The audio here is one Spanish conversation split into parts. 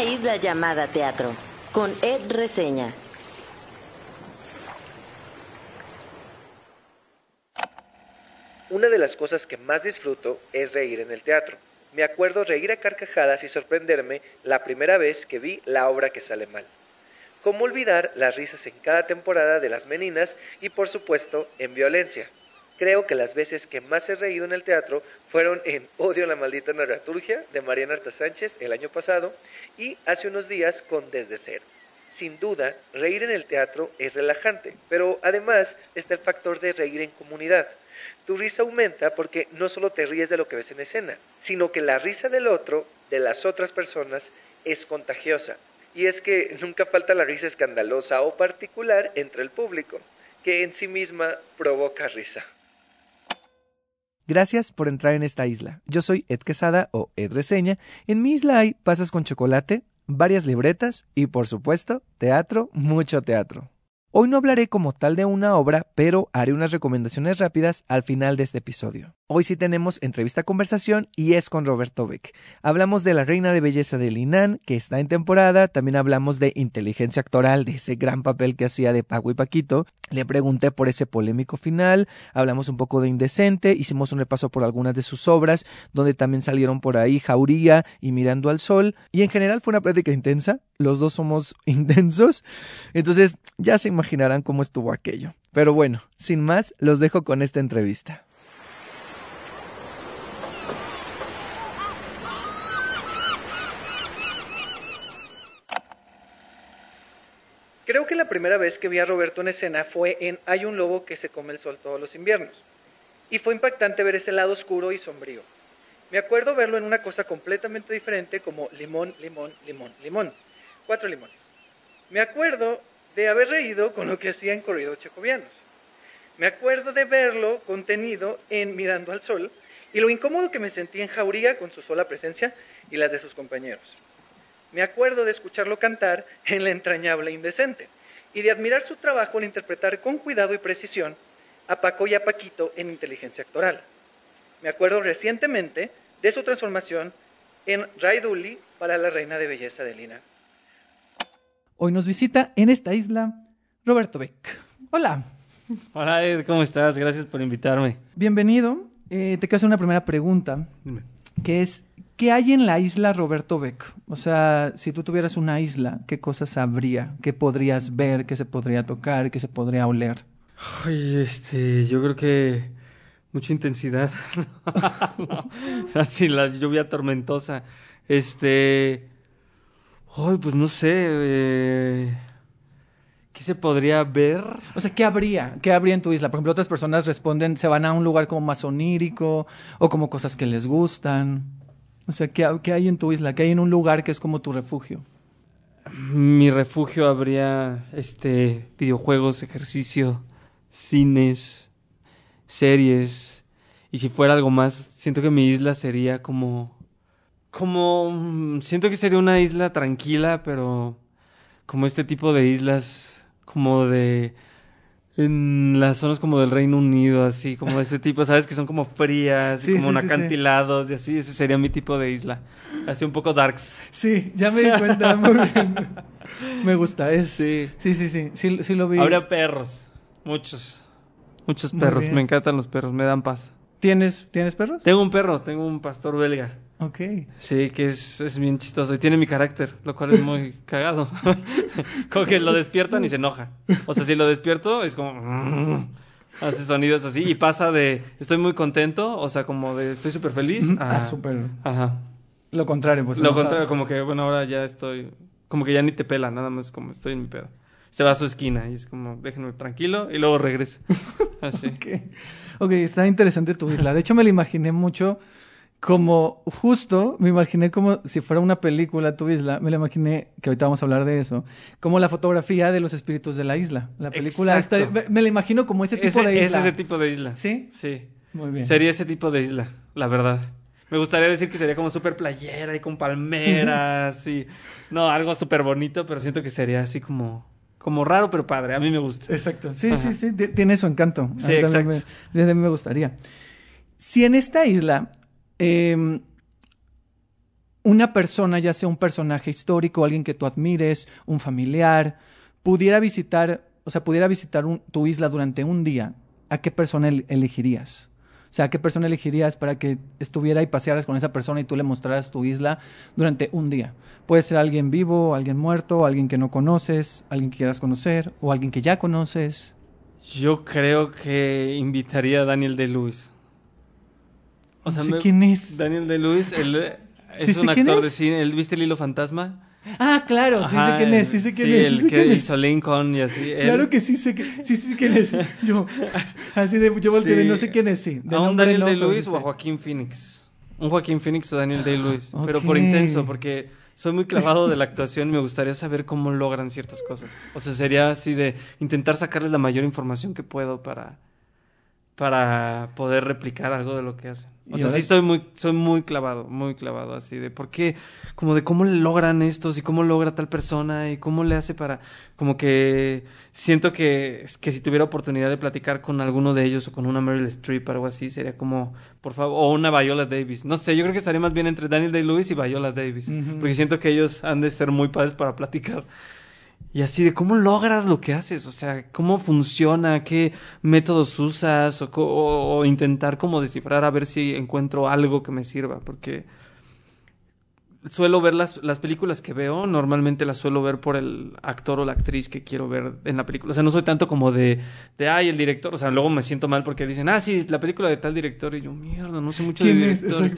una isla llamada teatro, con Ed Reseña. Una de las cosas que más disfruto es reír en el teatro. Me acuerdo reír a carcajadas y sorprenderme la primera vez que vi la obra que sale mal. ¿Cómo olvidar las risas en cada temporada de Las Meninas y por supuesto en Violencia? Creo que las veces que más he reído en el teatro fueron en Odio la maldita narraturgia de Mariana Arta Sánchez el año pasado y hace unos días con Desde Cero. Sin duda, reír en el teatro es relajante, pero además está el factor de reír en comunidad. Tu risa aumenta porque no solo te ríes de lo que ves en escena, sino que la risa del otro, de las otras personas, es contagiosa. Y es que nunca falta la risa escandalosa o particular entre el público, que en sí misma provoca risa. Gracias por entrar en esta isla. Yo soy Ed Quesada o Ed Reseña. En mi isla hay pasas con chocolate, varias libretas y por supuesto teatro, mucho teatro. Hoy no hablaré como tal de una obra, pero haré unas recomendaciones rápidas al final de este episodio. Hoy sí tenemos entrevista conversación y es con Roberto Beck. Hablamos de la reina de belleza de Linan, que está en temporada, también hablamos de inteligencia actoral, de ese gran papel que hacía de Pago y Paquito. Le pregunté por ese polémico final, hablamos un poco de Indecente, hicimos un repaso por algunas de sus obras, donde también salieron por ahí Jauría y Mirando al Sol, y en general fue una plática intensa, los dos somos intensos, entonces ya se imaginarán cómo estuvo aquello. Pero bueno, sin más, los dejo con esta entrevista. Creo que la primera vez que vi a Roberto en escena fue en Hay un lobo que se come el sol todos los inviernos. Y fue impactante ver ese lado oscuro y sombrío. Me acuerdo verlo en una cosa completamente diferente como limón, limón, limón, limón. Cuatro limones. Me acuerdo de haber reído con lo que hacía en Corridos Checovianos. Me acuerdo de verlo contenido en Mirando al Sol y lo incómodo que me sentí en Jauría con su sola presencia y las de sus compañeros. Me acuerdo de escucharlo cantar en La entrañable indecente y de admirar su trabajo en interpretar con cuidado y precisión a Paco y a Paquito en inteligencia actoral. Me acuerdo recientemente de su transformación en Ray Dully para la Reina de Belleza de Lina. Hoy nos visita en esta isla Roberto Beck. Hola. Hola Ed, ¿cómo estás? Gracias por invitarme. Bienvenido. Eh, te quiero hacer una primera pregunta, Dime. Que es, ¿qué hay en la isla Roberto Beck? O sea, si tú tuvieras una isla, ¿qué cosas habría? ¿Qué podrías ver? ¿Qué se podría tocar? ¿Qué se podría oler? Ay, este, yo creo que mucha intensidad. Así la lluvia tormentosa. Este, ay, pues no sé, eh, ¿qué se podría ver? O sea, ¿qué habría? ¿Qué habría en tu isla? Por ejemplo, otras personas responden, se van a un lugar como más onírico o como cosas que les gustan. O sea, ¿qué, qué hay en tu isla? ¿Qué hay en un lugar que es como tu refugio? Mi refugio habría, este, videojuegos, ejercicio, cines, series. Y si fuera algo más, siento que mi isla sería como, como, mm, siento que sería una isla tranquila, pero como este tipo de islas, como de, en las zonas como del Reino Unido, así, como de ese tipo, ¿sabes? Que son como frías, Sí, como sí, acantilados y así, ese sería mi tipo de isla. Así un poco darks. Sí, ya me di cuenta, muy bien. Me gusta, es... Sí. Sí, sí, sí, lo vi. Habría perros, muchos, muchos perros. Me encantan los perros, me dan paz. ¿Tienes, ¿Tienes perros? Tengo un perro, tengo un pastor belga. Ok. Sí, que es, es bien chistoso y tiene mi carácter, lo cual es muy cagado. como que lo despiertan y se enoja. O sea, si lo despierto es como... Hace sonidos así y pasa de estoy muy contento, o sea, como de estoy súper feliz. Ah, súper. Ajá. Lo contrario, pues. Lo enojado. contrario, como que, bueno, ahora ya estoy... Como que ya ni te pela, nada más como estoy en mi pedo. Se va a su esquina y es como, déjenme tranquilo y luego regresa. Así. Ok. Ok, está interesante tu isla. De hecho, me la imaginé mucho como justo, me imaginé como si fuera una película tu isla, me la imaginé, que ahorita vamos a hablar de eso, como la fotografía de los espíritus de la isla. La película esta, me, me la imagino como ese tipo Ese- de Es isla. ese tipo de isla. ¿Sí? Sí. Muy bien. Sería ese tipo de isla, la verdad. Me gustaría decir que sería como súper playera y con palmeras y... No, algo súper bonito, pero siento que sería así como... Como raro, pero padre. A mí me gusta. Exacto. Sí, Ajá. sí, sí. ti- Tiene su encanto. A mí Sí, también exacto. Me, a mí me gustaría. Si en esta isla, eh, una persona, ya sea un personaje histórico, alguien que tú admires, un familiar, pudiera visitar, o sea, pudiera visitar tu isla durante un día, ¿a qué persona el- elegirías? O sea, ¿a qué persona elegirías para que estuviera y pasearas con esa persona y tú le mostraras tu isla durante un día? Puede ser alguien vivo, alguien muerto, alguien que no conoces, alguien que quieras conocer, o alguien que ya conoces. Yo creo que invitaría a Daniel de. O sea, no sé me- quién es. Daniel de Lewis, él eh, es Sí un actor es. de cine. ¿Él viste el hilo fantasma? Ah, claro, sí sé quién es, sí sé quién sí, es. sí el sé que quién es. hizo Lincoln y así. él- Claro que sí sé, que, sí, sé quién es. Yo, así de, yo volteé de no sé quién es, sí. De a un Daniel de sí o a. Joaquín Phoenix. Un Joaquín Phoenix o Daniel de Lewis. Pero por intenso, porque soy muy clavado de la actuación y me gustaría saber cómo logran ciertas cosas. O sea, sería así de intentar sacarles la mayor información que puedo para, para poder replicar algo de lo que hacen. O sea, sí soy muy, soy muy clavado, muy clavado así de por qué, como de cómo logran estos y cómo logra tal persona y cómo le hace para, como que siento que, que si tuviera oportunidad de platicar con alguno de ellos o con una Meryl Streep o algo así, sería como, por favor, o una Viola Davis. No sé, yo creo que estaría más bien entre Daniel Day-Lewis y Viola Davis, porque siento que ellos han de ser muy padres para platicar. Y así de cómo logras lo que haces, o sea, cómo funciona, qué métodos usas, o, co- o- o intentar como descifrar a ver si encuentro algo que me sirva, porque suelo ver las, las películas que veo, normalmente las suelo ver por el actor o la actriz que quiero ver en la película. O sea, no soy tanto como de, de ay, el director. O sea, luego me siento mal porque dicen, ah, sí, la película de tal director. Y yo, mierda, no sé mucho de directores.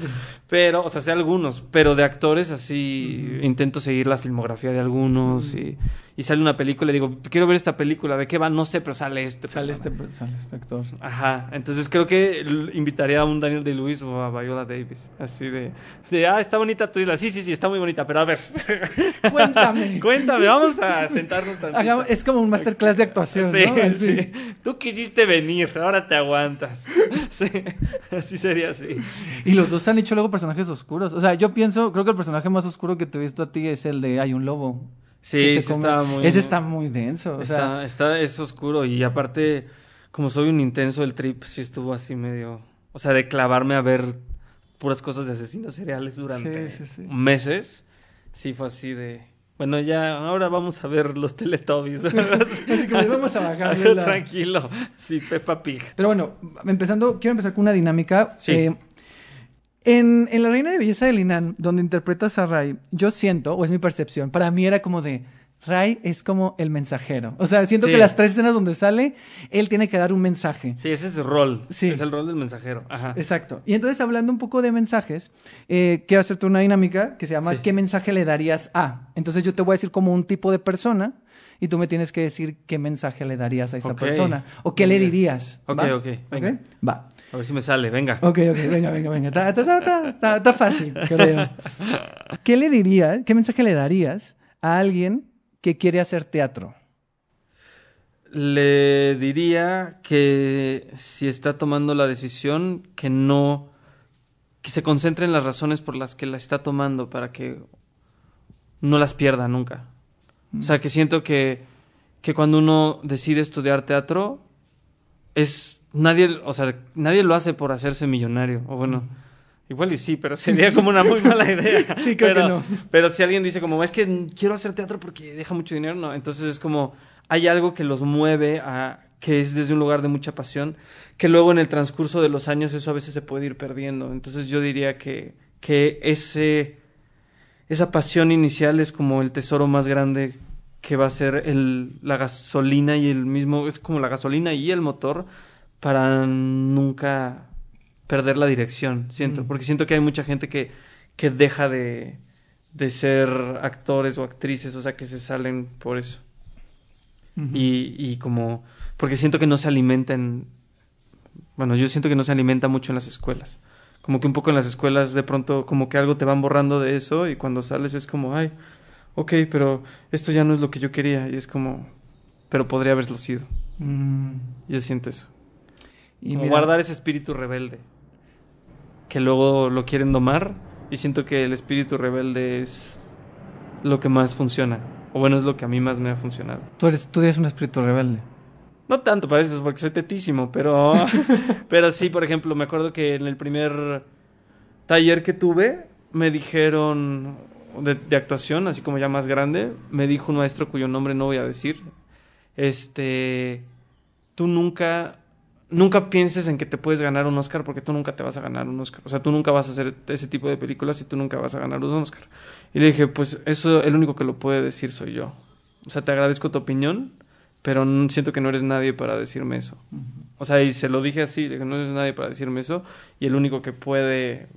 Pero, o sea, sé algunos, pero de actores así intento seguir la filmografía de algunos y, y sale una película y digo, quiero ver esta película, ¿de qué va? No sé, pero sale este. Sale este, sale este actor. Ajá, entonces creo que invitaría a un Daniel de Lewis o a Viola Davis, así de, de, ah, está bonita tu isla, sí, sí, sí, está muy bonita, pero a ver, Cuéntame. cuéntame, vamos a sentarnos. Hagamos- es como un masterclass de actuación, Sí, ¿no? Así. sí. Tú quisiste venir, ahora te aguantas. Sí, así sería así. Y los dos han hecho luego personajes oscuros. O sea, yo pienso, creo que el personaje más oscuro que te he visto a ti es el de Hay un lobo. Sí, que se sí come- está muy... Ese está muy denso. O sea, Está, está, es oscuro y aparte, como soy un intenso, el trip sí estuvo así medio... O sea, de clavarme a ver puras cosas de asesinos seriales durante Sí, sí, sí. meses. Sí, fue así de... Bueno, ya, ahora vamos a ver los Teletubbies. así que vamos a bajarle la... Tranquilo. Sí, Peppa Pig. Pero bueno, empezando, quiero empezar con una dinámica. Sí. Eh, en, en La Reina de Belleza de Linan, donde interpretas a Ray, yo siento, o es mi percepción, para mí era como de, Ray es como el mensajero. O sea, siento Sí. que las tres escenas donde sale, él tiene que dar un mensaje. Sí, ese es el rol. Sí. Es el rol del mensajero. Ajá. Exacto. Y entonces, hablando un poco de mensajes, eh, quiero hacerte una dinámica que se llama Sí. ¿qué mensaje le darías a? Entonces yo te voy a decir como un tipo de persona y tú me tienes que decir qué mensaje le darías a esa persona o qué le dirías. Ok, ¿va? ok, venga. Va. A ver si me sale, venga. Ok, ok, venga, venga, venga. Está, está- está- está- está- está fácil, creo. ¿Qué le dirías, qué mensaje le darías a alguien que quiere hacer teatro? Le diría que si está tomando la decisión, que no, que se concentre en las razones por las que la está tomando para que no las pierda nunca. O sea, que siento que, que cuando uno decide estudiar teatro, es nadie, o sea, nadie lo hace por hacerse millonario. O bueno, igual y sí, pero sería como una muy mala idea. Sí, creo que pero, no. Pero si alguien dice como, es que quiero hacer teatro porque deja mucho dinero, no. Entonces es como, hay algo que los mueve a que es desde un lugar de mucha pasión, que luego en el transcurso de los años eso a veces se puede ir perdiendo. Entonces yo diría que, que ese, esa pasión inicial es como el tesoro más grande que va a ser el, la gasolina y el mismo, es como la gasolina y el motor para nunca perder la dirección, siento, Mm. porque siento que hay mucha gente que, que deja de, de ser actores o actrices, o sea, que se salen por eso. Y, y como, porque siento que no se alimentan, bueno, yo siento que no se alimenta mucho en las escuelas. Como que un poco en las escuelas de pronto como que algo te van borrando de eso y cuando sales es como, ay, ok, pero esto ya no es lo que yo quería y es como, pero podría haberlo sido. Mm, Yo siento eso. y Como guardar ese espíritu rebelde. Que luego lo quieren domar. Y siento que el espíritu rebelde es lo que más funciona. O bueno, es lo que a mí más me ha funcionado. Tú, eres, tú eres un espíritu rebelde. No tanto para eso, porque soy tetísimo, pero, pero sí, por ejemplo, me acuerdo que en el primer taller que tuve, me dijeron de, de actuación, así como ya más grande, me dijo un maestro cuyo nombre no voy a decir, este, tú nunca, nunca pienses en que te puedes ganar un Oscar porque tú nunca te vas a ganar un Oscar. O sea, tú nunca vas a hacer ese tipo de películas y tú nunca vas a ganar un Oscar. Y le dije, pues eso, el único que lo puede decir soy yo. O sea, te agradezco tu opinión, pero siento que no eres nadie para decirme eso. O sea, y se lo dije así, de que no eres nadie para decirme eso, y el único que puede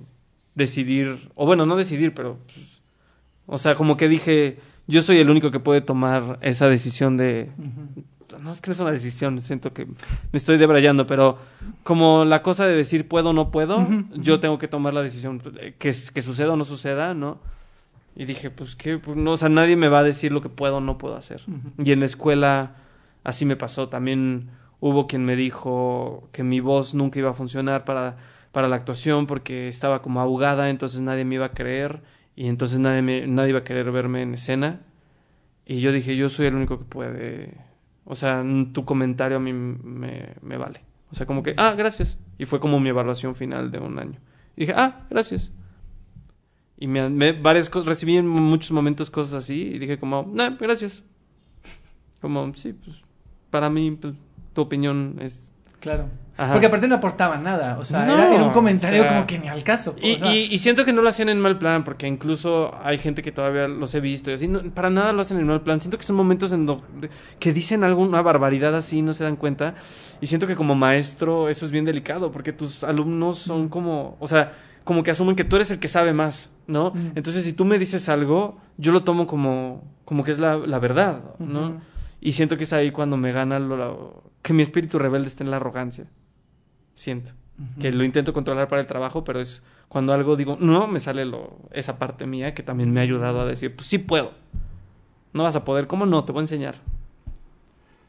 decidir, o bueno, no decidir, pero, pues, o sea, como que dije, yo soy el único que puede tomar esa decisión de, no es que no es una decisión, siento que me estoy debrayando, pero como la cosa de decir puedo o no puedo, yo tengo que tomar la decisión, eh, que, que suceda o no suceda, ¿no? Y dije, pues que, pues, no, o sea, nadie me va a decir lo que puedo o no puedo hacer. Y en la escuela así me pasó. También hubo quien me dijo que mi voz nunca iba a funcionar para, para la actuación porque estaba como ahogada, entonces nadie me iba a creer y entonces nadie, me, nadie iba a querer verme en escena. Y yo dije, yo soy el único que puede. O sea, tu comentario a mí me, me vale. O sea, como que, ah, gracias. Y fue como mi evaluación final de un año. Y dije, ah, gracias. Y me, me- varias recibí en muchos momentos cosas así y dije como, no, gracias. Como, sí, pues, para mí, pues, tu opinión es... Claro. Ajá. Porque aparte no aportaban nada. O sea, No, era, era un comentario o sea, como que ni al caso. Y, o sea, y- y siento que no lo hacían en mal plan, porque incluso hay gente que todavía los he visto y así, no, para nada lo hacen en mal plan. Siento que son momentos en donde que dicen alguna barbaridad así, no se dan cuenta. Y siento que como maestro eso es bien delicado, porque tus alumnos son como, o sea, como que asumen que tú eres el que sabe más, ¿no? Mm. Entonces si tú me dices algo, yo lo tomo como, como que es la, la verdad, ¿no? Y siento que es ahí cuando me gana lo- lo- que mi espíritu rebelde está en la arrogancia. Siento que lo intento controlar para el trabajo, pero es cuando algo digo, no, me sale lo, esa parte mía que también me ha ayudado a decir, pues sí puedo. No vas a poder, ¿cómo no? Te voy a enseñar.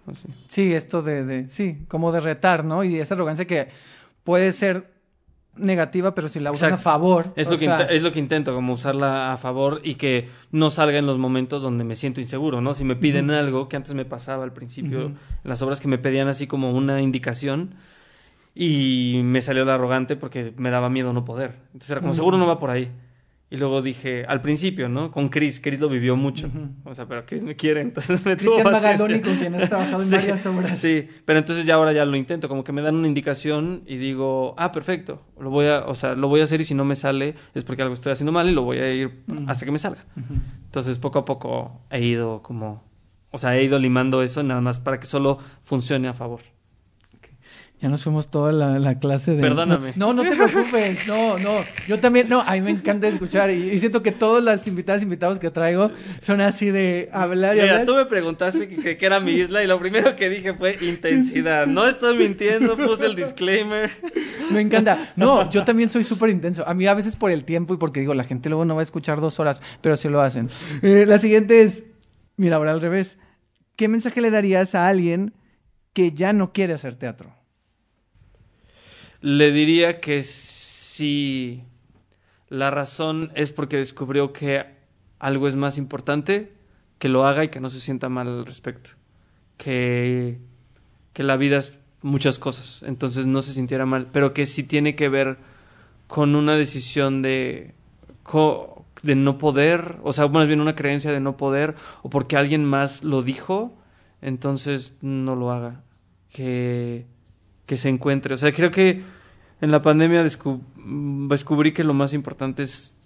Así. Sí, esto de, de, sí, como de retar, ¿no? Y esa arrogancia que puede ser negativa, pero si la usas a favor. Es lo, que sea, es lo que intento, como usarla a favor y que no salga en los momentos donde me siento inseguro, ¿no? Si me piden algo, que antes me pasaba al principio, las obras que me pedían así como una indicación y me salió la arrogante porque me daba miedo no poder. Entonces era como, seguro no va por ahí. Y luego dije, al principio, ¿no? Con Chris, Chris lo vivió mucho. O sea, pero Chris me quiere, entonces me tuvo Cristian paciencia. Magaloni, con quien has trabajado en Sí, varias obras. Sí, pero entonces ya ahora ya lo intento, como que me dan una indicación y digo, ah, perfecto, lo voy a, o sea, lo voy a hacer y si no me sale es porque algo estoy haciendo mal y lo voy a ir hasta que me salga. Entonces poco a poco he ido como, o sea, he ido limando eso nada más para que solo funcione a favor. Ya nos fuimos toda la, la clase de... Perdóname. No, no te preocupes. No, no. Yo también... No, a mí me encanta escuchar. Y, y siento que todas las invitadas invitados que traigo son así de hablar y Mira, hablar. tú me preguntaste que, que- que era mi isla y lo primero que dije fue intensidad. No estoy mintiendo, puse el disclaimer. Me encanta. No, yo también soy súper intenso. A mí a veces por el tiempo y porque digo, la gente luego no va a escuchar dos horas, pero sí lo hacen. Eh, la siguiente es, mira, ahora al revés. ¿Qué mensaje le darías a alguien que ya no quiere hacer teatro? Le diría que si la razón es porque descubrió que algo es más importante, que lo haga y que no se sienta mal al respecto. Que, que la vida es muchas cosas, entonces no se sintiera mal, pero que si tiene que ver con una decisión de, de no poder, o sea, más bien una creencia de no poder, o porque alguien más lo dijo, entonces no lo haga. Que, que se encuentre. O sea, creo que en la pandemia descu- descubrí que lo más importante es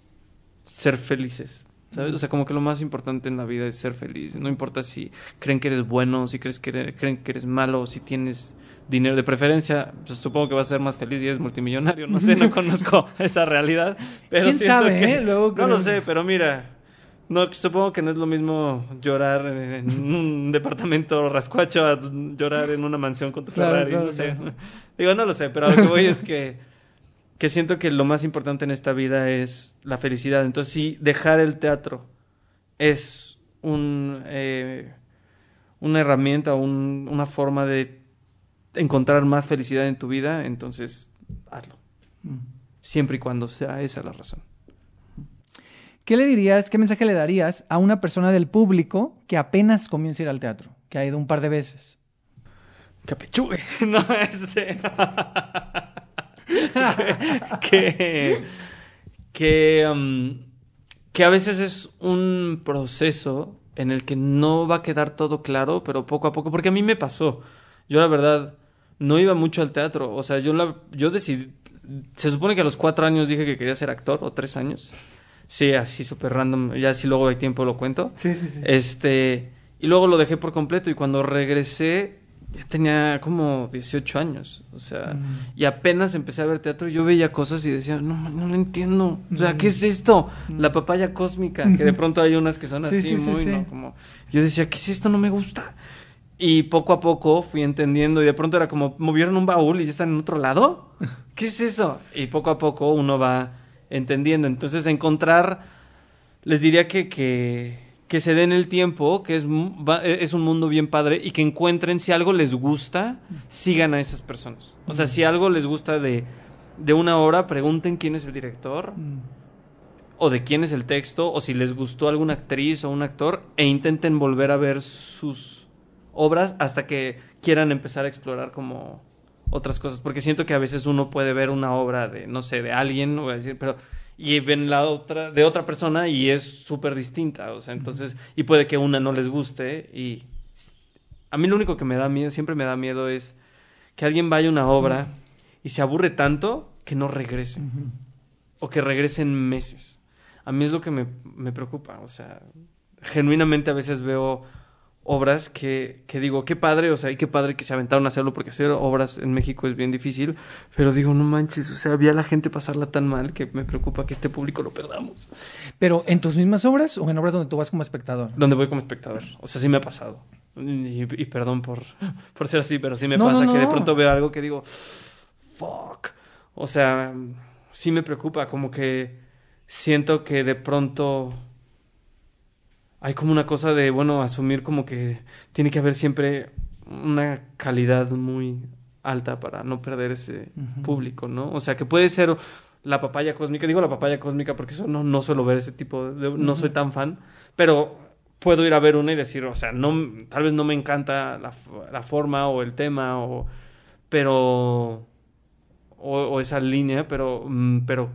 ser felices. ¿Sabes? O sea, como que lo más importante en la vida es ser feliz. No importa si creen que eres bueno, si crees que eres- creen que eres malo, si tienes dinero de preferencia, pues supongo que vas a ser más feliz y eres multimillonario. No sé, no conozco esa realidad. Pero ¿Quién sabe, que- eh? Luego no creo lo sé, pero mira, no, supongo que no es lo mismo llorar en un departamento rascuacho a llorar en una mansión con tu Ferrari, claro, no sé. Digo, no lo sé, pero a lo que voy es que, que siento que lo más importante en esta vida es la felicidad. Entonces, si dejar el teatro es un, eh, una herramienta, un- una forma de encontrar más felicidad en tu vida, entonces hazlo. Siempre y cuando sea esa la razón. ¿Qué le dirías, qué mensaje le darías a una persona del público que apenas comienza a ir al teatro, que ha ido un par de veces? Capechugue. No, este. que, que, que, um, que a veces es un proceso en el que no va a quedar todo claro, pero poco a poco, porque a mí me pasó. Yo la verdad no iba mucho al teatro, o sea, yo, la, yo decidí, se supone que a los cuatro años dije que quería ser actor, o tres años. Sí, así súper random, ya si luego hay tiempo lo cuento. Sí, sí, sí. Este, y luego lo dejé por completo y cuando regresé ya tenía como 18 años, o sea, Mm. y apenas empecé a ver teatro, yo veía cosas y decía, no, no lo entiendo, o sea, Mm. ¿qué es esto? Mm. La papaya cósmica, que de pronto hay unas que son Sí, así, sí, sí, muy, sí. ¿no? Como, yo decía, ¿qué es esto? No me gusta. Y poco a poco fui entendiendo y de pronto era como, movieron un baúl y ya están en otro lado. ¿Qué es eso? Y poco a poco uno va entendiendo. Entonces, encontrar, les diría que, que, que se den el tiempo, que es, es un mundo bien padre y que encuentren si algo les gusta, sigan a esas personas. O sea, si algo les gusta de, de una obra, pregunten quién es el director o de quién es el texto, o si les gustó alguna actriz o un actor, e intenten volver a ver sus obras hasta que quieran empezar a explorar como otras cosas. Porque siento que a veces uno puede ver una obra de, no sé, de alguien, voy a decir, pero y ven la otra de otra persona y es súper distinta, o sea, entonces, y puede que una no les guste y a mí lo único que me da miedo, siempre me da miedo es que alguien vaya a una obra y se aburre tanto que no regrese o que regresen meses. A mí es lo que me, me preocupa. O sea, genuinamente a veces veo obras que, que digo, qué padre, o sea, y qué padre que se aventaron a hacerlo, porque hacer obras en México es bien difícil, pero digo, no manches, o sea, vi a la gente pasarla tan mal que me preocupa que este público lo perdamos. Pero en tus mismas obras o en obras donde tú vas como espectador. Donde voy como espectador. O sea, sí me ha pasado. Y, y perdón por, por ser así, pero sí me No, pasa no, que de pronto veo algo que digo, fuck. O sea, sí me preocupa, como que siento que de pronto hay como una cosa de, bueno, asumir como que tiene que haber siempre una calidad muy alta para no perder ese público, ¿no? O sea, que puede ser la papaya cósmica, digo la papaya cósmica porque eso no, no suelo ver ese tipo de, no soy tan fan, pero puedo ir a ver una y decir, o sea, no, tal vez no me encanta la, la forma o el tema, o, pero, o, o esa línea, pero, mm, pero,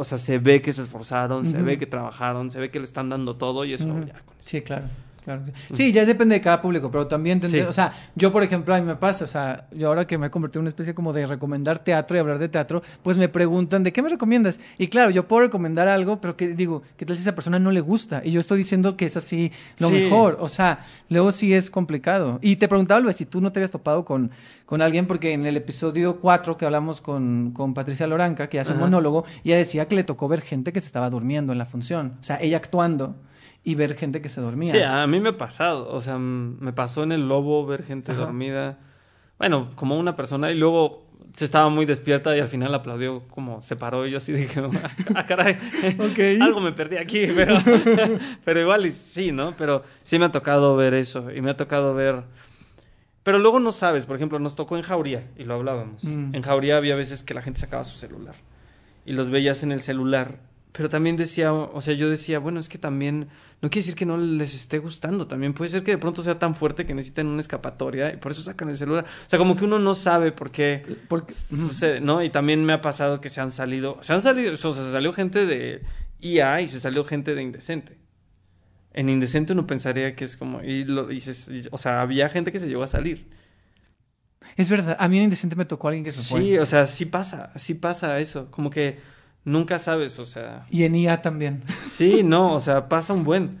o sea, se ve que se esforzaron, se ve que trabajaron, se ve que le están dando todo y eso, ya, con eso. Sí, claro. Claro. Sí, ya depende de cada público, pero también Sí. o sea, yo por ejemplo, a mí me pasa, o sea, yo ahora que me he convertido en una especie como de recomendar teatro y hablar de teatro, pues me preguntan, ¿de qué me recomiendas? Y claro, yo puedo recomendar algo, pero que digo, ¿qué tal si a esa persona no le gusta? Y yo estoy diciendo que es así lo Sí. mejor, o sea, luego sí es complicado. Y te preguntaba, Luis, si tú no te habías topado con, con alguien, porque en el episodio 4 que hablamos con, con Patricia Loranca, que hace un monólogo, ella decía que le tocó ver gente que se estaba durmiendo en la función, o sea, ella actuando y ver gente que se dormía. Sí, a mí me ha pasado. O sea, me pasó en el lobo ver gente Ajá. dormida. Bueno, como una persona y luego se estaba muy despierta y al final aplaudió como se paró y yo así dije, ah, caray, Ok. algo me perdí aquí, pero, pero igual y sí, ¿no? Pero sí me ha tocado ver eso y me ha tocado ver... Pero luego no sabes, por ejemplo, nos tocó en Jauría y lo hablábamos. Mm. En Jauría había veces que la gente sacaba su celular y los veías en el celular. Pero también decía, o sea, yo decía, bueno, es que también, no quiere decir que no les esté gustando, también puede ser que de pronto sea tan fuerte que necesiten una escapatoria y por eso sacan el celular. O sea, como que uno no sabe por qué Porque, sucede, ¿no? Y también me ha pasado que se han salido, se han salido, o sea, se salió gente de IA y se salió gente de Indecente. En Indecente uno pensaría que es como, y lo, y se- y- o sea, había gente que se llegó a salir. Es verdad, a mí en Indecente me tocó alguien que se Sí, fue. o sea, sí pasa, sí pasa eso, como que nunca sabes, o sea. Y en IA también. Sí, no, o sea, pasa un buen.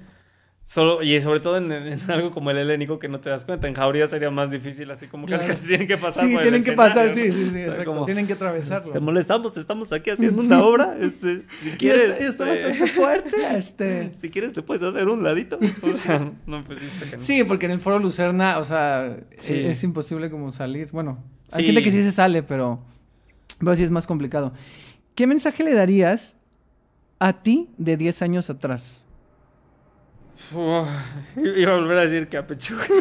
Solo, y sobre todo en, en algo como el helénico que no te das cuenta. En Jauría sería más difícil, así como Claro. casi, casi tienen que pasar Sí, por el tienen que pasar, ¿no? sí, sí, sí, exacto. como, Tienen que atravesarlo. Te molestamos, estamos aquí haciendo una obra. Este, si quieres, está, este, bastante fuerte, este... si quieres te puedes hacer un ladito. O sea, no, pues viste que no. Sí, porque en el foro Lucerna, o sea, Sí. es, es imposible como salir. Bueno, hay Sí. gente que sí se sale, pero, pero sí es más complicado. ¿Qué mensaje le darías a ti de 10 años atrás? Uf, iba a volver a decir que apechugas.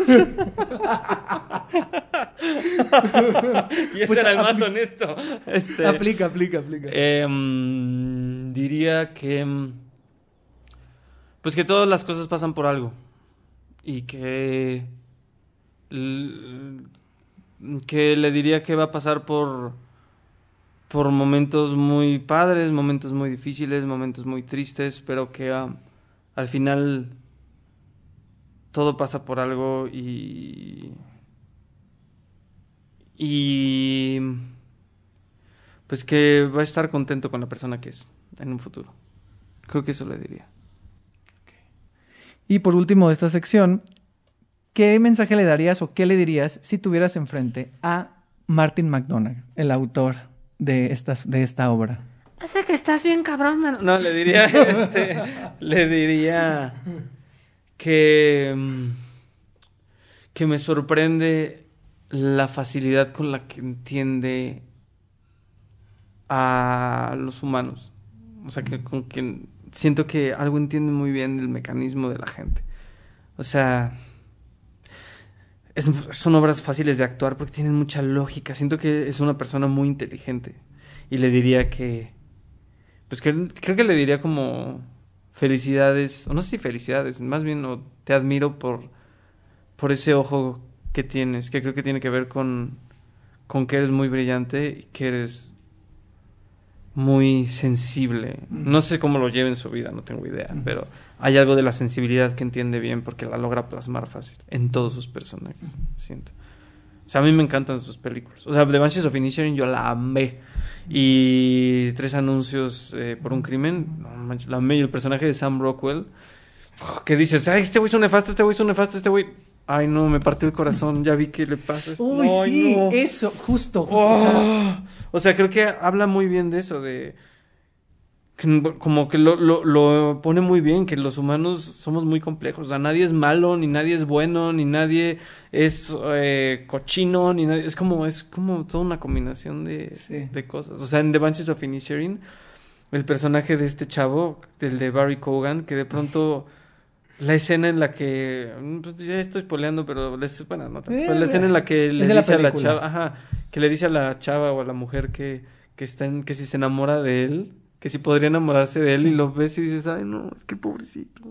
y este Pues era el más honesto. Este, Aplica, aplica, aplica. Em, diría que. em, Pues que todas las cosas pasan por algo. Y que. Que le diría que va a pasar por. Por momentos muy padres, momentos muy difíciles, momentos muy tristes, pero que ah, al final todo pasa por algo y y pues que va a estar contento con la persona que es en un futuro. Creo que eso le diría. Y por último de esta sección, ¿qué mensaje le darías o qué le dirías si tuvieras enfrente a Martin McDonagh, el autor de, estas, de esta obra? Hace que estás bien cabrón, man. No, le diría, este, le diría que, mm, que me sorprende la facilidad con la que entiende a los humanos. O sea, que con quien siento que algo entiende muy bien el mecanismo de la gente. O sea, son obras fáciles de actuar porque tienen mucha lógica. Siento que es una persona muy inteligente. Y le diría que, pues que creo que le diría como felicidades, o no sé si felicidades, más bien te admiro por, por ese ojo que tienes, que creo que tiene que ver con, con que eres muy brillante y que eres muy sensible. No sé cómo lo lleva en su vida, no tengo idea, pero hay algo de la sensibilidad que entiende bien porque la logra plasmar fácil en todos sus personajes, siento. O sea, a mí me encantan sus películas. O sea, The Banshees of Inisherin yo la amé. Y Tres Anuncios eh, por un Crimen, la amé. Y el personaje de Sam Rockwell, que dices, ay, este güey es un nefasto, este güey es un nefasto, este güey... Ay, no, me partió el corazón, ya vi que le pasa. Uy, sí, eso, justo. justo oh. o, sea, creo que habla muy bien de eso, de... Como que lo, lo, lo, pone muy bien, que los humanos somos muy complejos. O sea, nadie es malo, ni nadie es bueno, ni nadie es eh, cochino, ni nadie... Es como, es como toda una combinación de, de cosas. O sea, en The Banshees of Inisherin, el personaje de este chavo, del de Barry Cogan, que de pronto la escena en la que mm, pues ya estoy poleando pero bueno no tanto, la escena en la que le dice a la chava ajá, que le dice a la chava o a la mujer que que está en, que si se enamora de él que si podría enamorarse de él y lo ves y dices ay no es que pobrecito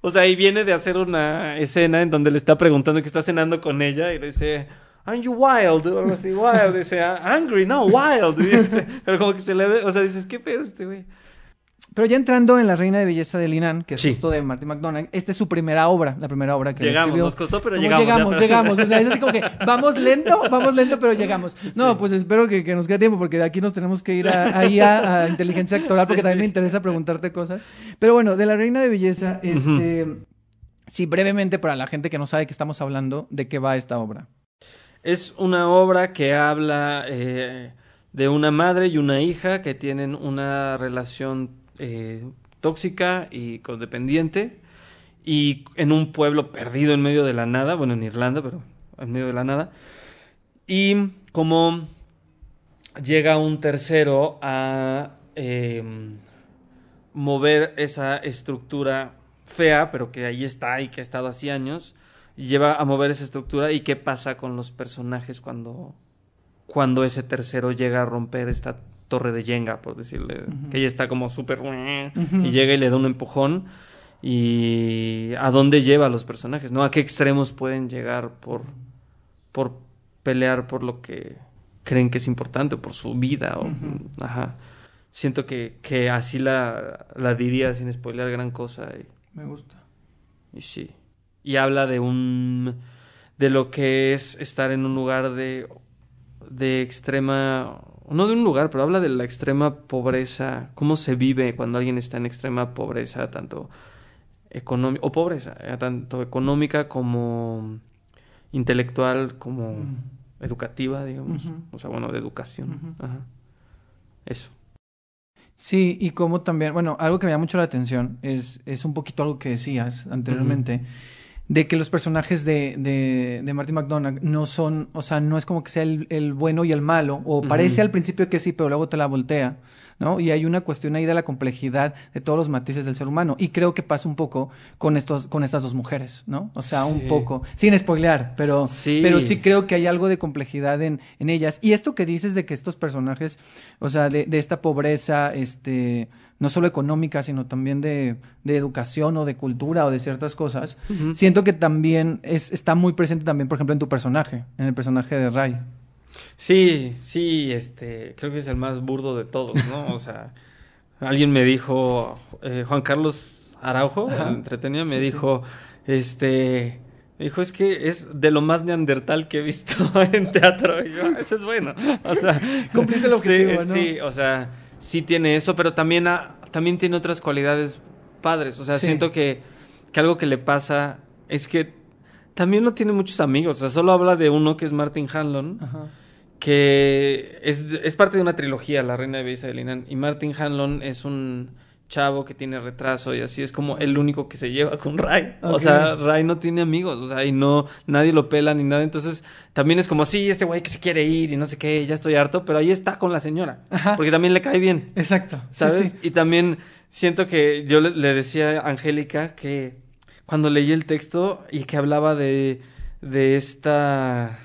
o sea y viene de hacer una escena en donde le está preguntando que está cenando con ella y le dice Aren't you wild? O algo así, wild. Dice, angry, no, wild. pero como que se le ve, o sea, dices, ¿qué pedo este güey? Pero ya entrando en La Reina de Belleza de Linan, que es justo de Martin McDonagh, esta es su primera obra, la primera obra que llegamos, escribió. nos costó, pero llegamos. Llegamos, llegamos. O sea, es así como que vamos lento, vamos lento, pero llegamos. No, pues espero que, nos quede tiempo, porque de aquí nos tenemos que ir a, ahí a, inteligencia actoral, porque también me interesa preguntarte cosas. Pero bueno, de La Reina de Belleza, este... Sí, brevemente, para la gente que no sabe que estamos hablando, ¿de qué va esta obra? Es una obra que habla eh, de una madre y una hija que tienen una relación eh, tóxica y codependiente y en un pueblo perdido en medio de la nada, bueno, en Irlanda, pero en medio de la nada. Y como llega un tercero a em, mover esa estructura fea, pero que ahí está y que ha estado así años, lleva a mover esa estructura y qué pasa con los personajes cuando, cuando ese tercero llega a romper esta torre de Jenga, por decirle, que ella está como súper... y llega y le da un empujón y a dónde lleva a los personajes, ¿no? A qué extremos pueden llegar por, por pelear por lo que creen que es importante o por su vida. O, Ajá. Siento que, que así la, la diría sin spoiler gran cosa. Y, Me gusta. Y sí. Y habla de un... de lo que es estar en un lugar de, de extrema no de un lugar, pero habla de la extrema pobreza, cómo se vive cuando alguien está en extrema pobreza, tanto económica, o pobreza, eh, tanto económica como intelectual, como mm. educativa, digamos. O sea, bueno, de educación. Ajá. Eso. Sí, y como también, bueno, algo que me llama mucho la atención es, es un poquito algo que decías anteriormente de que los personajes de, de, de Martin McDonagh no son, o sea, no es como que sea el, el bueno y el malo, o parece al principio que sí, pero luego te la voltea. ¿No? Y hay una cuestión ahí de la complejidad de todos los matices del ser humano. Y creo que pasa un poco con estos, con estas dos mujeres, ¿no? O sea, un poco, sin spoilear, pero sí. pero sí creo que hay algo de complejidad en, en ellas. Y esto que dices de que estos personajes, o sea, de, de esta pobreza, este, no solo económica, sino también de, de educación o de cultura o de ciertas cosas, siento que también es, está muy presente también, por ejemplo, en tu personaje, en el personaje de Ray. Sí, sí, este, creo que es el más burdo de todos, ¿no? O sea, alguien me dijo, eh, Juan Carlos Araujo, Ajá. el entretenido, me Sí, sí. dijo, este, me dijo, es que es de lo más neandertal que he visto en teatro. Y yo, "Ah, eso es bueno. O sea, Cumpliste el objetivo, sí, ¿no? Sí, o sea, sí tiene eso, pero también, ha- también tiene otras cualidades padres. O sea, Sí. siento que, que algo que le pasa es que también no tiene muchos amigos. O sea, solo habla de uno que es Martin Hanlon Ajá. Que es, es parte de una trilogía, La Reina de Belleza de Linan. Y Martin Hanlon es un chavo que tiene retraso y así es como el único que se lleva con Ray. O sea, Ray no tiene amigos, o sea, y no, nadie lo pela ni nada. Entonces, también es como, sí, este güey que se quiere ir y no sé qué, ya estoy harto, pero ahí está con la señora. Ajá. Porque también le cae bien. Exacto. Sí, ¿Sabes? sí. Y también siento que yo le, le decía a Angélica que cuando leí el texto y que hablaba de, de esta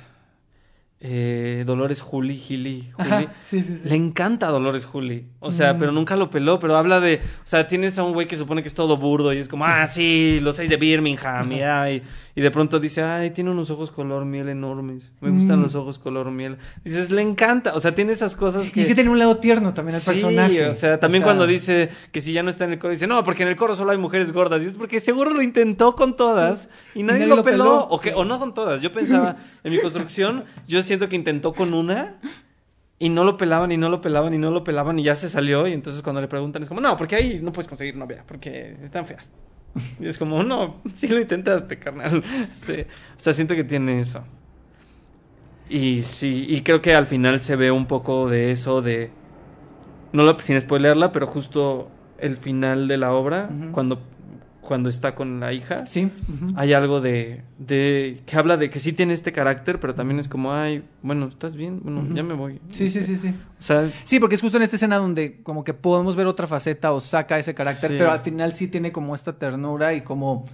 eh, Dolores Juli, Gili, Juli, Ajá. Sí, sí, sí. le encanta a Dolores Juli. O sea, Mm. pero nunca lo peló, pero habla de, o sea, tienes a un güey que supone que es todo burdo y es como, ah, sí, los seis de Birmingham, y, ay, y de pronto dice, ay, tiene unos ojos color miel enormes. Me gustan Mm. los ojos color miel. Dices, le encanta, o sea, tiene esas cosas que Y es que tiene un lado tierno también el Sí, personaje. o sea, también O sea, cuando dice que si ya no está en el coro, dice, no, porque en el coro solo hay mujeres gordas. Y es porque seguro lo intentó con todas y nadie, lo peló. peló. O, que, o no con todas. Yo pensaba, en mi construcción, yo siento que intentó con una y no lo pelaban y no lo pelaban y no lo pelaban y ya se salió. Y entonces cuando le preguntan es como, no, porque ahí no puedes conseguir novia, porque están feas. Y es como, no, sí lo intentaste, carnal. Sí. O sea, siento que tiene eso. Y sí, y creo que al final se ve un poco de eso de no lo, sin spoilearla, pero justo el final de la obra, cuando, cuando está con la hija, Sí. hay algo de, de que habla de que sí tiene este carácter, pero también es como, ay, bueno, ¿estás bien? Bueno, ya me voy. Sí, sí, sí, sí. O sea, Sí, porque es justo en esta escena donde como que podemos ver otra faceta o saca ese carácter, Sí. pero al final sí tiene como esta ternura y como...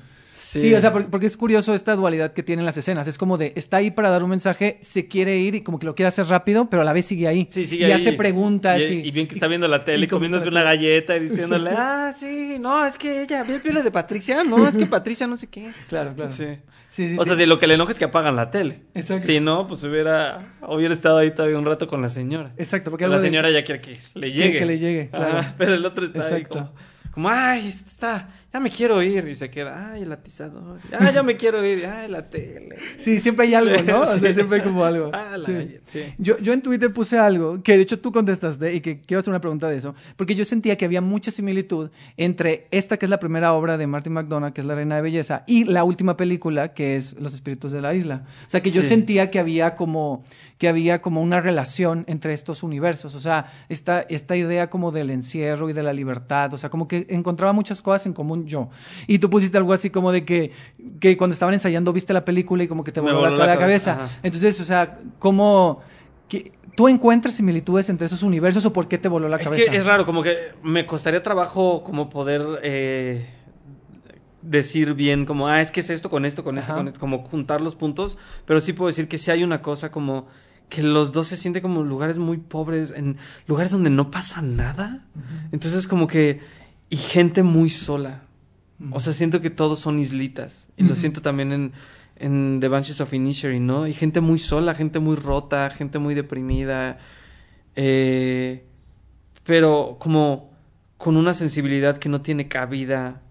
Sí, Sí. o sea, por- porque, es curioso esta dualidad que tienen las escenas. Es como de, está ahí para dar un mensaje, se quiere ir y como que lo quiere hacer rápido, pero a la vez sigue ahí. Sí, sigue y ahí. hace preguntas. Y, Y, y bien que está viendo la tele, y comiéndose una galleta y diciéndole, ah, sí, no, es que ella, ve el de Patricia, no, es que Patricia no sé qué. Claro, claro. Sí. Sí, sí, O sea, si lo que le enoja es que apagan la tele. Exacto. Si no, pues hubiera, hubiera estado ahí todavía un rato con la señora. Exacto, porque la de- señora ya quiere que le llegue. que le llegue, claro. Pero el otro está Exacto. ahí como, como, ay, está, ya me quiero ir. Y se queda, ay, el atizador. Ah, ya me quiero ir. Ay, la tele. Sí, siempre hay algo, ¿no? O sea, Sí. siempre hay como algo. Ah, la Sí. galleta, sí. Yo, yo en Twitter puse algo que de hecho tú contestaste y que quiero hacer una pregunta de eso, porque yo sentía que había mucha similitud entre esta que es la primera obra de Martin McDonagh, que es La Reina de Belleza, y la última película, que es Los Espíritus de la Isla. O sea, que yo sentía que había como que había como una relación entre estos universos, o sea, esta, esta idea como del encierro y de la libertad, o sea, como que encontraba muchas cosas en común yo. Y tú pusiste algo así como de que, que cuando estaban ensayando viste la película y como que te voló, la, cabeza. Entonces, o sea, ¿cómo que, tú encuentras similitudes entre esos universos o por qué te voló la es cabeza? que es raro, como que me costaría trabajo como poder eh, decir bien como, ah, es que es esto con esto, con esto, con esto, como juntar los puntos, pero sí puedo decir que sí hay una cosa como que los dos se sienten como lugares muy pobres, en lugares donde no pasa nada. Entonces como que, y gente muy sola. O sea, siento que todos son islitas. Y lo siento también en, en The Banshees of Inisherin, ¿no? Y gente muy sola, gente muy rota, gente muy deprimida. Eh, pero como con una sensibilidad que no tiene cabida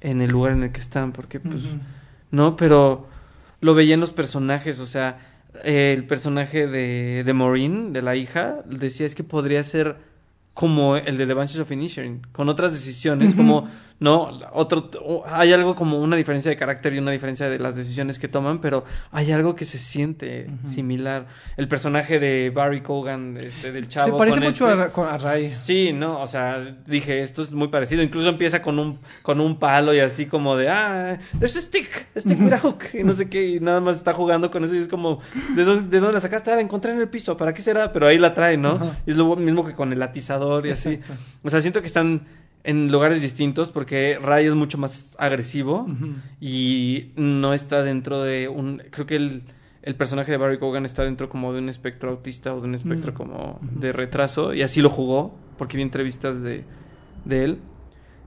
en el lugar en el que están, porque pues. ¿no? Pero lo veía en los personajes, o sea, eh, el personaje de, de Maureen, de la hija, decía es que podría ser como el de The Banshees of Inisherin, con otras decisiones, como, no, otro, hay algo como una diferencia de carácter y una diferencia de las decisiones que toman, pero hay algo que se siente similar. El personaje de Barry Cogan, este, del chavo. Se parece con mucho este- a, Ray. Sí, no, o sea, dije, esto es muy parecido. Incluso empieza con un, con un palo y así como de, ah, there's a stick, a stick with a hook, y no sé qué, y nada más está jugando con eso y es como, ¿de dónde, de dónde la sacaste? Ah, la encontré en el piso, ¿para qué será? Pero ahí la trae, ¿no? Y es lo mismo que con el atizador y así. O sea, siento que están en lugares distintos porque Ray es mucho más agresivo y no está dentro de un, creo que el... El personaje de Barry Cogan está dentro como de un espectro autista o de un espectro Mm. como de retraso y así lo jugó porque vi entrevistas de, de él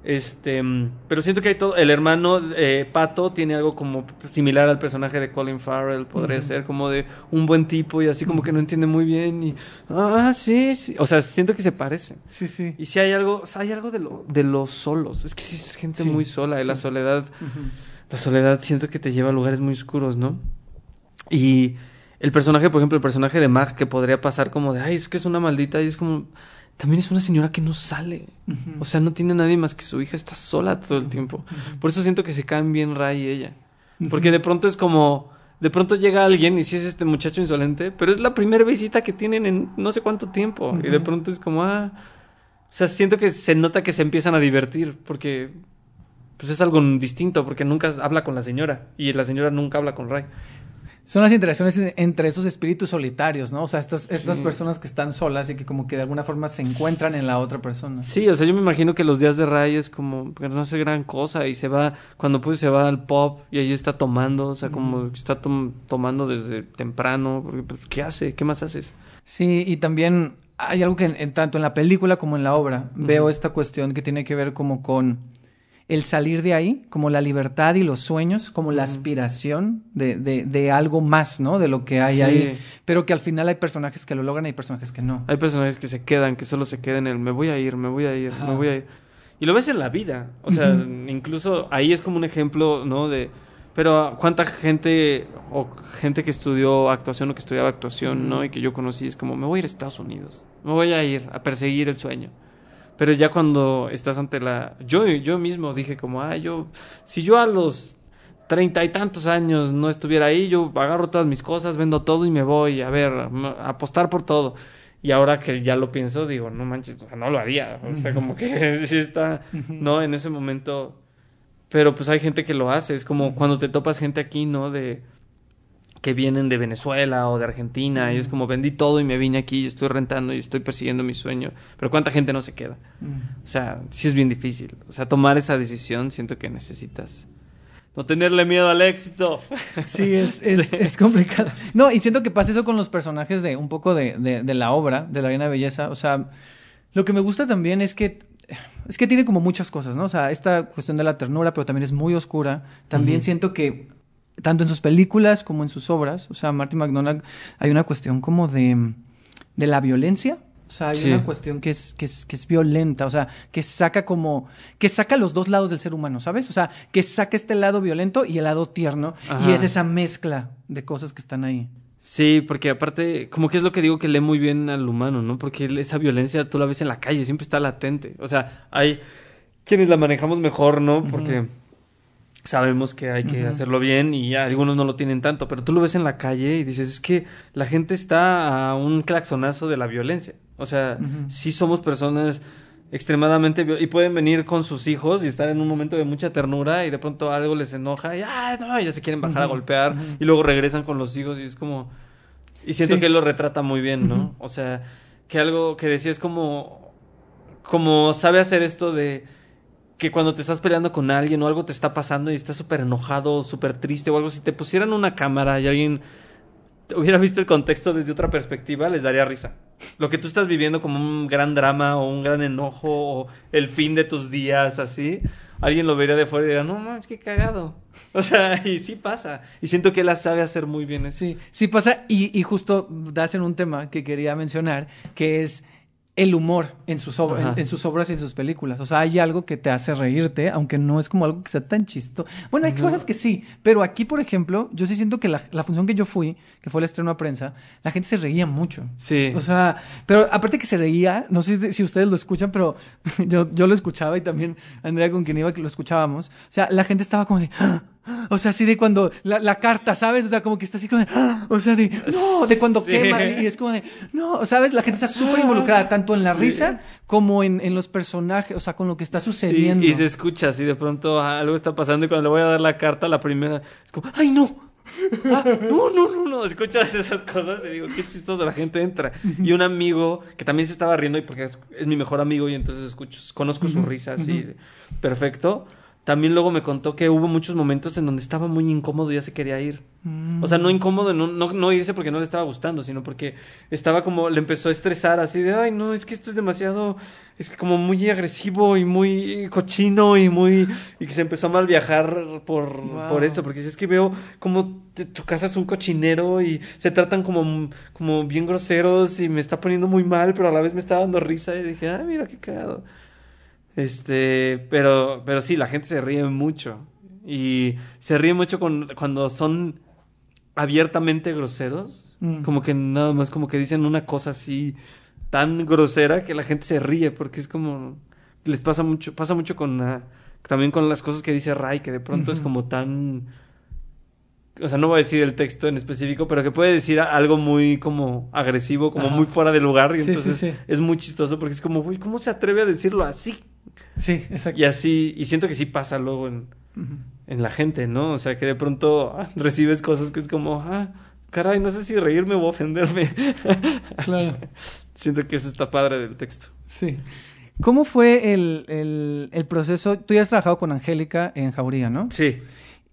Este, pero siento que hay todo. El hermano eh, Pato tiene algo como similar al personaje de Colin Farrell. Podría ser como de un buen tipo y así como que no entiende muy bien. Y, ah, sí, sí. O sea, siento que se parecen. Sí, sí. Y si hay algo, o sea, hay algo de, lo, de los solos. Es que sí es gente Sí, muy sola. Y la soledad, la soledad siento que te lleva a lugares muy oscuros, ¿no? Y el personaje, por ejemplo, el personaje de Mag, que podría pasar como de, ay, es que es una maldita. Y es como, también es una señora que no sale. O sea, no tiene nadie más que su hija, está sola todo el tiempo. Por eso siento que se caen bien Ray y ella. Porque de pronto es como, de pronto llega alguien y sí es este muchacho insolente, pero es la primera visita que tienen en no sé cuánto tiempo. Y de pronto es como, ah, o sea, siento que se nota que se empiezan a divertir porque pues es algo distinto, porque nunca habla con la señora y la señora nunca habla con Ray. Son las interacciones en- entre esos espíritus solitarios, ¿no? O sea, estas, estas Sí. personas que están solas y que como que de alguna forma se encuentran en la otra persona. Sí, o sea, yo me imagino que los días de Ray es como que no hace gran cosa y se va, cuando puede se va al pub y ahí está tomando, o sea, como está tom- tomando desde temprano, porque pues, ¿qué hace? ¿Qué más haces? Sí, y también hay algo que en, en- tanto en la película como en la obra veo esta cuestión que tiene que ver como con el salir de ahí, como la libertad y los sueños, como la aspiración de, de, de algo más, ¿no? De lo que hay Sí. ahí. Pero que al final hay personajes que lo logran y hay personajes que no. Hay personajes que se quedan, que solo se quedan en el me voy a ir, me voy a ir, Ajá. me voy a ir. Y lo ves en la vida, o sea, incluso ahí es como un ejemplo, ¿no? De, pero cuánta gente o gente que estudió actuación o que estudiaba actuación, ¿no? Y que yo conocí es como, me voy a ir a Estados Unidos, me voy a ir a perseguir el sueño. Pero ya cuando estás ante la... Yo, yo mismo dije como, ah, yo... Si yo a los treinta y tantos años no estuviera ahí, yo agarro todas mis cosas, vendo todo y me voy a ver, a apostar por todo. Y ahora que ya lo pienso, digo, no manches, o sea, no lo haría. O sea, como que sí está, ¿no? En ese momento. Pero pues hay gente que lo hace. Es como cuando te topas gente aquí, ¿no? De que vienen de Venezuela o de Argentina y es como vendí todo y me vine aquí y estoy rentando y estoy persiguiendo mi sueño. Pero cuánta gente no se queda. O sea, sí es bien difícil. O sea, tomar esa decisión siento que necesitas no tenerle miedo al éxito. Sí, es, es, Sí. es complicado. No, y siento que pasa eso con los personajes de un poco de, de, de la obra, de la Reina de Belleza. O sea, lo que me gusta también es que es que tiene como muchas cosas, ¿no? O sea, esta cuestión de la ternura, pero también es muy oscura. También siento que tanto en sus películas como en sus obras, o sea, Martin McDonagh, hay una cuestión como de, de la violencia. O sea, hay Sí. una cuestión que es, que, es, que es violenta, o sea, que saca como, que saca los dos lados del ser humano, ¿sabes? O sea, que saca este lado violento y el lado tierno, y es esa mezcla de cosas que están ahí. Sí, porque aparte, como que es lo que digo que lee muy bien al humano, ¿no? Porque esa violencia tú la ves en la calle, siempre está latente. O sea, hay quienes la manejamos mejor, ¿no? Porque sabemos que hay que hacerlo bien y algunos no lo tienen tanto, pero tú lo ves en la calle y dices, es que la gente está a un claxonazo de la violencia. O sea, sí somos personas extremadamente y pueden venir con sus hijos y estar en un momento de mucha ternura y de pronto algo les enoja y ah, no, ya se quieren bajar a golpear y luego regresan con los hijos y es como y siento Sí. que él lo retrata muy bien, ¿no? O sea, que algo que decía es como como sabe hacer esto de que cuando te estás peleando con alguien o algo te está pasando y estás súper enojado, súper triste o algo, si te pusieran una cámara y alguien hubiera visto el contexto desde otra perspectiva, les daría risa. Lo que tú estás viviendo como un gran drama o un gran enojo o el fin de tus días, así, alguien lo vería de fuera y diría, no mames, qué cagado. O sea, y sí pasa. Y siento que él la sabe hacer muy bien eso. Sí, sí pasa, y, y justo das en un tema que quería mencionar, que es el humor en sus, en, en sus obras y en sus películas. O sea, hay algo que te hace reírte, aunque no es como algo que sea tan chisto. Bueno, hay No. cosas que sí, pero aquí, por ejemplo, yo sí siento que la, la función que yo fui, que fue el estreno a prensa, la gente se reía mucho. Sí. O sea, pero aparte que se reía, no sé si ustedes lo escuchan, pero yo, yo lo escuchaba y también Andrea con quien iba que lo escuchábamos. O sea, la gente estaba como de... "Ah". O sea, así de cuando la, la carta, ¿sabes? O sea, como que está así como de... "Ah". O sea, de... No, de cuando Sí. quema. Y es como de... No, ¿sabes? La gente está súper involucrada tanto en la Sí. risa como en, en los personajes, o sea, con lo que está sucediendo. Sí, y se escucha así de pronto ah, algo está pasando y cuando le voy a dar la carta, la primera es como, ¡ay no! Ah, no, no, no, no, escuchas esas cosas y digo, qué chistoso, la gente entra. Y un amigo que también se estaba riendo y porque es, es mi mejor amigo y entonces escucho, conozco su risa así, perfecto. También luego me contó que hubo muchos momentos en donde estaba muy incómodo y ya se quería ir. Mm. O sea, no incómodo, no, no, no irse porque no le estaba gustando, sino porque estaba como, le empezó a estresar así de, ay, no, es que esto es demasiado, es que como muy agresivo y muy cochino y muy, y que se empezó a mal viajar por, Wow. por eso, porque es que veo como te- tu casa es un cochinero y se tratan como, como bien groseros y me está poniendo muy mal, pero a la vez me está dando risa y dije, ah, mira qué cagado. Este, pero, pero sí, la gente se ríe mucho. Y se ríe mucho con, cuando son abiertamente groseros. Mm. Como que nada más como que dicen una cosa así tan grosera que la gente se ríe porque es como les pasa mucho, pasa mucho con ah, también con las cosas que dice Ray, que de pronto es como tan o sea, no voy a decir el texto en específico, pero que puede decir algo muy como agresivo, como muy fuera de lugar y Sí, entonces sí. es muy chistoso porque es como, güey, ¿cómo se atreve a decirlo así? Sí, exacto. Y así, y siento que sí pasa luego en, en la gente, ¿no? O sea, que de pronto ah, recibes cosas que es como, ah, caray, no sé si reírme o ofenderme. Claro. Siento que eso está padre del texto. Sí. ¿Cómo fue el, el, el proceso? Tú ya has trabajado con Angélica en Jauría, ¿no? Sí.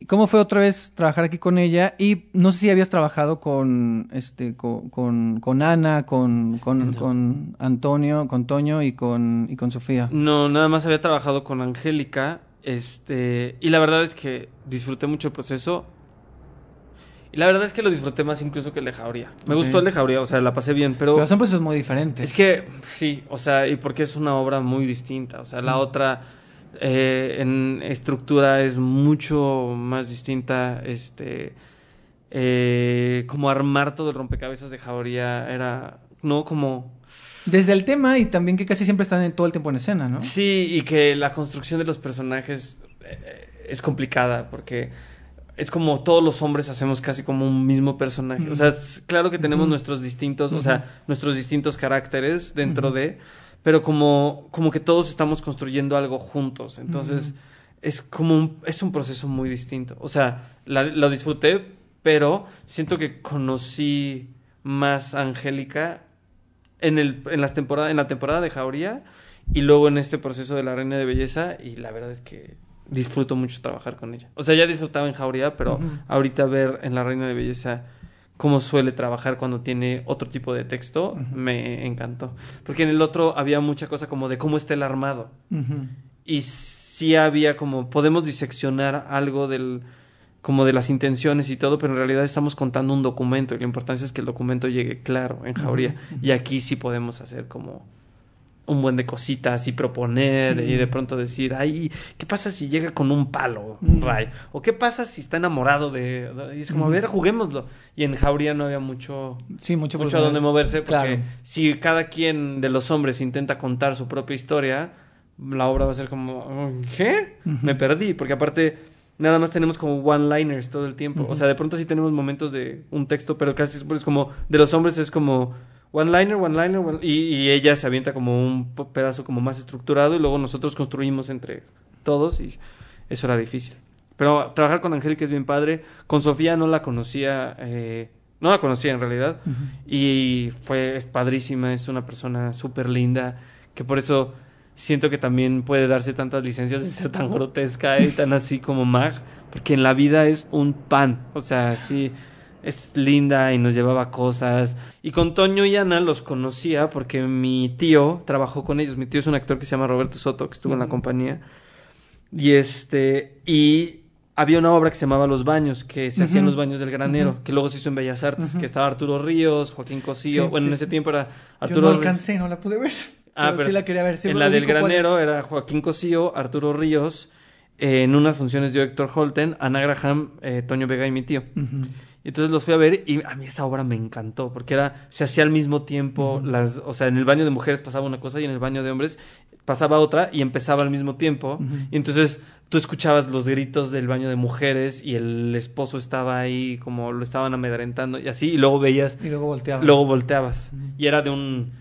¿Cómo fue otra vez trabajar aquí con ella? Y no sé si habías trabajado con este con, con, con Ana, con, con, con Antonio, con Toño y con, y con Sofía. No, nada más había trabajado con Angélica, este, y la verdad es que disfruté mucho el proceso. Y la verdad es que lo disfruté más incluso que el de Jauría. Me gustó el de Jauría, o sea, la pasé bien, pero... Pero son procesos muy diferentes. Es que sí, o sea, y porque es una obra muy distinta. O sea, la otra eh, en estructura es mucho más distinta. Este, eh, como armar todo el rompecabezas de Jauría era, no como Desde el tema y también que casi siempre están en- todo el tiempo en escena, ¿no? Sí, y que la construcción de los personajes eh, es complicada porque es como todos los hombres hacemos casi como un mismo personaje. O sea, claro que tenemos nuestros distintos, o sea, nuestros distintos caracteres dentro de, pero como, como que todos estamos construyendo algo juntos. Entonces, es como un, es un proceso muy distinto. O sea, la- lo disfruté, pero siento que conocí más a Angélica en el en las temporadas en la temporada de Jauría y luego en este proceso de la Reina de Belleza y la verdad es que disfruto mucho trabajar con ella. O sea, ya disfrutaba en Jauría, pero ahorita ver en la Reina de Belleza cómo suele trabajar cuando tiene otro tipo de texto me encantó, porque en el otro había mucha cosa como de cómo está el armado. Y sí había como podemos diseccionar algo del como de las intenciones y todo, pero en realidad estamos contando un documento y la importancia es que el documento llegue claro en Jauría. Y aquí sí podemos hacer como un buen de cositas y proponer y de Ujú. pronto decir, ay, ¿qué pasa si llega con un palo, Ujú. Ray? ¿O qué pasa si está enamorado de...? Y es como, a Ujú. ver, juguémoslo. Y en Jauría no había mucho Sí, mucho, mucho a dónde moverse porque Claro. si cada quien de los hombres intenta contar su propia historia, la obra va a ser como ¿qué? Me perdí, porque aparte nada más tenemos como one-liners todo el tiempo. O sea, de pronto sí tenemos momentos de un texto, pero casi es como de los hombres es como one-liner, one-liner, one- y, y ella se avienta como un pedazo como más estructurado y luego nosotros construimos entre todos y eso era difícil. Pero trabajar con Angélica es bien padre. Con Sofía no la conocía, eh, no la conocía en realidad. Ujú. Y fue, es padrísima, es una persona súper linda, que por eso siento que también puede darse tantas licencias de ser tan grotesca y tan así como Mag, porque en la vida es un pan, o sea, sí, es linda y nos llevaba cosas. Y con Toño y Ana los conocía porque mi tío trabajó con ellos, mi tío es un actor que se llama Roberto Soto, que estuvo en la compañía, y este, y había una obra que se llamaba Los Baños, que se hacía en Ujú. los baños del granero, que luego se hizo en Bellas Artes, que estaba Arturo Ríos, Joaquín Cosío, Sí, bueno, en ese tiempo era Yo Arturo no Rí- alcancé, no la pude ver. Ah, pero, pero sí la quería ver. Sí en la del granero era Joaquín Cosío, Arturo Ríos, eh, en unas funciones de Héctor Holten, Ana Graham, eh, Toño Vega y mi tío. Entonces los fui a ver y a mí esa obra me encantó, porque era, se hacía al mismo tiempo, las, o sea, en el baño de mujeres pasaba una cosa y en el baño de hombres pasaba otra y empezaba al mismo tiempo. Y entonces tú escuchabas los gritos del baño de mujeres y el esposo estaba ahí como lo estaban amedrentando y así, y luego veías Y luego volteaba. Luego volteabas. Y era de un.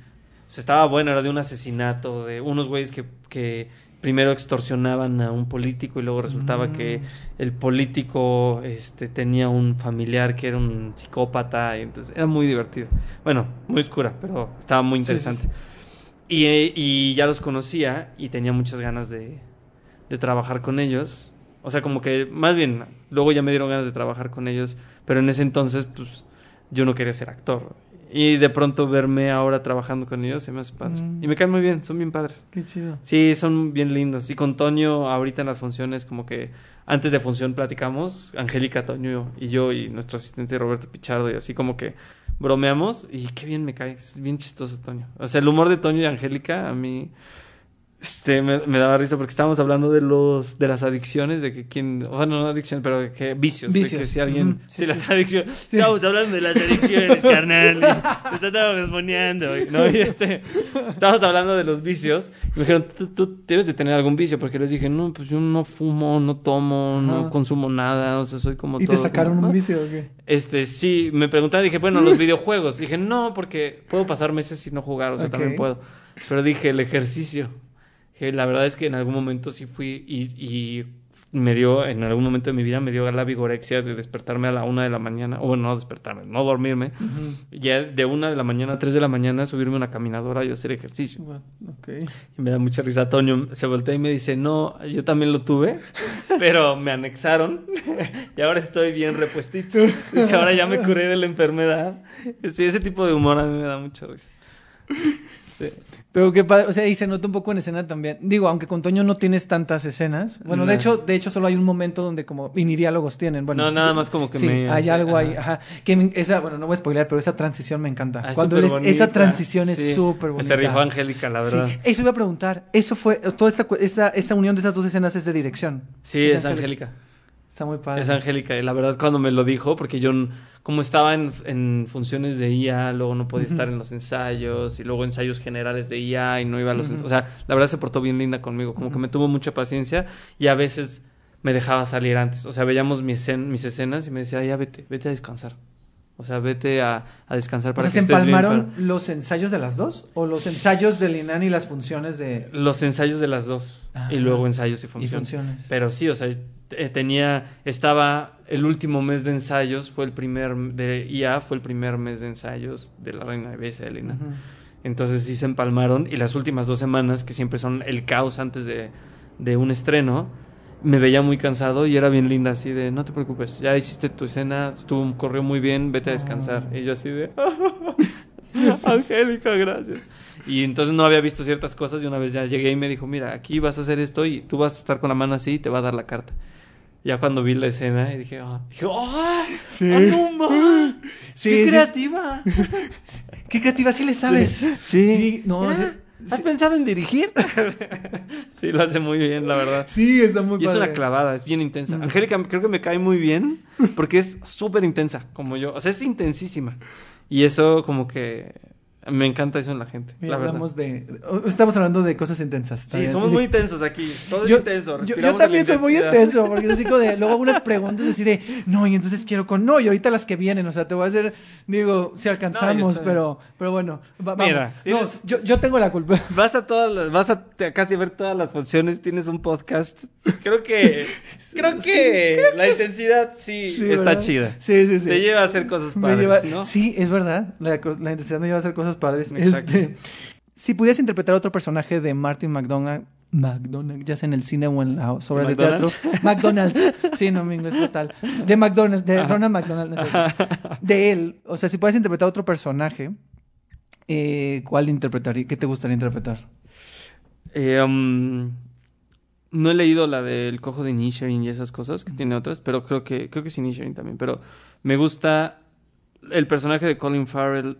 O sea, estaba bueno, era de un asesinato, de unos güeyes que, que primero extorsionaban a un político y luego resultaba Mm. que el político este, tenía un familiar que era un psicópata. Y entonces era muy divertido. Bueno, muy oscura, pero estaba muy Sí, sí, interesante. sí. Y, eh, y ya los conocía y tenía muchas ganas de, de trabajar con ellos. O sea, como que, más bien, luego ya me dieron ganas de trabajar con ellos, pero en ese entonces, pues, yo no quería ser actor. Y de pronto verme ahora trabajando con ellos se me hace padre. Mm. Y me caen muy bien, son bien padres. Qué chido. Sí, son bien lindos. Y con Toño, ahorita en las funciones, como que antes de función platicamos, Angélica, Toño y yo y nuestro asistente Roberto Pichardo, y así como que bromeamos. Y qué bien me cae, es bien chistoso Toño. O sea, el humor de Toño y Angélica a mí este, me, me daba risa porque estábamos hablando de los de las adicciones, de que quién, bueno, no adicciones, pero de que vicios, de Vicios. que si alguien, sí, sí, las sí. adicciones, estábamos hablando de las adicciones, carnal, y nos estábamos moneando, ¿no? Y este, estábamos hablando de los vicios, y me dijeron, tú, tú debes de tener algún vicio, porque les dije, no, pues yo no fumo, no tomo, no consumo nada, o sea, soy como ¿Y te sacaron como, un ¿no? vicio o qué? Este, sí, me preguntaron, dije, bueno, los videojuegos. Dije, no, porque puedo pasar meses sin no jugar, o sea, también puedo. Pero dije, el ejercicio. Dije, la verdad es que en algún momento sí fui y, y me dio, en algún momento de mi vida, me dio la vigorexia de despertarme a la una de la mañana, o bueno, no despertarme, no dormirme. Ya de una de la mañana a tres de la mañana subirme a una caminadora y hacer ejercicio. Bueno. Y me da mucha risa. Toño se voltea y me dice, no, yo también lo tuve, pero me anexaron y ahora estoy bien repuestito. Dice, ahora ya me curé de la enfermedad. Sí, ese tipo de humor a mí me da mucha risa. Sí. Pero qué padre, o sea, y se nota un poco en escena también. Digo, aunque con Toño no tienes tantas escenas. Bueno, de hecho, de hecho solo hay un momento donde como mini diálogos tienen. Bueno, No, nada más como que sí, me hay algo ahí, ajá. ajá. Que esa, bueno, no voy a spoilear, pero esa transición me encanta. Ah, es Cuando es- esa transición es súper bonita. Se rifó Angélica, la verdad. Sí, eso iba a preguntar. Eso fue, toda esta, esa, esa unión de esas dos escenas es de dirección. Sí, es Angélica. Está muy padre. Es Angélica, y la verdad cuando me lo dijo, porque yo como estaba en, en funciones de IA, luego no podía estar en los ensayos, y luego ensayos generales de IA, y no iba a los ensayos. O sea, la verdad se portó bien linda conmigo, como que me tuvo mucha paciencia, y a veces me dejaba salir antes. O sea, veíamos mi escen- mis escenas y me decía, ya vete, vete a descansar. O sea, vete a, a descansar O para sea, que ¿se estés bien. empalmaron fuera". los ensayos de las dos? ¿O los ensayos del INAN y las funciones de... Los ensayos de las dos, y luego ensayos y y funciones. funciones? Pero sí, o sea, tenía, estaba el último mes de ensayos, fue el primer, de IA, fue el primer mes de ensayos de la Reina de Belleza, Elena. Ujú. Entonces sí se empalmaron y las últimas dos semanas, que siempre son el caos antes de, de un estreno, me veía muy cansado y era bien linda, así de, no te preocupes, ya hiciste tu escena, estuvo, corrió muy bien, vete a descansar. Ah. Y yo así de, Angélica, gracias. Y entonces no había visto ciertas cosas y una vez ya llegué y me dijo, mira, aquí vas a hacer esto y tú vas a estar con la mano así y te va a dar la carta. Ya cuando vi la escena y dije, ah, dije, ¡ay! Sí. ¡Ah, no más! Sí, ¡Qué sí. creativa! ¡Qué creativa! Sí le sabes. Sí. Y- no, sí- ¿Has sí. pensado en dirigir? sí, lo hace muy bien, la verdad. Sí, está muy Y es una clavada, es bien intensa. Mm. Angélica creo que me cae muy bien porque es súper intensa, como yo. O sea, es intensísima. Y eso como que me encanta eso en la gente, Mira, la verdad. hablamos de... Estamos hablando de cosas intensas. Sí, bien. somos muy intensos aquí. Todo es Yo, intenso. yo- también soy muy intenso, porque es así como de, luego hago unas preguntas así de, no, y entonces quiero con, no, y ahorita las que vienen, o sea, te voy a hacer, digo, si alcanzamos, pero, pero bueno, va- vamos. Mira, No, tienes- yo, yo tengo la culpa. Vas a todas las, vas a casi ver todas las funciones, tienes un podcast. Creo que creo que la intensidad sí, Sí, está ¿verdad? chida. Sí, sí, sí. Te lleva a hacer cosas padres, lleva- ¿no? Sí, es verdad, la, la intensidad me lleva a hacer cosas padres. Este, si pudieras interpretar a otro personaje de Martin McDonagh, ya sea en el cine o en las obras de teatro. McDonald's? Sí, no, mi inglés es fatal. De McDonald's, de Ajá. Ronald McDonald. no. De él. O sea, si puedes interpretar a otro personaje, eh, ¿cuál interpretaría? ¿Qué te gustaría interpretar? Eh, um, no he leído la del cojo de Nisharin y esas cosas, que tiene otras, pero creo que creo que sí Nisharin también, pero me gusta el personaje de Colin Farrell.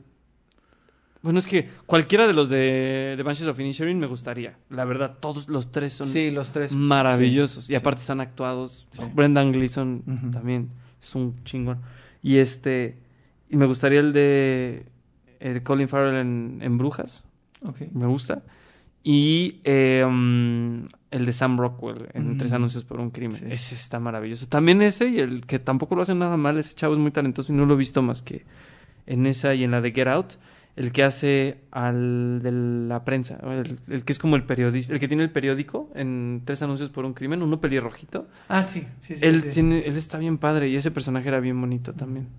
Bueno, es que cualquiera de los de, de Banshees of Inisherin me gustaría. La verdad, todos los tres son Sí, los tres. maravillosos. y sí. aparte están actuados. Brendan Gleeson también es un chingón. Y este, y me gustaría el de, el Colin Farrell en, en Brujas, me gusta. Y eh, um, el de Sam Rockwell en Mm. Tres Anuncios por un Crimen. Sí. Ese está maravilloso. También ese y el que tampoco lo hace nada mal. Ese chavo es muy talentoso y no lo he visto más que en esa y en la de Get Out. El que hace al de la prensa, el, el que es como el periodista, el que tiene el periódico en Tres Anuncios por un Crimen, uno pelirrojito. Ah, sí. sí, sí, él, sí. tiene, él está bien padre y ese personaje era bien bonito también.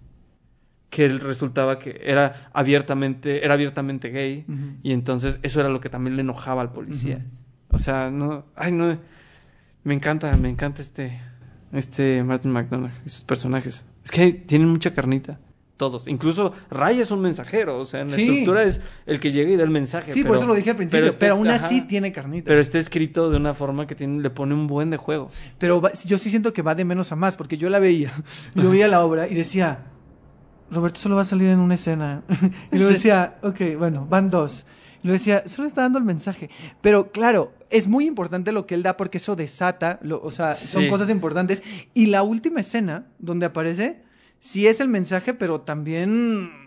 Que él resultaba que era abiertamente, era abiertamente gay. Y entonces eso era lo que también le enojaba al policía. O sea, no, ay no, me encanta, me encanta este, este Martin McDonagh y sus personajes. Es que tienen mucha carnita. Todos. Incluso Ray es un mensajero. O sea, en la Sí. estructura es el que llega y da el mensaje. Sí, por pero- eso lo dije al principio, pero, es- aún así ajá. tiene carnita. Pero está escrito de una forma que tiene, le pone un buen de juego. Pero va- yo sí siento que va de menos a más, porque yo la veía, yo veía la obra y decía, Roberto solo va a salir en una escena. y luego decía, ok, bueno, van dos. Y luego decía, solo está dando el mensaje. Pero claro, es muy importante lo que él da porque eso desata, lo- o sea, son Sí. cosas importantes. Y la última escena donde aparece, sí es el mensaje, pero también... o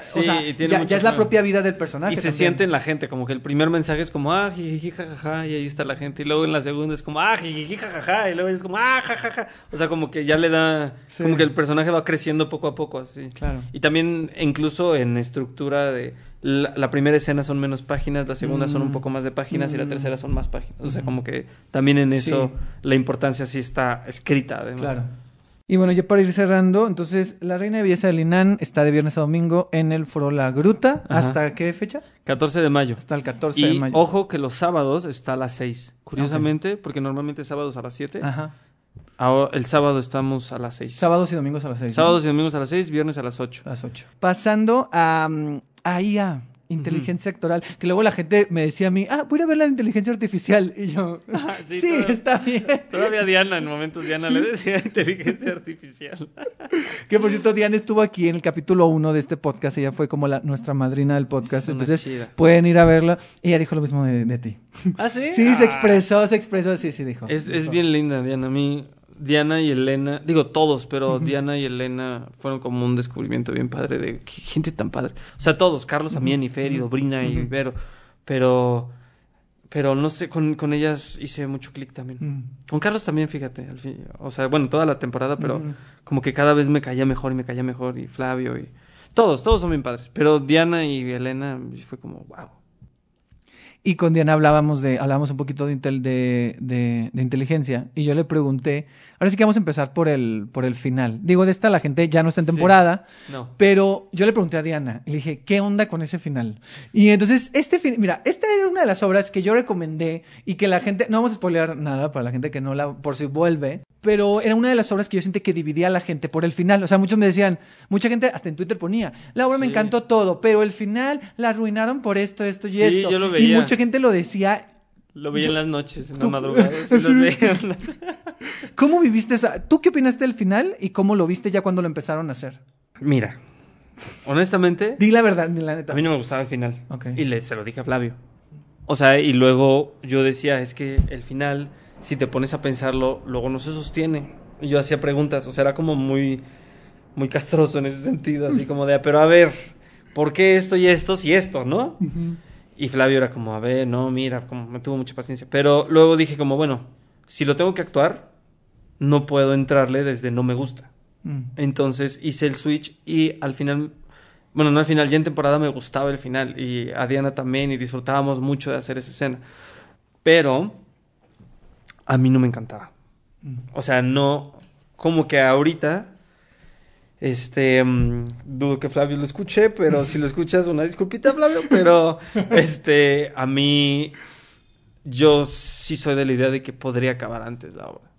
Sí, sea, tiene ya, es la propia vida del personaje. Y se también. siente en la gente, como que el primer mensaje es como, ah, jijiji, jajaja, y ahí está la gente. Y luego en la segunda es como, ah, jijiji, jajaja, y luego es como, ah, jajaja. O sea, como que ya le da, Sí. como que el personaje va creciendo poco a poco, así. Claro. Y también, incluso en estructura de, la, la primera escena son menos páginas, la segunda son un Mm. poco más de páginas y la Mm. tercera son más páginas. O sea, como que también en eso Sí. la importancia sí está escrita, además. Claro. Y bueno, ya para ir cerrando, entonces La Reina de Belleza de Linan está de viernes a domingo en el Foro La Gruta. Ajá. ¿Hasta qué fecha? 14 de mayo. Hasta el 14 de Y mayo. ojo que los sábados está a las 6. Curiosamente, porque normalmente sábados a las 7. Ajá. Ahora, el sábado estamos a las 6. Sábados y domingos a las 6. Sábados y domingos a las 6, viernes a las 8. A las 8. Pasando a, mm, a IA, inteligencia actoral, que luego la gente me decía a mí, ah, voy a ir a ver la inteligencia artificial. Y yo, sí, está bien. Todavía Diana, en momentos Diana le decía inteligencia artificial. Que por cierto, Diana estuvo aquí en el capítulo 1 de este podcast. Ella fue como la, nuestra madrina del podcast. Es Entonces, chida. pueden ir a verla. Ella dijo lo mismo de, de ti. ¿Ah, sí? Sí, se expresó, se expresó, sí, sí, dijo. Es, es Dijo. bien linda, Diana. A mí, Diana y Elena, digo todos, pero Diana y Elena fueron como un descubrimiento bien padre de qué gente tan padre. O sea, todos, Carlos también, y Fer, y Dobrina, y. Vero. Pero, pero no sé, con, con ellas hice mucho clic también. Con Carlos también, fíjate. Al fin, o sea, bueno, toda la temporada, pero como que cada vez me caía mejor y me caía mejor. Y Flavio y. Todos, todos son bien padres. Pero Diana y Elena fue como, wow. Y con Diana hablábamos de, hablábamos un poquito de, intel- de, de- de inteligencia. Y yo le pregunté, ahora sí que vamos a empezar por el, por el final. Digo, de esta la gente ya no está en Sí. temporada, No. pero yo le pregunté a Diana y le dije, ¿qué onda con ese final? Y entonces, este fin, mira, esta era una de las obras que yo recomendé y que la gente, no vamos a spoilear nada para la gente que no la, por si vuelve, pero era una de las obras que yo sentí que dividía a la gente por el final. O sea, muchos me decían, mucha gente hasta en Twitter ponía, la obra me encantó todo, pero el final la arruinaron por esto, esto y Sí, esto. yo lo Y veía. mucha gente lo decía. Lo veía Yo- en las noches, en tú- la madrugada. sí Sí. los veía. ¿Cómo viviste esa? ¿Tú qué opinaste del final y cómo lo viste ya cuando lo empezaron a hacer? Mira, honestamente, Di la verdad, di la neta. a mí no me gustaba el final. Ok. Y le, se lo dije a Flavio. O sea, y luego yo decía, es que el final, si te pones a pensarlo, luego no se sostiene. Y yo hacía preguntas, o sea, era como muy, muy castroso en ese sentido, así como de, pero a ver, ¿por qué esto y esto si esto, no? Y Flavio era como, a ver, no, mira, como me tuvo mucha paciencia. Pero luego dije como, bueno, si lo tengo que actuar, no puedo entrarle desde no me gusta. Mm. Entonces hice el switch y al final, bueno, no al final, ya en temporada me gustaba el final y a Diana también y disfrutábamos mucho de hacer esa escena. Pero a mí no me encantaba. Mm. O sea, no, como que ahorita, este, mm, dudo que Flavio lo escuche, pero si lo escuchas, una disculpita, Flavio, pero este, a mí, yo sí soy de la idea de que podría acabar antes la obra.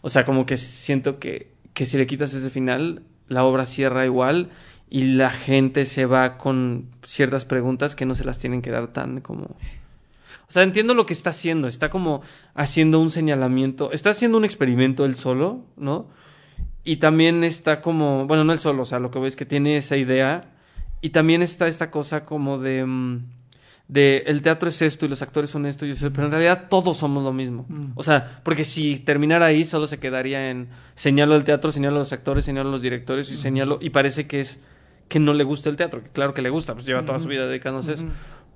O sea, como que siento que, que si le quitas ese final, la obra cierra igual y la gente se va con ciertas preguntas que no se las tienen que dar tan como... O sea, entiendo lo que está haciendo, está como haciendo un señalamiento, está haciendo un experimento él solo, ¿no? Y también está como, bueno, no él solo, o sea, lo que veo es que tiene esa idea y también está esta cosa como de... mm, de el teatro es esto y los actores son esto y eso, pero en realidad todos somos lo mismo. Mm. O sea, porque si terminara ahí solo se quedaría en señalo el teatro, señalo a los actores, señalo a los directores y señalo y parece que es que no le gusta el teatro, que claro que le gusta, pues lleva toda su vida dedicándose a eso.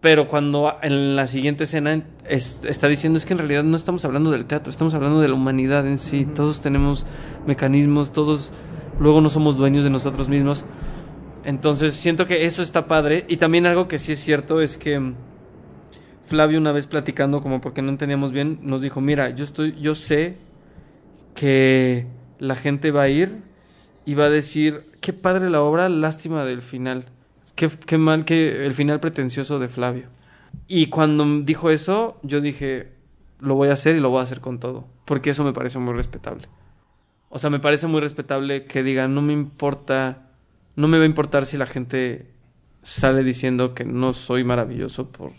Pero cuando en la siguiente escena en- es- está diciendo es que en realidad no estamos hablando del teatro, estamos hablando de la humanidad en sí. Todos tenemos mecanismos, todos luego no somos dueños de nosotros mismos. Entonces siento que eso está padre. Y también algo que sí es cierto es que mm, Flavio una vez platicando, como porque no entendíamos bien, nos dijo, mira, yo estoy, yo sé que la gente va a ir y va a decir, qué padre la obra, lástima del final. Qué, qué mal que el final pretencioso de Flavio. Y cuando dijo eso, yo dije, lo voy a hacer y lo voy a hacer con todo. porque eso me parece muy respetable. O sea, me parece muy respetable que digan, no me importa, no me va a importar si la gente sale diciendo que no soy maravilloso por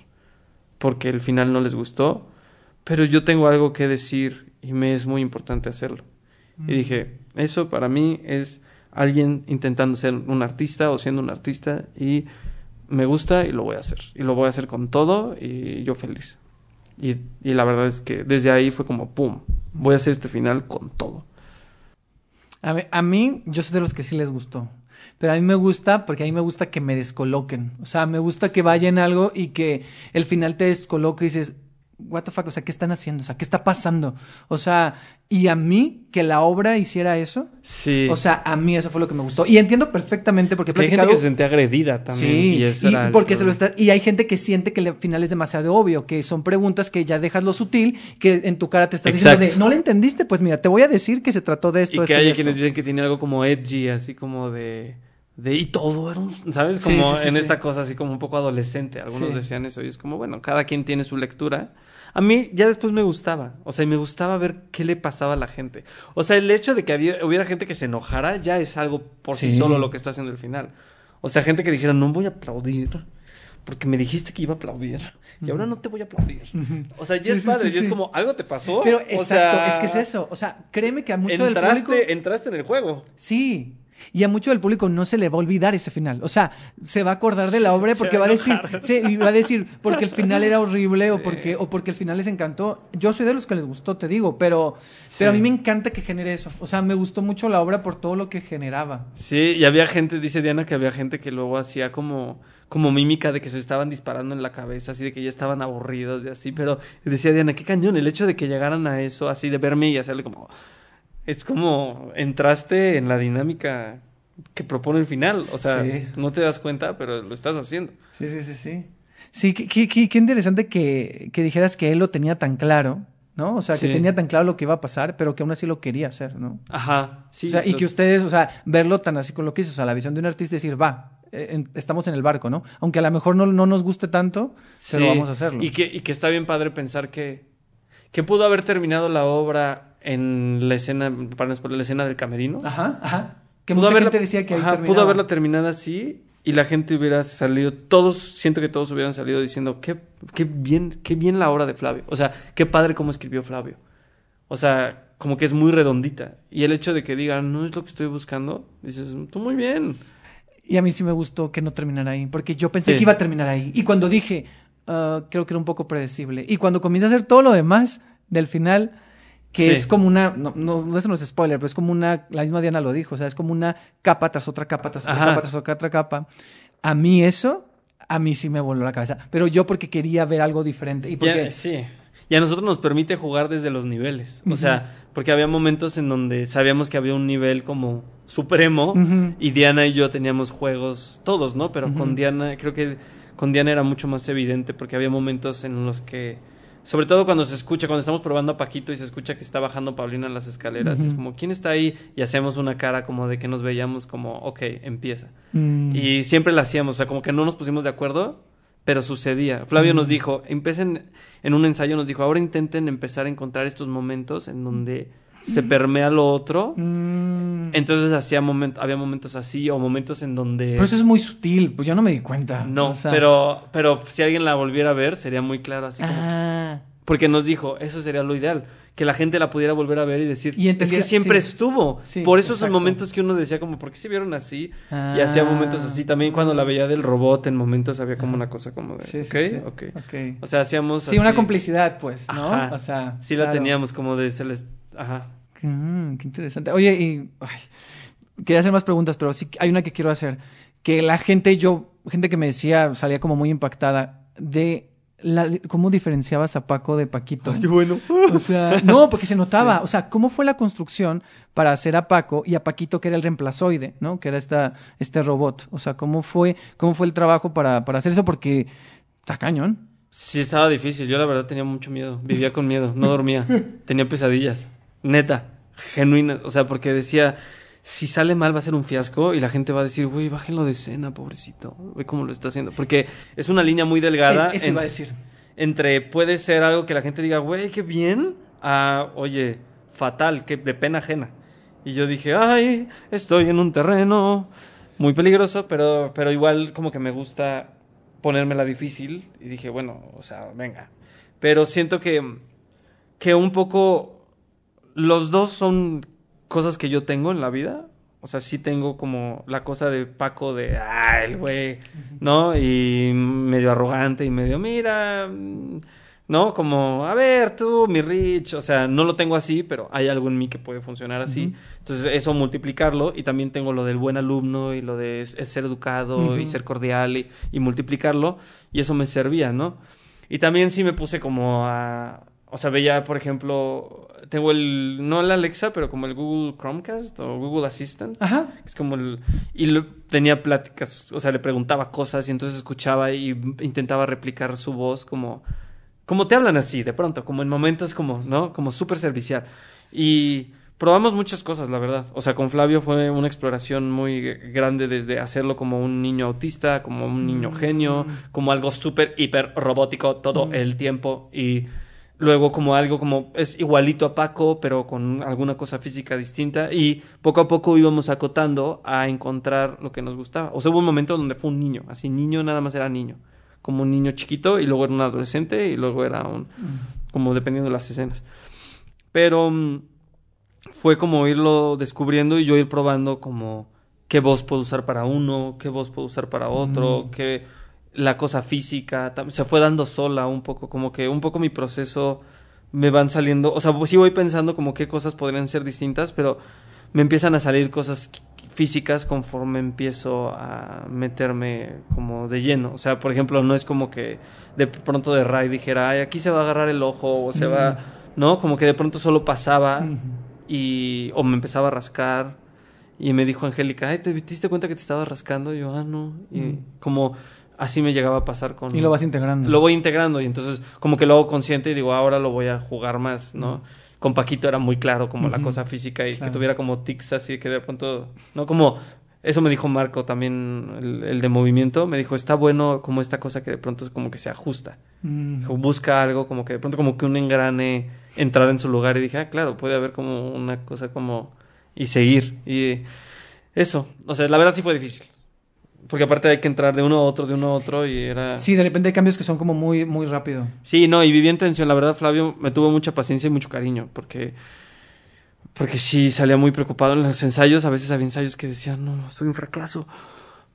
porque el final no les gustó, pero yo tengo algo que decir y me es muy importante hacerlo. Y dije, eso para mí es alguien intentando ser un artista o siendo un artista y me gusta y lo voy a hacer. Y lo voy a hacer con todo y yo feliz. Y, y la verdad es que desde ahí fue como, ¡pum! Voy a hacer este final con todo. A mí, a mí, yo soy de los que sí les gustó. Pero a mí me gusta porque a mí me gusta que me descoloquen. O sea, me gusta que vayan algo y que el final te descoloque y dices, what the fuck, o sea, ¿qué están haciendo? O sea, ¿qué está pasando? O sea, y a mí que la obra hiciera eso, Sí. o sea, a mí eso fue lo que me gustó. Y entiendo perfectamente porque he hay gente que se sentía agredida también. Sí, y, eso y era porque se lo está, y hay gente que siente que el final es demasiado obvio, que son preguntas que ya dejas lo sutil, que en tu cara te estás diciendo de, no le entendiste, pues mira, te voy a decir que se trató de esto, Y que hay esto". quienes dicen que tiene algo como edgy, así como de... de y todo era un... ¿Sabes? Como sí, sí, en esta cosa así como un poco adolescente. Algunos decían eso y es como, bueno, cada quien tiene su lectura. A mí ya después me gustaba. O sea, me gustaba ver qué le pasaba a la gente. O sea, el hecho de que había- hubiera gente que se enojara ya es algo por sí, solo lo que está haciendo el final. O sea, gente que dijera, no voy a aplaudir porque me dijiste que iba a aplaudir y ahora no te voy a aplaudir. O sea, ya Sí, es padre. sí, y es como, algo te pasó. Pero O exacto, sea, es que es eso, o sea, créeme que a mucho del entraste, público... entraste en el juego. Sí. Y a mucho del público no se le va a olvidar ese final. O sea, se va a acordar de la obra porque va va a decir, sí, y va a decir, porque el final era horrible o porque o porque el final les encantó. Yo soy de los que les gustó, te digo, pero pero a mí me encanta que genere eso. O sea, me gustó mucho la obra por todo lo que generaba. Sí, y había gente, dice Diana, que había gente que luego hacía como, como mímica de que se estaban disparando en la cabeza, así de que ya estaban aburridos y así, pero decía Diana, qué cañón, el hecho de que llegaran a eso, así de verme y hacerle como, es como entraste en la dinámica que propone el final, o sea, Sí. no te das cuenta, pero lo estás haciendo. Sí, sí, sí, sí. Sí, qué, qué- qué- qué interesante que, que dijeras que él lo tenía tan claro, ¿no? O sea, que tenía tan claro lo que iba a pasar, pero que aún así lo quería hacer, ¿no? Ajá, sí. o sea, y que ustedes, o sea, verlo tan así con lo que hizo, o sea, la visión de un artista decir, va, eh, en- estamos en el barco, ¿no? Aunque a lo mejor no, no nos guste tanto, pero vamos a hacerlo. Y que, y que está bien padre pensar que, que pudo haber terminado la obra en la escena, para la escena del camerino. Ajá, ajá. Que Pudo mucha haberla- gente decía que ahí ajá, pudo haberla terminado así y la gente hubiera salido, todos, siento que todos hubieran salido diciendo, qué, qué bien, qué bien la obra de Flavio. O sea, qué padre cómo escribió Flavio. O sea, como que es muy redondita. Y el hecho de que digan, no es lo que estoy buscando, dices, tú muy bien. Y a mí sí me gustó que no terminara ahí, porque yo pensé Sí. que iba a terminar ahí. Y cuando dije, ah, creo que era un poco predecible. Y cuando comienza a hacer todo lo demás del final, que Sí. es como una, no, no, no, eso no es spoiler, pero es como una, la misma Diana lo dijo, o sea, es como una capa tras otra capa, tras otra Ajá. capa, tras otra capa. A mí eso, a mí sí me voló la cabeza. Pero yo porque quería ver algo diferente. Y porque, Ya, sí. Y a nosotros nos permite jugar desde los niveles. O sea, porque había momentos en donde sabíamos que había un nivel como supremo y Diana y yo teníamos juegos, todos, ¿no? Pero con Diana, creo que con Diana era mucho más evidente porque había momentos en los que, sobre todo cuando se escucha, cuando estamos probando a Paquito y se escucha que está bajando Paulina las escaleras, es como, ¿quién está ahí? Y hacemos una cara como de que nos veíamos como, ok, empieza. Mm. Y siempre la hacíamos, o sea, como que no nos pusimos de acuerdo, pero sucedía. Flavio Mm. nos dijo, empiecen, en un ensayo nos dijo, ahora intenten empezar a encontrar estos momentos en donde se permea lo otro. Mm. Entonces hacía moment, había momentos así o momentos en donde... Pero eso es muy sutil, pues yo no me di cuenta. No, O sea, pero, pero si alguien la volviera a ver sería muy claro así como... Ah. Porque nos dijo, eso sería lo ideal, que la gente la pudiera volver a ver y decir, Y es que siempre sí. estuvo. Sí, Por esos son exacto. momentos que uno decía como, ¿por qué se vieron así? Y Ah. hacía momentos así. También cuando la veía del robot, en momentos había como una cosa como de, Sí, sí, ok, sí. ok. Ok. O sea, hacíamos Sí, una complicidad, pues, ¿no? Ajá. O sea, Sí la teníamos como de, se les... Ajá. Qué interesante. Oye, y ay, quería hacer más preguntas, pero sí hay una que quiero hacer. Que la gente, yo, gente que me decía, salía como muy impactada de la, cómo diferenciabas a Paco de Paquito. bueno. O sea, no, porque se notaba. O sea, ¿cómo fue la construcción para hacer a Paco y a Paquito, que era el reemplazoide, ¿no? Que era esta, este robot. O sea, ¿cómo fue, cómo fue el trabajo para, para hacer eso? Porque está cañón. Sí, estaba difícil. Yo la verdad tenía mucho miedo. Vivía con miedo. No dormía. tenía pesadillas. Neta. Genuinas. O sea, porque decía, si sale mal va a ser un fiasco y la gente va a decir, güey, bájenlo de escena, pobrecito. Ve cómo lo está haciendo. Porque es una línea muy delgada. Eh, eso en- iba a decir. entre puede ser algo que la gente diga, güey, qué bien, a, oye, fatal, que de pena ajena. Y yo dije, ay, estoy en un terreno muy peligroso, pero, pero igual como que me gusta ponérmela difícil. Y dije, bueno, o sea, venga. Pero siento que, que un poco los dos son cosas que yo tengo en la vida. O sea, sí tengo como la cosa de Paco de, ah, el güey, ¿no? Y medio arrogante y medio, mira, mm", ¿no? Como, a ver, tú, mi Rich, o sea, no lo tengo así, pero hay algo en mí que puede funcionar así. Entonces, eso multiplicarlo y también tengo lo del buen alumno y lo de ser educado y ser cordial y, y multiplicarlo y eso me servía, ¿no? Y también sí me puse como a... O sea, veía, por ejemplo, tengo el, no el Alexa, pero como el Google Chromecast o Google Assistant. Ajá. Es como el... Y lo- tenía pláticas, o sea, le preguntaba cosas y entonces escuchaba y intentaba replicar su voz como... Como te hablan así, de pronto, como en momentos como, ¿no? Como súper servicial. Y probamos muchas cosas, la verdad. O sea, con Flavio fue una exploración muy grande desde hacerlo como un niño autista, como un niño genio, como algo súper, hiper robótico todo Mm. el tiempo. Y luego como algo como es igualito a Paco, pero con alguna cosa física distinta. Y poco a poco íbamos acotando a encontrar lo que nos gustaba. O sea, hubo un momento donde fue un niño, así niño nada más era niño. Como un niño chiquito y luego era un adolescente y luego era un... como dependiendo de las escenas. Pero mm, fue como irlo descubriendo y yo ir probando como qué voz puedo usar para uno, qué voz puedo usar para otro, Mm. qué la cosa física, se fue dando sola un poco, como que un poco mi proceso me van saliendo, o sea, sí voy pensando como qué cosas podrían ser distintas, pero me empiezan a salir cosas físicas conforme empiezo a meterme como de lleno. O sea, por ejemplo, no es como que de pronto de Ray dijera, ay, aquí se va a agarrar el ojo o se Mm. va, ¿no? Como que de pronto solo pasaba y o me empezaba a rascar y me dijo Angélica, ay, ¿te diste cuenta que te estaba rascando? Y yo, ah, no. Y Mm. como así me llegaba a pasar con... Y lo vas integrando. Lo voy integrando y entonces como que lo hago consciente y digo, ahora lo voy a jugar más, ¿no? Con Paquito era muy claro como la cosa física y Claro. que tuviera como tics así que de pronto, ¿no? Como... Eso me dijo Marco también, el, el de movimiento. Me dijo, está bueno como esta cosa que de pronto es como que se ajusta. Mm. Dijo, busca algo como que de pronto como que un engrane entrar en su lugar y dije, ah, claro, puede haber como una cosa como y seguir y eso, o sea, la verdad sí fue difícil. Porque aparte hay que entrar de uno a otro, de uno a otro y era Sí, de repente hay cambios que son como muy, muy rápido. Sí, no, y viví en tensión, la verdad Flavio me tuvo mucha paciencia y mucho cariño porque porque sí salía muy preocupado en los ensayos, a veces había ensayos que decían, "No, soy un fracaso."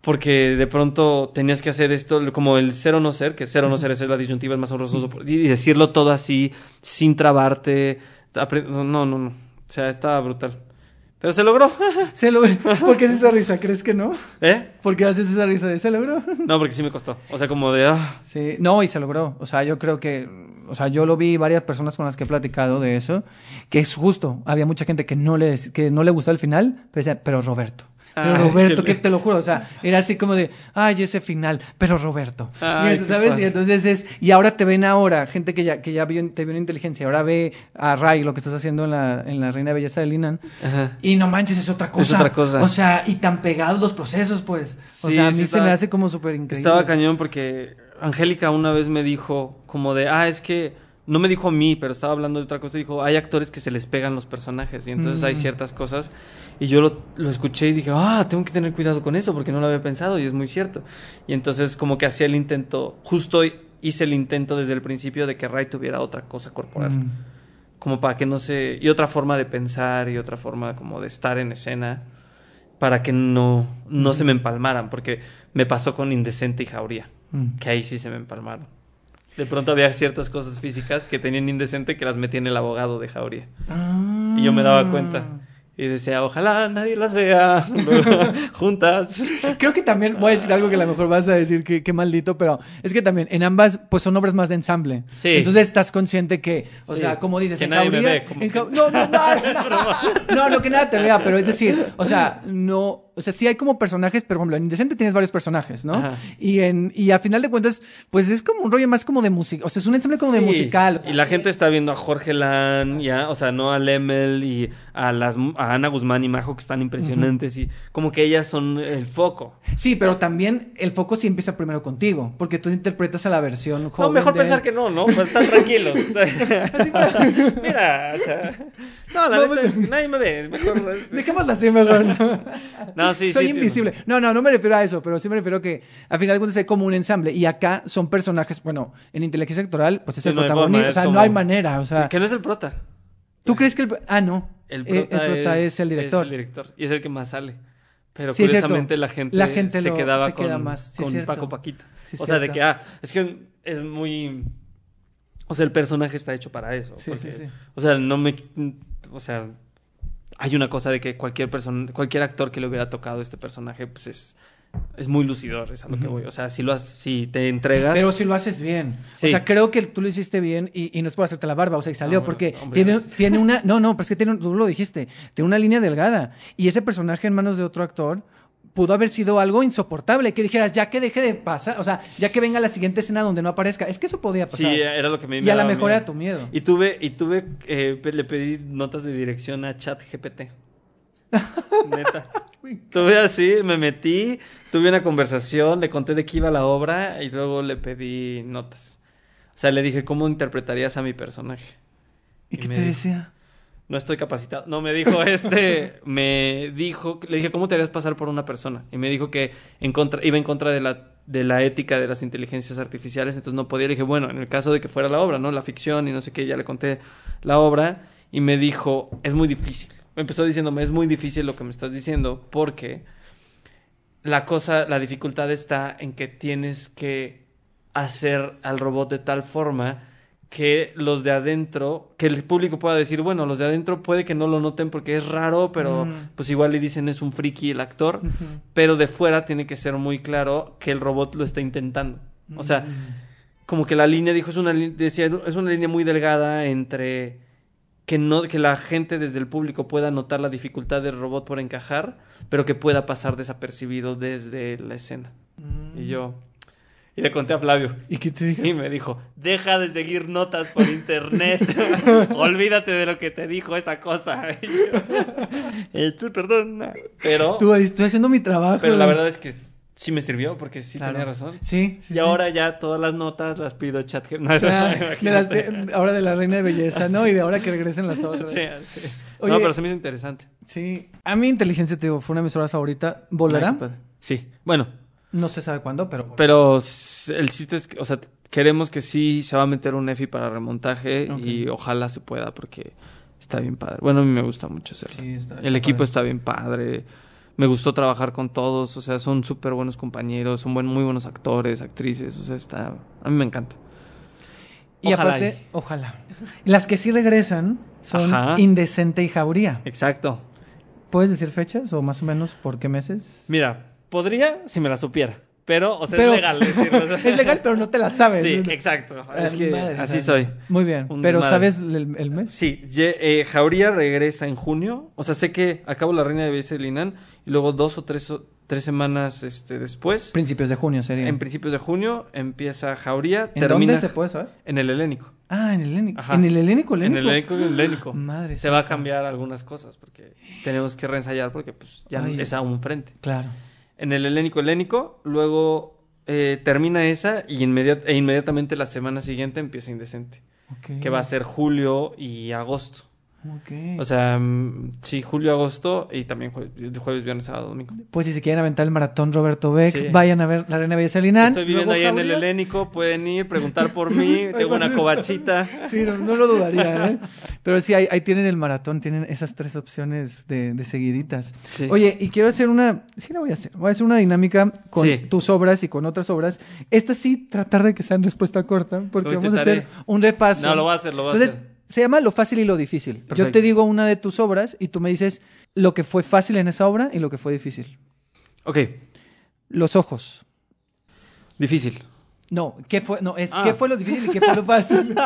Porque de pronto tenías que hacer esto, como el ser o no ser, que ser o no ser es la disyuntiva, es más honroso, y y decirlo todo así, sin trabarte. No, no, no. O sea, estaba brutal. Pero se logró. Se lo... ¿Por qué haces esa risa? ¿Crees que no? ¿Eh? ¿Por qué haces esa risa de se logró? No, porque sí me costó. O sea, como de. ah, Sí, no, y se logró. O sea, yo creo que, o sea, yo lo vi varias personas con las que he platicado de eso, que es justo. Había mucha gente que no le, que no le gustó el final, pero decía, pero Roberto. Pero Ay, Roberto, qué que te lo juro, o sea, era así como de, ay, ese final, pero Roberto. Ay, y entonces, ¿sabes? padre. Y entonces es, y ahora te ven ahora, gente que ya, que ya vio, te vio en inteligencia, ahora ve a Ray lo que estás haciendo en la, en la Reina Belleza de Linan, Ajá. y no manches, es otra cosa. otra cosa. O sea, y tan pegados los procesos, pues. O Sí, sea, a mí sí se estaba- me hace como súper increíble. Estaba cañón porque Angélica una vez me dijo como de, ah, es que no me dijo a mí, pero estaba hablando de otra cosa. Dijo, hay actores que se les pegan los personajes y entonces hay Mm. ciertas cosas. Y yo lo, lo escuché y dije, ah, tengo que tener cuidado con eso porque no lo había pensado y es muy cierto. Y entonces como que hacía el intento, justo hice el intento desde el principio de que Ray tuviera otra cosa corporal. Mm. Como para que no se... Y otra forma de pensar y otra forma como de estar en escena para que no, no se me empalmaran. Porque me pasó con Indecente y Jauría Mm. que ahí sí se me empalmaron. De pronto había ciertas cosas físicas que tenían indecente que las metía en el abogado de Jauría. Y yo me daba cuenta. Y decía, ojalá nadie las vea juntas. Creo que también voy a decir algo que a lo mejor vas a decir que, que maldito, pero es que también en ambas pues son obras más de ensamble. Sí. Entonces estás consciente que, o Sí. sea, como dices, Que en nadie me Jauría- ve, como en que- Jau- no, no, no, no, no, no, que nada te vea, pero es decir, o sea, no, o sea, sí hay como personajes, pero por ejemplo, en Indecente tienes varios personajes, ¿no? Ajá. Y en y a final de cuentas, pues es como un rollo más como de música, o sea, es un ensamble como de musical. Y la gente está viendo a Jorge Lan, ya, o sea, no a Lemel y a las a Ana Guzmán y Majo que están impresionantes y como que ellas son el foco. Sí, pero también el foco sí empieza primero contigo, porque tú interpretas a la versión joven. No, mejor de- pensar que no, ¿no? Pues están tranquilos. Mira, o sea, no, la No, neta, pues- nadie me ve, mejor. Dejémosla así mejor. ¿no? No, sí, Soy sí, invisible. No, no, no me refiero a eso, pero sí me refiero que al final de cuentas hay como un ensamble y acá son personajes, bueno, en inteligencia actoral, pues es Sí, el no protagonista, forma, o sea, es no hay manera, o sea, Sí, que no es el prota. ¿tú crees que el ah no, El Eh, prota, prota es, el director? Es el director. Y es el que más sale. Pero Sí, es curiosamente la gente, La gente se lo- quedaba se con, queda más, sí, es con. Paco Paquito. Sí, es o sea, de que, ah, es que es muy... O sea, el personaje está hecho para eso. Sí, porque- sí, sí. O sea, no me... O sea, hay una cosa de que cualquier persona, cualquier actor que le hubiera tocado este personaje, pues es... Es muy lucidor, es a lo que voy. O sea, si lo has- si te entregas... Pero si lo haces bien. Sí. O sea, creo que tú lo hiciste bien y, y no es por hacerte la barba, o sea, y salió, No, porque hombre, tiene, gracias. tiene una. No, no, pero es que tiene, tú lo dijiste, tiene una línea delgada. Y ese personaje en manos de otro actor pudo haber sido algo insoportable, que dijeras, ya que deje de pasar, o sea, ya que venga la siguiente escena donde no aparezca. Es que eso podía Sí, pasar. era lo que me y a lo mejor era tu miedo. Y tuve, y tuve, eh, le pedí notas de dirección a ChatGPT. Neta. Tuve así, me metí, tuve una conversación, le conté de qué iba la obra y luego le pedí notas. O sea, le dije, ¿cómo interpretarías a mi personaje? ¿Y y qué te dijo- decía? No estoy capacitado. No, me dijo este, me dijo, le dije, ¿cómo te harías pasar por una persona? Y me dijo que en contra, iba en contra de la, de la ética de las inteligencias artificiales, entonces no podía. Le dije, bueno, en el caso de que fuera la obra, ¿no? La ficción y no sé qué, ya le conté la obra y me dijo, es muy difícil. Me empezó diciéndome, es muy difícil lo que me estás diciendo porque la cosa, la dificultad está en que tienes que hacer al robot de tal forma que los de adentro, que el público pueda decir, bueno, los de adentro puede que no lo noten porque es raro, pero Mm. pues igual le dicen es un friki el actor, pero de fuera tiene que ser muy claro que el robot lo está intentando. O sea, como que la línea dijo es una decía es una línea muy delgada entre que no que la gente desde el público pueda notar la dificultad del robot por encajar, pero que pueda pasar desapercibido desde la escena. Y yo y le conté a Flavio ¿Y qué te dijo? y me dijo, "Deja de seguir notas por internet. Olvídate de lo que te dijo esa cosa." Yo, "Eh, perdón, pero Tú estoy haciendo mi trabajo. pero la verdad es que sí me sirvió porque sí Claro. tenía razón. Sí. sí, Y sí. ahora ya todas las notas las pido chat. No, Ah, de las de- ahora de la reina de belleza, ¿no? Y de ahora que regresen las otras. Sí, sí. Oye- no, pero se me hizo interesante. Sí. A mi inteligencia, te digo, fue una emisora favorita. ¿Volará? Ay, qué padre. Sí. Bueno, No se sabe cuándo, pero. pero el chiste es que, o sea, queremos que sí se va a meter un EFI para remontaje y ojalá se pueda porque está bien padre. Bueno, a mí me gusta mucho hacerlo. Sí, está- el equipo padre. está bien padre. Me gustó trabajar con todos, o sea, son súper buenos compañeros, son buen, muy buenos actores, actrices, o sea, está... A mí me encanta. Y Ojalá aparte, ojalá. Las que sí regresan son Ajá. Indecente y Jauría. Exacto. ¿Puedes decir fechas o más o menos por qué meses? Mira, podría si me la supiera, pero, o sea, Pero- es legal decirlo. es legal, pero no te la sabes. Sí, exacto. Ah, Es que madre así soy. Muy bien. Un pero desmadre. ¿sabes el, el mes? Sí, ye- eh, Jauría regresa en junio. O sea, sé que acabo La Reina de Belleza de Linan y luego dos o tres, o- tres semanas este, después, Principios de junio sería. en principios de junio, empieza Jauría. ¿En termina dónde se puede saber? En el Helénico. Ah, en el Helénico. Ajá. ¿En el Helénico? En el Helénico y en el Helénico. Madre Se va a cambiar algunas cosas porque tenemos que reensayar porque pues ya Ay. es a un frente. Claro. En el helénico helénico, luego eh, termina esa y inmediat- e inmediatamente la semana siguiente empieza Indecente, que va a ser julio y agosto. Ok. O sea, mm, sí, julio, agosto y también jue- jueves, viernes, sábado, domingo. pues si se quieren aventar el maratón Roberto Beck, Sí. vayan a ver La Reina Belleza de Linan. Estoy viviendo ahí en el helénico, pueden ir, preguntar por mí, tengo una covachita. Sí, no, no lo dudaría, ¿eh? Pero sí, ahí, ahí tienen el maratón, tienen esas tres opciones de, de seguiditas. Sí. Oye, y quiero hacer una, sí la voy a hacer, voy a hacer una dinámica con Sí. tus obras y con otras obras. Esta sí, tratar de que sea en respuesta corta, porque vamos a hacer un repaso. No, lo voy a hacer, lo voy a Entonces, hacer. Se llama Lo fácil y lo difícil. Yo te digo una de tus obras y tú me dices lo que fue fácil en esa obra y lo que fue difícil. Ok, Los ojos. difícil. No, ¿qué fue? No, es Ah. ¿qué fue lo difícil y qué fue lo fácil?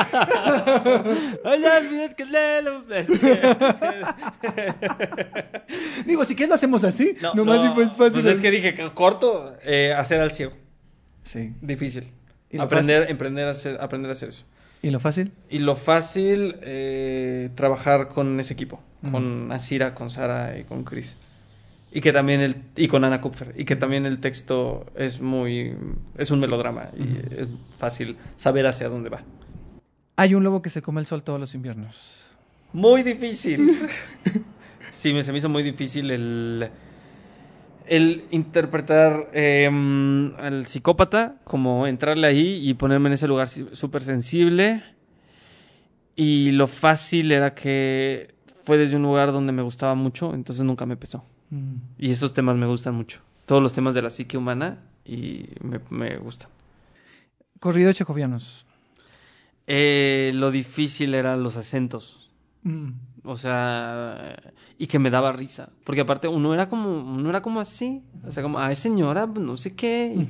Digo, si quieres lo hacemos así. No, Nomás no, si fue fácil. Pues es que dije corto, eh, hacer al ciego. Sí. Difícil. ¿Y lo Aprender, emprender a hacer, aprender a hacer eso. ¿Y lo fácil? Y lo fácil, eh, trabajar con ese equipo. Con Asira, con Sara y con Chris. Y que también el, y con Ana Kupfer. Y que también el texto es muy, es un melodrama. Y es fácil saber hacia dónde va. Hay un lobo que se come el sol todos los inviernos. Muy difícil. sí, me, se me hizo muy difícil el, el interpretar eh, al psicópata, como entrarle ahí y ponerme en ese lugar súper sensible. Y lo fácil era que fue desde un lugar donde me gustaba mucho, entonces nunca me pesó. Mm. Y esos temas me gustan mucho. Todos los temas de la psique humana y me, me gustan. Corridos checovianos. Eh, lo difícil eran los acentos. Mm. O sea, y que me daba risa. Porque aparte uno era como, uno era como así. O sea, como, ay señora, no sé qué.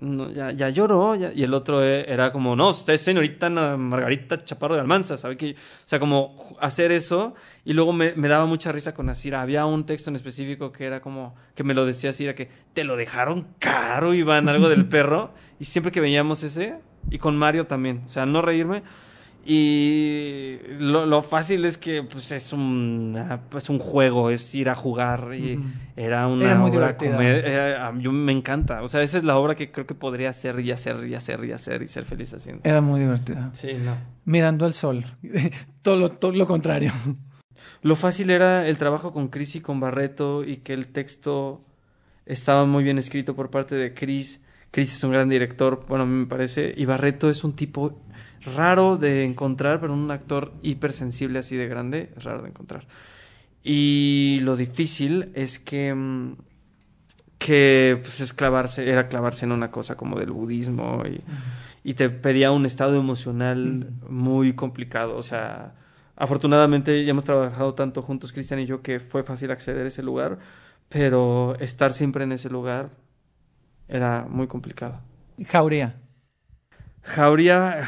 no, ya, ya lloró. ya- Y el otro eh, era como, no, usted es señorita Margarita Chaparro de Almanza, ¿sabe qué? O sea, como hacer eso. Y luego me, me daba mucha risa con Asira. Había un texto en específico que era como, que me lo decía Asira, que te lo dejaron caro, Iván, algo del perro. Y siempre que veíamos ese, y con Mario también. O sea, no reírme. Y lo, lo fácil es que pues es un, pues, un juego, es ir a jugar. Y era una Era muy obra comedia. Yo me encanta. O sea, esa es la obra que creo que podría hacer y hacer y hacer y hacer y ser feliz haciendo. Era muy divertida. Sí, no. Mirando al sol. todo, lo, todo lo contrario. Lo fácil era el trabajo con Chris y con Barreto y que el texto estaba muy bien escrito por parte de Chris. Chris es un gran director, bueno, a mí me parece, y Barreto es un tipo raro de encontrar, pero un actor hipersensible así de grande, es raro de encontrar. Y lo difícil es que mm, que pues es clavarse, era clavarse en una cosa como del budismo y, y te pedía un estado emocional muy complicado, o sea, afortunadamente ya hemos trabajado tanto juntos Cristian y yo que fue fácil acceder a ese lugar, pero estar siempre en ese lugar era muy complicado. Jauría. Jauría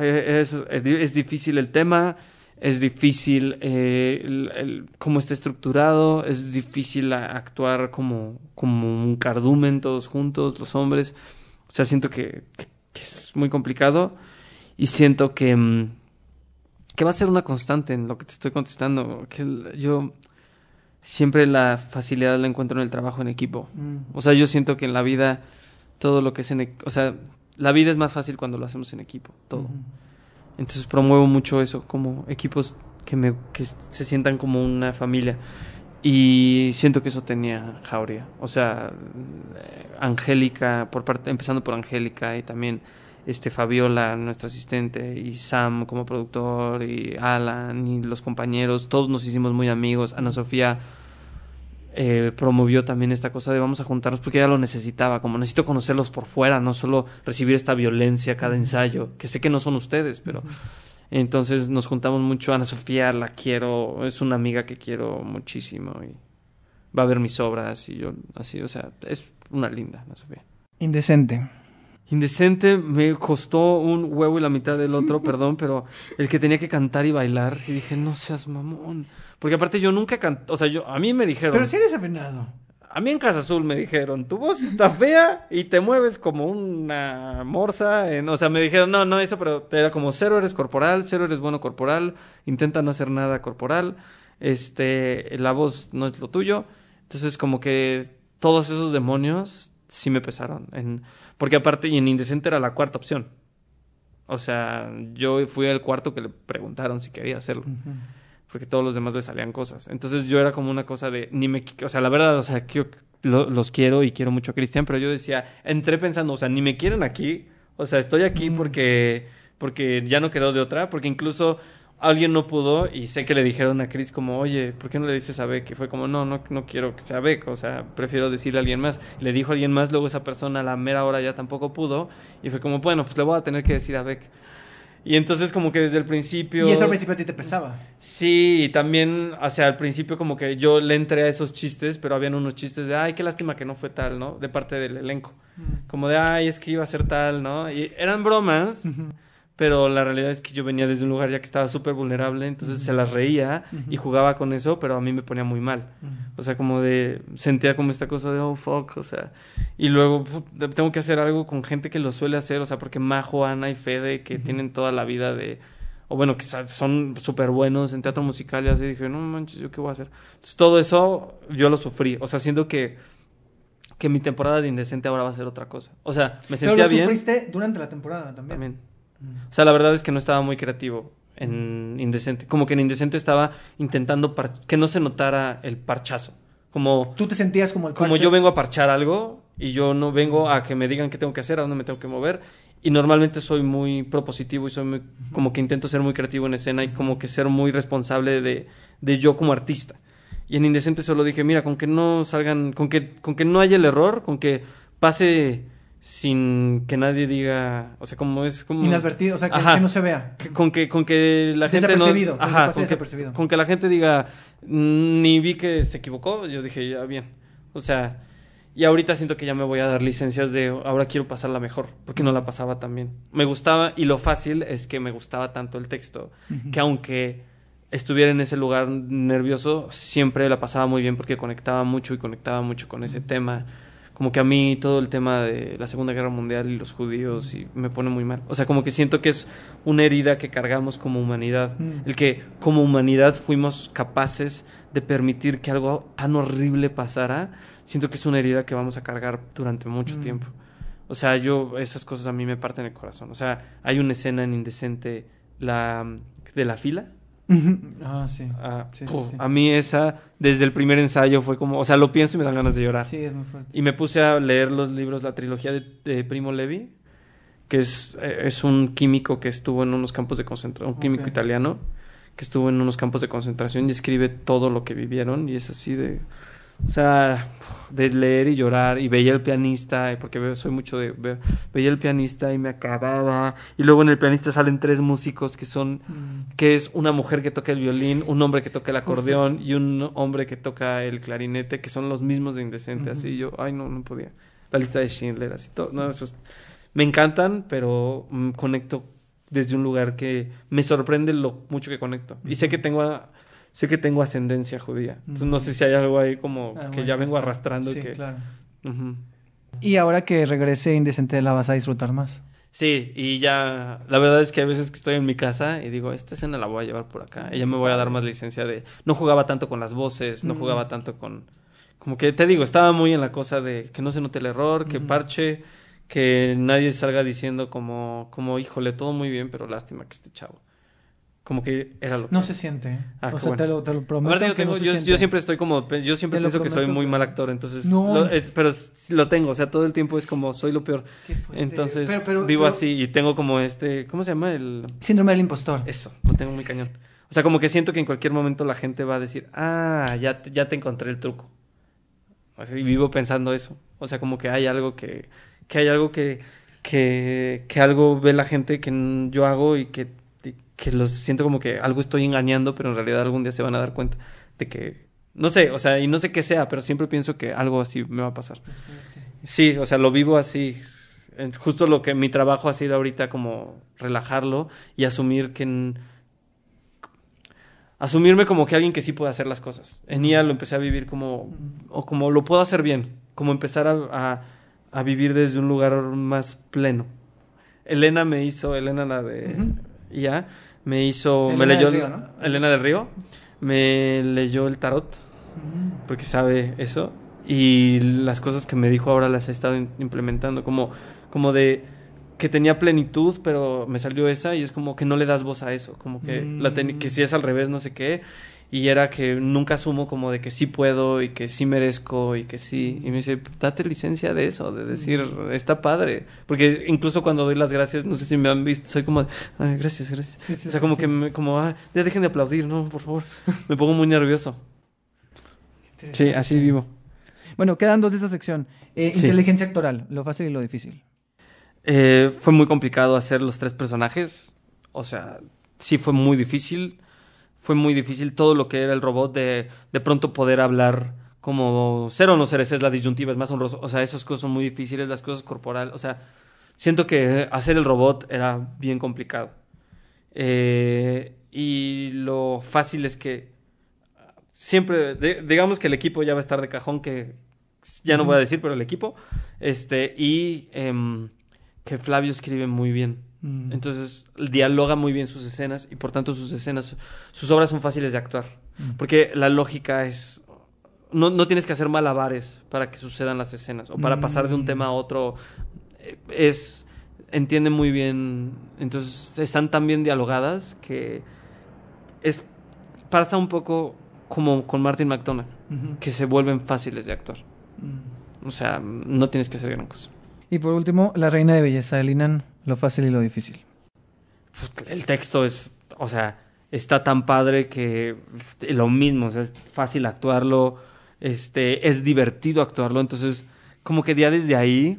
es, es, di- es difícil el tema, es difícil eh, el- el- cómo está estructurado, es difícil a- actuar como, como un cardumen todos juntos, los hombres. O sea, siento que, que- que es muy complicado y siento que, mm, que va a ser una constante en lo que te estoy contestando. Que yo siempre la facilidad la encuentro en el trabajo en equipo. O sea, yo siento que en la vida todo lo que es en... e- O sea, la vida es más fácil cuando lo hacemos en equipo, todo. Entonces promuevo mucho eso, como equipos que, me, que se sientan como una familia. Y siento que eso tenía Jauría. O sea, eh, Angélica, por parte, empezando por Angélica y también este Fabiola, nuestra asistente, y Sam como productor, y Alan, y los compañeros, todos nos hicimos muy amigos. Ana Sofía eh, promovió también esta cosa de vamos a juntarnos porque ella lo necesitaba, como necesito conocerlos por fuera, no solo recibir esta violencia cada ensayo, que sé que no son ustedes, pero entonces nos juntamos mucho. Ana Sofía la quiero, es una amiga que quiero muchísimo y va a ver mis obras y yo así, o sea, es una linda Ana Sofía. Indecente. Indecente me costó un huevo y la mitad del otro, perdón, pero el que tenía que cantar y bailar y dije, no seas mamón. Porque aparte yo nunca canté, o sea, yo, a mí me dijeron... Pero si eres apenado. A mí en Casa Azul me dijeron, tu voz está fea y te mueves como una morsa. en- o sea, me dijeron, no, no eso, pero era como cero eres corporal, cero eres bueno corporal, intenta no hacer nada corporal, este, la voz no es lo tuyo. Entonces como que todos esos demonios sí me pesaron. En, porque aparte, y en Indecente era la cuarta opción. O sea, yo fui al cuarto que le preguntaron si quería hacerlo porque todos los demás le salían cosas. Entonces yo era como una cosa de, ni me, o sea, la verdad, o sea, yo lo- los quiero y quiero mucho a Cristian, pero yo decía, entré pensando, o sea, ni me quieren aquí, o sea, estoy aquí porque, porque ya no quedó de otra, porque incluso alguien no pudo y sé que le dijeron a Chris como, oye, ¿por qué no le dices a Beck? Y fue como, no, no, no quiero que sea Beck, o sea, prefiero decirle a alguien más. Le dijo a alguien más, luego esa persona a la mera hora ya tampoco pudo y fue como, bueno, pues le voy a tener que decir a Beck. Y entonces como que desde el principio... Y eso al principio a ti te pesaba. Sí, y también, o sea, al principio como que yo le entré a esos chistes, pero habían unos chistes de, ay, qué lástima que no fue tal, ¿no? De parte del elenco. Como de, ay, es que iba a ser tal, ¿no? Y eran bromas, pero la realidad es que yo venía desde un lugar ya que estaba súper vulnerable, entonces se las reía y jugaba con eso, pero a mí me ponía muy mal. O sea, como de, sentía como esta cosa de, oh, fuck, o sea, y luego tengo que hacer algo con gente que lo suele hacer, o sea, porque Majo, Ana y Fede, que tienen toda la vida de, o bueno, que son súper buenos en teatro musical, y así dije, no manches, ¿yo qué voy a hacer? Entonces todo eso yo lo sufrí, o sea, siento que, que mi temporada de Indecente ahora va a ser otra cosa. O sea, me Pero sentía lo bien. sufriste durante la temporada también. También. O sea, la verdad es que no estaba muy creativo en Indecente. Como que en Indecente estaba intentando que no se notara el parchazo. Como, Tú te sentías como el como parche. yo vengo a parchar algo y yo no vengo a que me digan qué tengo que hacer, a dónde me tengo que mover. Y normalmente soy muy propositivo y soy muy, como que intento ser muy creativo en escena y como que ser muy responsable de, de yo como artista. Y en Indecente solo dije, mira, con que no salgan, con que, con que no haya el error, con que pase sin que nadie diga, o sea, como es como... Inadvertido, o sea, que, Ajá. que no se vea. Que- con que con que la gente no Desapercibido, con que ajá, con que, con que la gente diga "Mm, ni vi que se equivocó yo dije ya bien o sea y ahorita siento que ya me voy a dar licencias de ahora quiero pasarla mejor porque no la pasaba tan bien. Me gustaba y lo fácil es que me gustaba tanto el texto que aunque estuviera en ese lugar nervioso siempre la pasaba muy bien porque conectaba mucho y conectaba mucho con ese tema como que a mí todo el tema de la Segunda Guerra Mundial y los judíos y me pone muy mal. O sea, como que siento que es una herida que cargamos como humanidad. Mm. El que como humanidad fuimos capaces de permitir que algo tan horrible pasara, siento que es una herida que vamos a cargar durante mucho Mm. tiempo. O sea, yo esas cosas a mí me parten el corazón. O sea, hay una escena en Indecente la de la fila. Ah, sí. Ah, Sí, sí, puf, sí. A mí esa, desde el primer ensayo, fue como, o sea, lo pienso y me dan ganas de llorar. Sí, es muy fuerte. Y me puse a leer los libros, la trilogía de, de Primo Levi, que es, eh, es un químico que estuvo en unos campos de concentración, un químico italiano, que estuvo en unos campos de concentración y escribe todo lo que vivieron y es así de... O sea, de leer y llorar y veía el pianista, porque soy mucho de ver, veía el pianista y me acababa y luego en el pianista salen tres músicos que son Mm. que es una mujer que toca el violín, un hombre que toca el acordeón y un hombre que toca el clarinete, que son los mismos de Indecente, así yo, ay no, no podía. La lista de Schindler, así todo, no, eso es- me encantan, pero mm, conecto desde un lugar que me sorprende lo mucho que conecto. Y sé que tengo a- sé que tengo ascendencia judía. Entonces no sé si hay algo ahí como Ah, que ya vengo está. arrastrando Sí, que claro. Y ahora que regrese Indecente la vas a disfrutar más. Sí, y ya, la verdad es que a veces que estoy en mi casa y digo, esta escena la voy a llevar por acá. Y ya me voy a dar más licencia de, no jugaba tanto con las voces, no Mm. jugaba tanto con, como que te digo, estaba muy en la cosa de que no se note el error, que parche, que nadie salga diciendo como, como, híjole, todo muy bien, pero lástima que este chavo. Como que era lo que... No se siente. ¿eh? Ah, o sea, bueno. te lo, te lo A prometo. ver, digo, que no tengo- se yo, siempre estoy como, yo siempre Te pienso que soy muy mal actor, entonces, No. lo- eh, pero lo tengo, o sea, todo el tiempo es como, soy lo peor. Qué. Entonces, Pero- pero- vivo pero- así y tengo como este, ¿cómo se llama? El... Síndrome del impostor. Eso, lo tengo muy cañón. O sea, como que siento que en cualquier momento la gente va a decir, ah, ya te, ya te encontré el truco. Así vivo pensando eso. O sea, como que hay algo que, que hay algo que, que, que algo ve la gente que yo hago y que, que los siento como que algo estoy engañando, pero en realidad algún día se van a dar cuenta de que, no sé, o sea, y no sé qué sea, pero siempre pienso que algo así me va a pasar. Sí, o sea, lo vivo así. Justo lo que mi trabajo ha sido ahorita como relajarlo y asumir que... Asumirme como que alguien que sí puede hacer las cosas. En IA lo empecé a vivir como... O como lo puedo hacer bien. Como empezar a, a, a vivir desde un lugar más pleno. Elena me hizo... Elena la de Ujú. IA me hizo... me Elena leyó... del el- Río, ¿no? Elena del Río. Me leyó el tarot Mm. porque sabe eso y las cosas que me dijo ahora las he estado implementando como como de que tenía plenitud pero me salió esa y es como que no le das voz a eso como que la Mm. que si es al revés no sé qué y era que nunca asumo como de que sí puedo y que sí merezco y que sí y me dice date licencia de eso de decir está padre porque incluso cuando doy las gracias no sé si me han visto soy como de, "Ay, gracias gracias Sí, sí, o sea sí, como que me, como "Ah, ya dejen de aplaudir no por favor me pongo muy nervioso Sí, así vivo. Bueno, quedan dos de esta sección. Eh. Inteligencia actoral, lo fácil y lo difícil. Eh, fue muy complicado hacer los tres personajes. O sea, sí fue muy difícil. Fue muy difícil todo lo que era el robot de de pronto poder hablar como ser o no ser, esa es la disyuntiva, es más honroso. O sea, esas cosas son muy difíciles, las cosas corporales. O sea, siento que hacer el robot era bien complicado. Eh, y lo fácil es que siempre, de- digamos que el equipo ya va a estar de cajón, que ya no voy a decir, pero el equipo, este, y em, que Flavio escribe muy bien. Mm. Entonces, dialoga muy bien sus escenas y por tanto sus escenas, sus obras son fáciles de actuar. Mm. Porque la lógica es... No, no tienes que hacer malabares para que sucedan las escenas o para pasar de un tema a otro. Eh, Es... Entiende muy bien. Entonces, están tan bien dialogadas que es... Pasa un poco como con Martin McDonagh, Ujú. que se vuelven fáciles de actuar. Mm. O sea, no tienes que hacer gran cosa. Y por último, la reina de belleza de Linan, lo fácil y lo difícil. el texto es, o sea, está tan padre que este, lo mismo, o sea, es fácil actuarlo, este, es divertido actuarlo, entonces, como que ya desde ahí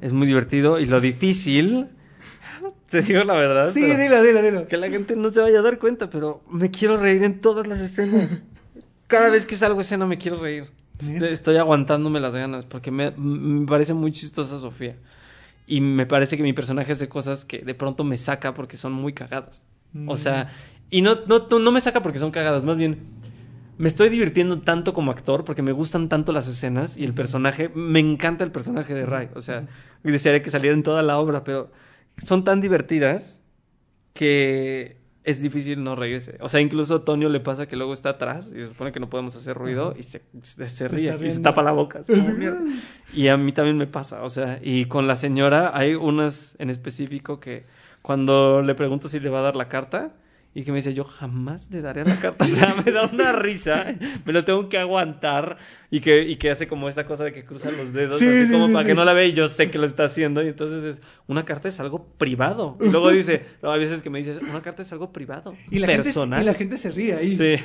es muy divertido y lo difícil, te digo la verdad, Sí, dilo, dilo, dilo. que la gente no se vaya a dar cuenta, pero me quiero reír en todas las escenas. Cada vez que salgo escena me quiero reír. Mira. Estoy aguantándome las ganas porque me, me parece muy chistosa Sofía. Y me parece que mi personaje hace cosas que de pronto me saca porque son muy cagadas. O sea, y no, no, no, no me saca porque son cagadas, más bien me estoy divirtiendo tanto como actor porque me gustan tanto las escenas y el personaje, me encanta el personaje de Ray. O sea, desearía que saliera en toda la obra, pero son tan divertidas que es difícil no reírse. O sea, incluso a Tonio le pasa que luego está atrás y se supone que no podemos hacer ruido y se, se, se ríe y se tapa la boca. Y a mí también me pasa, o sea, y con la señora hay unas en específico que cuando le pregunto si le va a dar la carta y que me dice, yo jamás le daré la carta, o sea, me da una risa, me lo tengo que aguantar y que, y que hace como esta cosa de que cruza los dedos, Sí, así sí, como sí, para que no la vea y yo sé que lo está haciendo y entonces es, una carta es algo privado. Y luego dice, no, hay veces que me dices, una carta es algo privado, Y la, gente, y la gente se ríe ahí. Sí.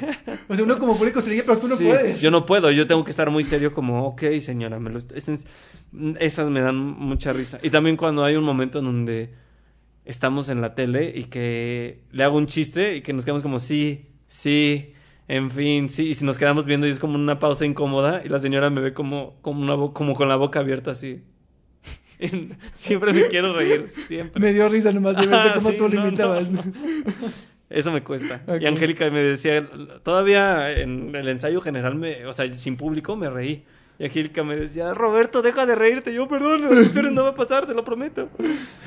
O sea, uno como público se ríe, pero tú no puedes. Yo no puedo, yo tengo que estar muy serio como, ok, señora, me lo esas me dan mucha risa. Y también cuando hay un momento en donde estamos en la tele y que le hago un chiste y que nos quedamos como, sí, sí, en fin, sí, y si nos quedamos viendo y es como una pausa incómoda y la señora me ve como, como, una como con la boca abierta así. siempre me quiero reír, siempre. Me dio risa nomás de verte Ah, cómo sí, tú no, limitabas. Eso me cuesta. Y Angélica me decía, todavía en el ensayo general, me, o sea, sin público me reí. Y Angélica me decía, Roberto, deja de reírte. Yo, perdón, las no va a pasar, te lo prometo.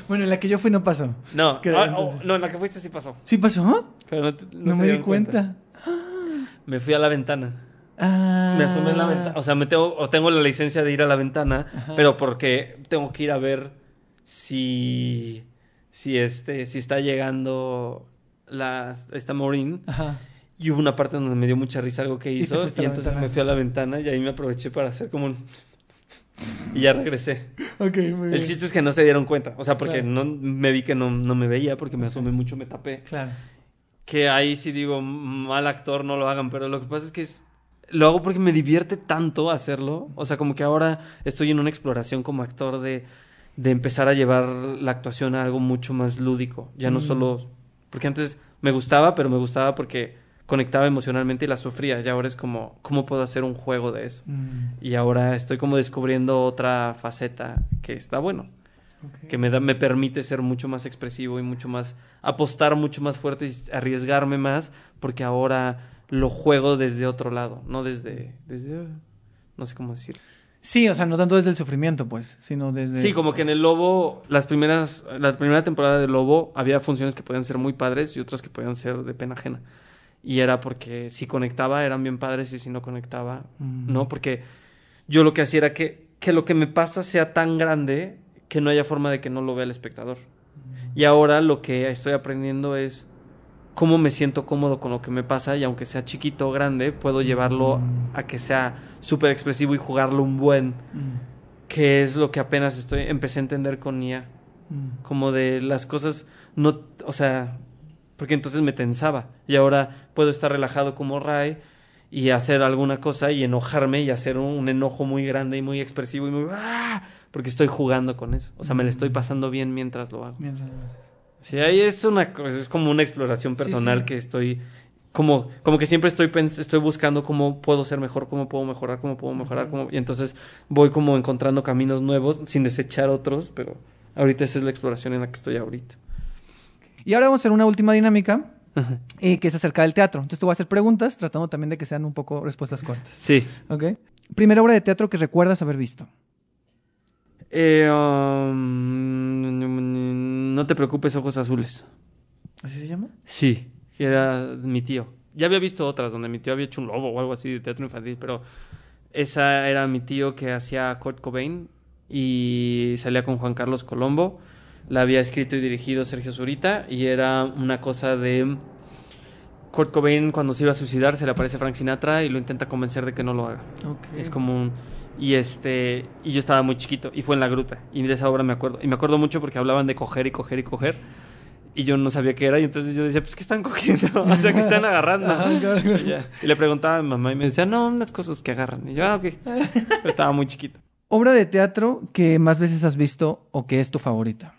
Bueno, en la que yo fui no pasó. No, ¿Qué, ah, oh, no, en la que fuiste sí pasó. ¿Sí pasó? Pero no, te- No, se me di cuenta. Me fui a la ventana. Ah. Me asomé en la ventana. O sea, me tengo, o tengo la licencia de ir a la ventana, Ajá. pero porque tengo que ir a ver si, si, este, si está llegando la, esta Maureen. Ajá. Y hubo una parte donde me dio mucha risa algo que hizo. Y, entonces ventana. me fui a la ventana y ahí me aproveché para hacer como un... Y ya regresé. Ok, muy bien. El chiste es que no se dieron cuenta. O sea, porque Claro. no me vi que no, no me veía, porque me asomé mucho, me tapé. Claro. Que ahí sí digo, mal actor, no lo hagan. Pero lo que pasa es que es- lo hago porque me divierte tanto hacerlo. O sea, como que ahora estoy en una exploración como actor de, de empezar a llevar la actuación a algo mucho más lúdico. Ya no Mm. solo... Porque antes me gustaba, pero me gustaba porque conectaba emocionalmente y la sufría. Y ahora es como, ¿cómo puedo hacer un juego de eso? Mm, Y ahora estoy como descubriendo otra faceta que está bueno, que me da, me permite ser mucho más expresivo y mucho más, apostar mucho más fuerte y arriesgarme más, porque ahora lo juego desde otro lado, no desde, desde, no sé cómo decirlo. Sí, o sea, no tanto desde el sufrimiento, pues, sino desde... Sí, como que en el Lobo, las primeras, la primera temporada de Lobo había funciones que podían ser muy padres y otras que podían ser de pena ajena. Y era porque si conectaba eran bien padres y si no conectaba, Mm. no, porque yo lo que hacía era que, que lo que me pasa sea tan grande que no haya forma de que no lo vea el espectador. Y ahora lo que estoy aprendiendo es cómo me siento cómodo con lo que me pasa y aunque sea chiquito o grande, puedo llevarlo Mm. a que sea súper expresivo y jugarlo un buen Mm, que es lo que apenas estoy empecé a entender con mm. como de las cosas no o sea porque entonces me tensaba y ahora puedo estar relajado como Ray y hacer alguna cosa y enojarme y hacer un, un enojo muy grande y muy expresivo y muy ¡ah! porque estoy jugando con eso o sea me la estoy pasando bien mientras lo hago Mientras lo haces. Sí, ahí es una es como una exploración personal sí. que estoy como como que siempre estoy estoy buscando cómo puedo ser mejor, cómo puedo mejorar, cómo puedo mejorar, cómo- y entonces voy como encontrando caminos nuevos sin desechar otros, pero ahorita esa es la exploración en la que estoy ahorita. Y ahora vamos a hacer una última dinámica, eh, que es acerca del teatro. Entonces te voy a hacer preguntas, tratando también de que sean un poco respuestas cortas. Sí. ¿Ok? Primera obra de teatro que recuerdas haber visto. Eh, um, no te preocupes, ojos azules. ¿Así se llama? Sí, era mi tío. Ya había visto otras donde mi tío había hecho un lobo o algo así de teatro infantil, pero esa era mi tío que hacía Kurt Cobain y salía con Juan Carlos Colombo. La había escrito y dirigido Sergio Zurita y era una cosa de Kurt Cobain cuando se iba a suicidar se le aparece Frank Sinatra y lo intenta convencer de que no lo haga. Es como un y este y yo estaba muy chiquito y fue en la gruta y de esa obra me acuerdo y me acuerdo mucho porque hablaban de coger y coger y coger y yo no sabía qué era y entonces yo decía pues qué están cogiendo o sea que están agarrando y, ya. Y le preguntaba a mi mamá y me decía no unas cosas que agarran y yo ah ok pero estaba muy chiquito Obra de teatro que más veces has visto o que es tu favorita.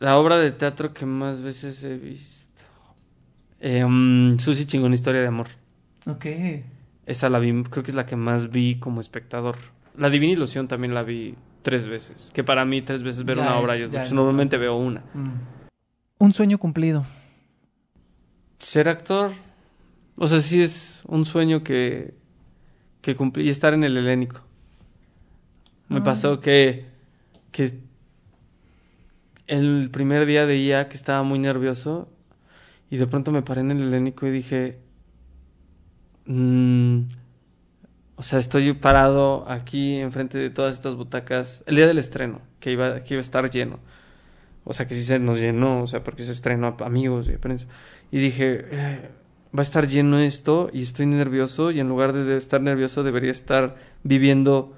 La obra de teatro que más veces he visto eh, um, Susi chingón historia de amor Ok. esa la vi creo que es la que más vi como espectador la Divina Ilusión también la vi tres veces que para mí tres veces ver Ya una es- obra yo es normalmente veo una Mm. Un sueño cumplido. Ser actor, o sea, sí es un sueño que, que cumplí y estar en el helénico. Me Ah. pasó que, que el primer día de IA que estaba muy nervioso y de pronto me paré en el helénico y dije, mm, o sea, estoy parado aquí enfrente de todas estas butacas el día del estreno, que iba, que iba a estar lleno. O sea, que sí se nos llenó, o sea, porque se estrenó amigos y prensa. Y dije, eh, va a estar lleno esto y estoy nervioso y en lugar de estar nervioso debería estar viviendo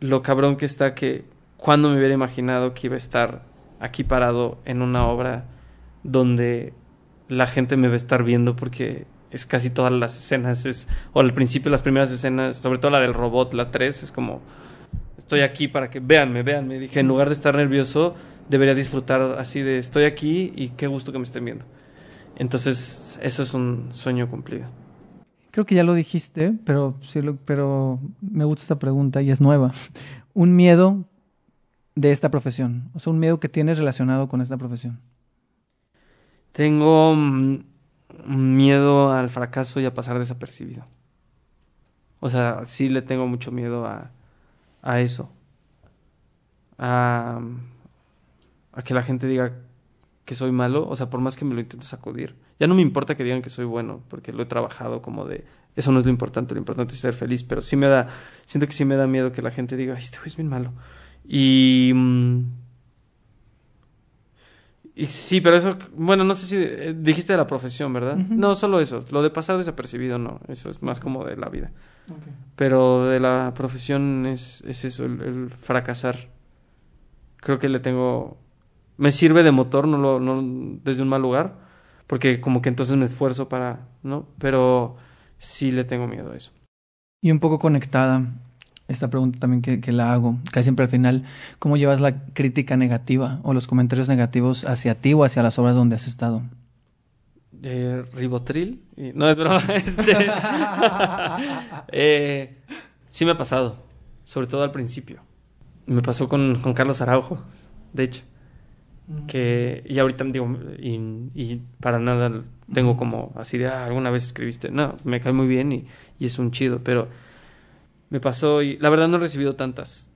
lo cabrón que está que cuando me hubiera imaginado que iba a estar aquí parado en una obra donde la gente me va a estar viendo porque es casi todas las escenas, es, o al principio las primeras escenas, sobre todo la del robot, la 3, es como, estoy aquí para que véanme, véanme. Dije, en lugar de estar nervioso, debería disfrutar así de, estoy aquí y qué gusto que me estén viendo. Entonces, eso es un sueño cumplido. Creo que ya lo dijiste, pero, sí pero me gusta esta pregunta y es nueva. Un miedo de esta profesión. O sea, un miedo que tienes relacionado con esta profesión. Tengo mm, miedo al fracaso y a pasar desapercibido. O sea, sí le tengo mucho miedo a, a eso. A, a que la gente diga que soy malo. O sea, por más que me lo intento sacudir. Ya no me importa que digan que soy bueno, porque lo he trabajado como de... Eso no es lo importante, lo importante es ser feliz. Pero sí me da... Siento que sí me da miedo que la gente diga, este güey es bien malo. Y... mm, y sí, pero eso, bueno, no sé si eh, dijiste de la profesión, ¿verdad? No, solo eso. Lo de pasar desapercibido, no. Eso es más como de la vida. Pero de la profesión es, es eso, el, el fracasar. Creo que le tengo... Me sirve de motor, no, lo, no desde un mal lugar, porque como que entonces me esfuerzo para, ¿no? Pero sí le tengo miedo a eso. Y un poco conectada, esta pregunta también que, que la hago, casi siempre al final, ¿cómo llevas la crítica negativa o los comentarios negativos hacia ti o hacia las obras donde has estado? Eh, ribotril. y- no, es broma. Este, eh, sí me ha pasado, sobre todo al principio. Me pasó con, con Carlos Araujo, de hecho. Que, y ahorita digo, y, y para nada tengo como así de, "Ah, alguna vez escribiste. No, me cae muy bien y, y es un chido, pero me pasó y la verdad no he recibido tantas.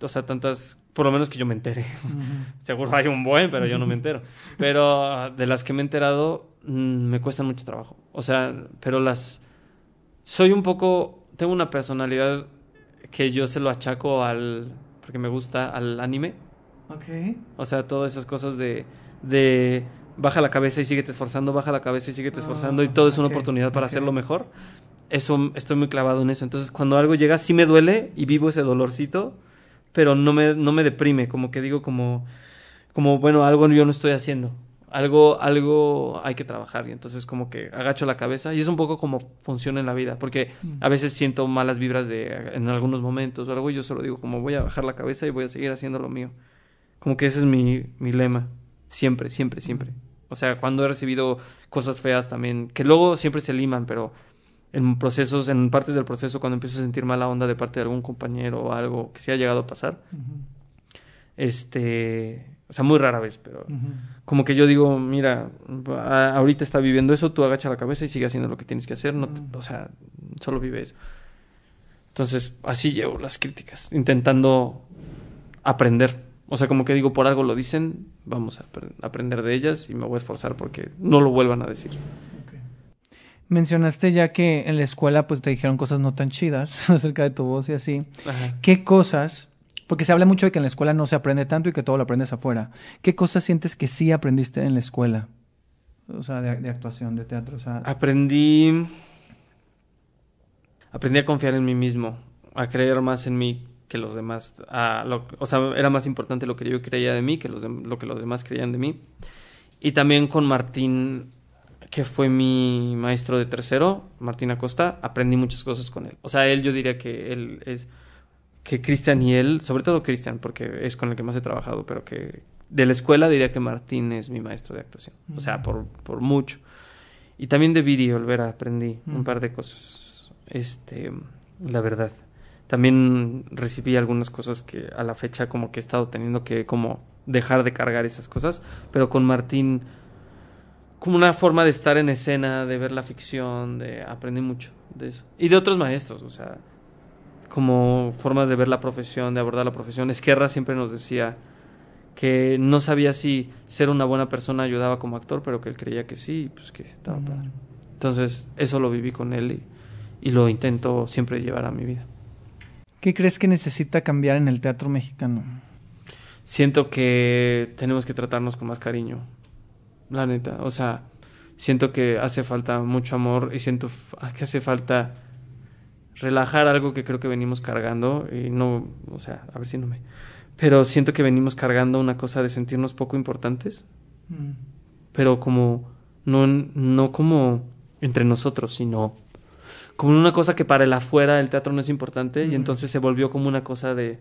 O sea, tantas, por lo menos que yo me entere. Seguro hay un buen, pero yo no me entero. Pero ah, de las que me he enterado, mm, me cuestan mucho trabajo. O sea, pero las... Soy un poco... Tengo una personalidad que yo se lo achaco al... Porque me gusta al anime. Ok. O sea, todas esas cosas de... de baja la cabeza y síguete esforzando, baja la cabeza y síguete Ah, esforzando. y todo es una oportunidad para hacerlo mejor. Eso, estoy muy clavado en eso. Entonces, cuando algo llega, sí me duele y vivo ese dolorcito, pero no me, no me deprime. Como que digo, como, como, bueno, algo yo no estoy haciendo. Algo, algo hay que trabajar. Y entonces, como que agacho la cabeza. Y es un poco como funciona en la vida. Porque a veces siento malas vibras de, en algunos momentos o algo. Y yo solo digo, como voy a bajar la cabeza y voy a seguir haciendo lo mío. Como que ese es mi, mi lema. Siempre, siempre, siempre. O sea, cuando he recibido cosas feas también, que luego siempre se liman, pero en procesos, en partes del proceso, cuando empiezo a sentir mala onda de parte de algún compañero o algo que se ha llegado a pasar, este, o sea, muy rara vez, pero como que yo digo, mira, ahorita está viviendo eso, tú agacha la cabeza y sigue haciendo lo que tienes que hacer, no te- o sea, solo vive eso. Entonces, así llevo las críticas, intentando aprender. O sea, como que digo, por algo lo dicen, vamos a apre- aprender de ellas y me voy a esforzar porque no lo vuelvan a decir. Mencionaste ya que en la escuela pues te dijeron cosas no tan chidas acerca de tu voz y así. Ajá. ¿Qué cosas? Porque se habla mucho de que en la escuela no se aprende tanto y que todo lo aprendes afuera. ¿Qué cosas sientes que sí aprendiste en la escuela? O sea, de, de actuación, de teatro. O sea, Aprendí. Aprendí a confiar en mí mismo, a creer más en mí que los demás. a lo- o sea, era más importante lo que yo creía de mí que los lo que los demás creían de mí. Y también con Martín, que fue mi maestro de tercero, Martín Acosta, aprendí muchas cosas con él. O sea, él yo diría que él es. Que Cristian y él, sobre todo Cristian, porque es con el que más he trabajado, pero que de la escuela diría que Martín es mi maestro de actuación. O sea, por, por mucho. Y también de Viri Olvera aprendí un Mm. par de cosas. Este, la verdad. También recibí algunas cosas que a la fecha como que he estado teniendo que como dejar de cargar esas cosas, pero con Martín como una forma de estar en escena, de ver la ficción, de aprendí mucho de eso. Y de otros maestros, o sea, como formas de ver la profesión, de abordar la profesión. Esquerra siempre nos decía que no sabía si ser una buena persona ayudaba como actor, pero que él creía que sí, y pues que estaba Mm. padre. Entonces, eso lo viví con él y, y lo intento siempre llevar a mi vida. ¿Qué crees que necesita cambiar en el teatro mexicano? Siento que tenemos que tratarnos con más cariño, la neta. O sea, siento que hace falta mucho amor y siento que hace falta relajar algo que creo que venimos cargando y no, o sea, a ver si no me... Pero siento que venimos cargando una cosa de sentirnos poco importantes, Mm. pero como no, no como entre nosotros, sino como una cosa que para el afuera el teatro no es importante y entonces se volvió como una cosa de,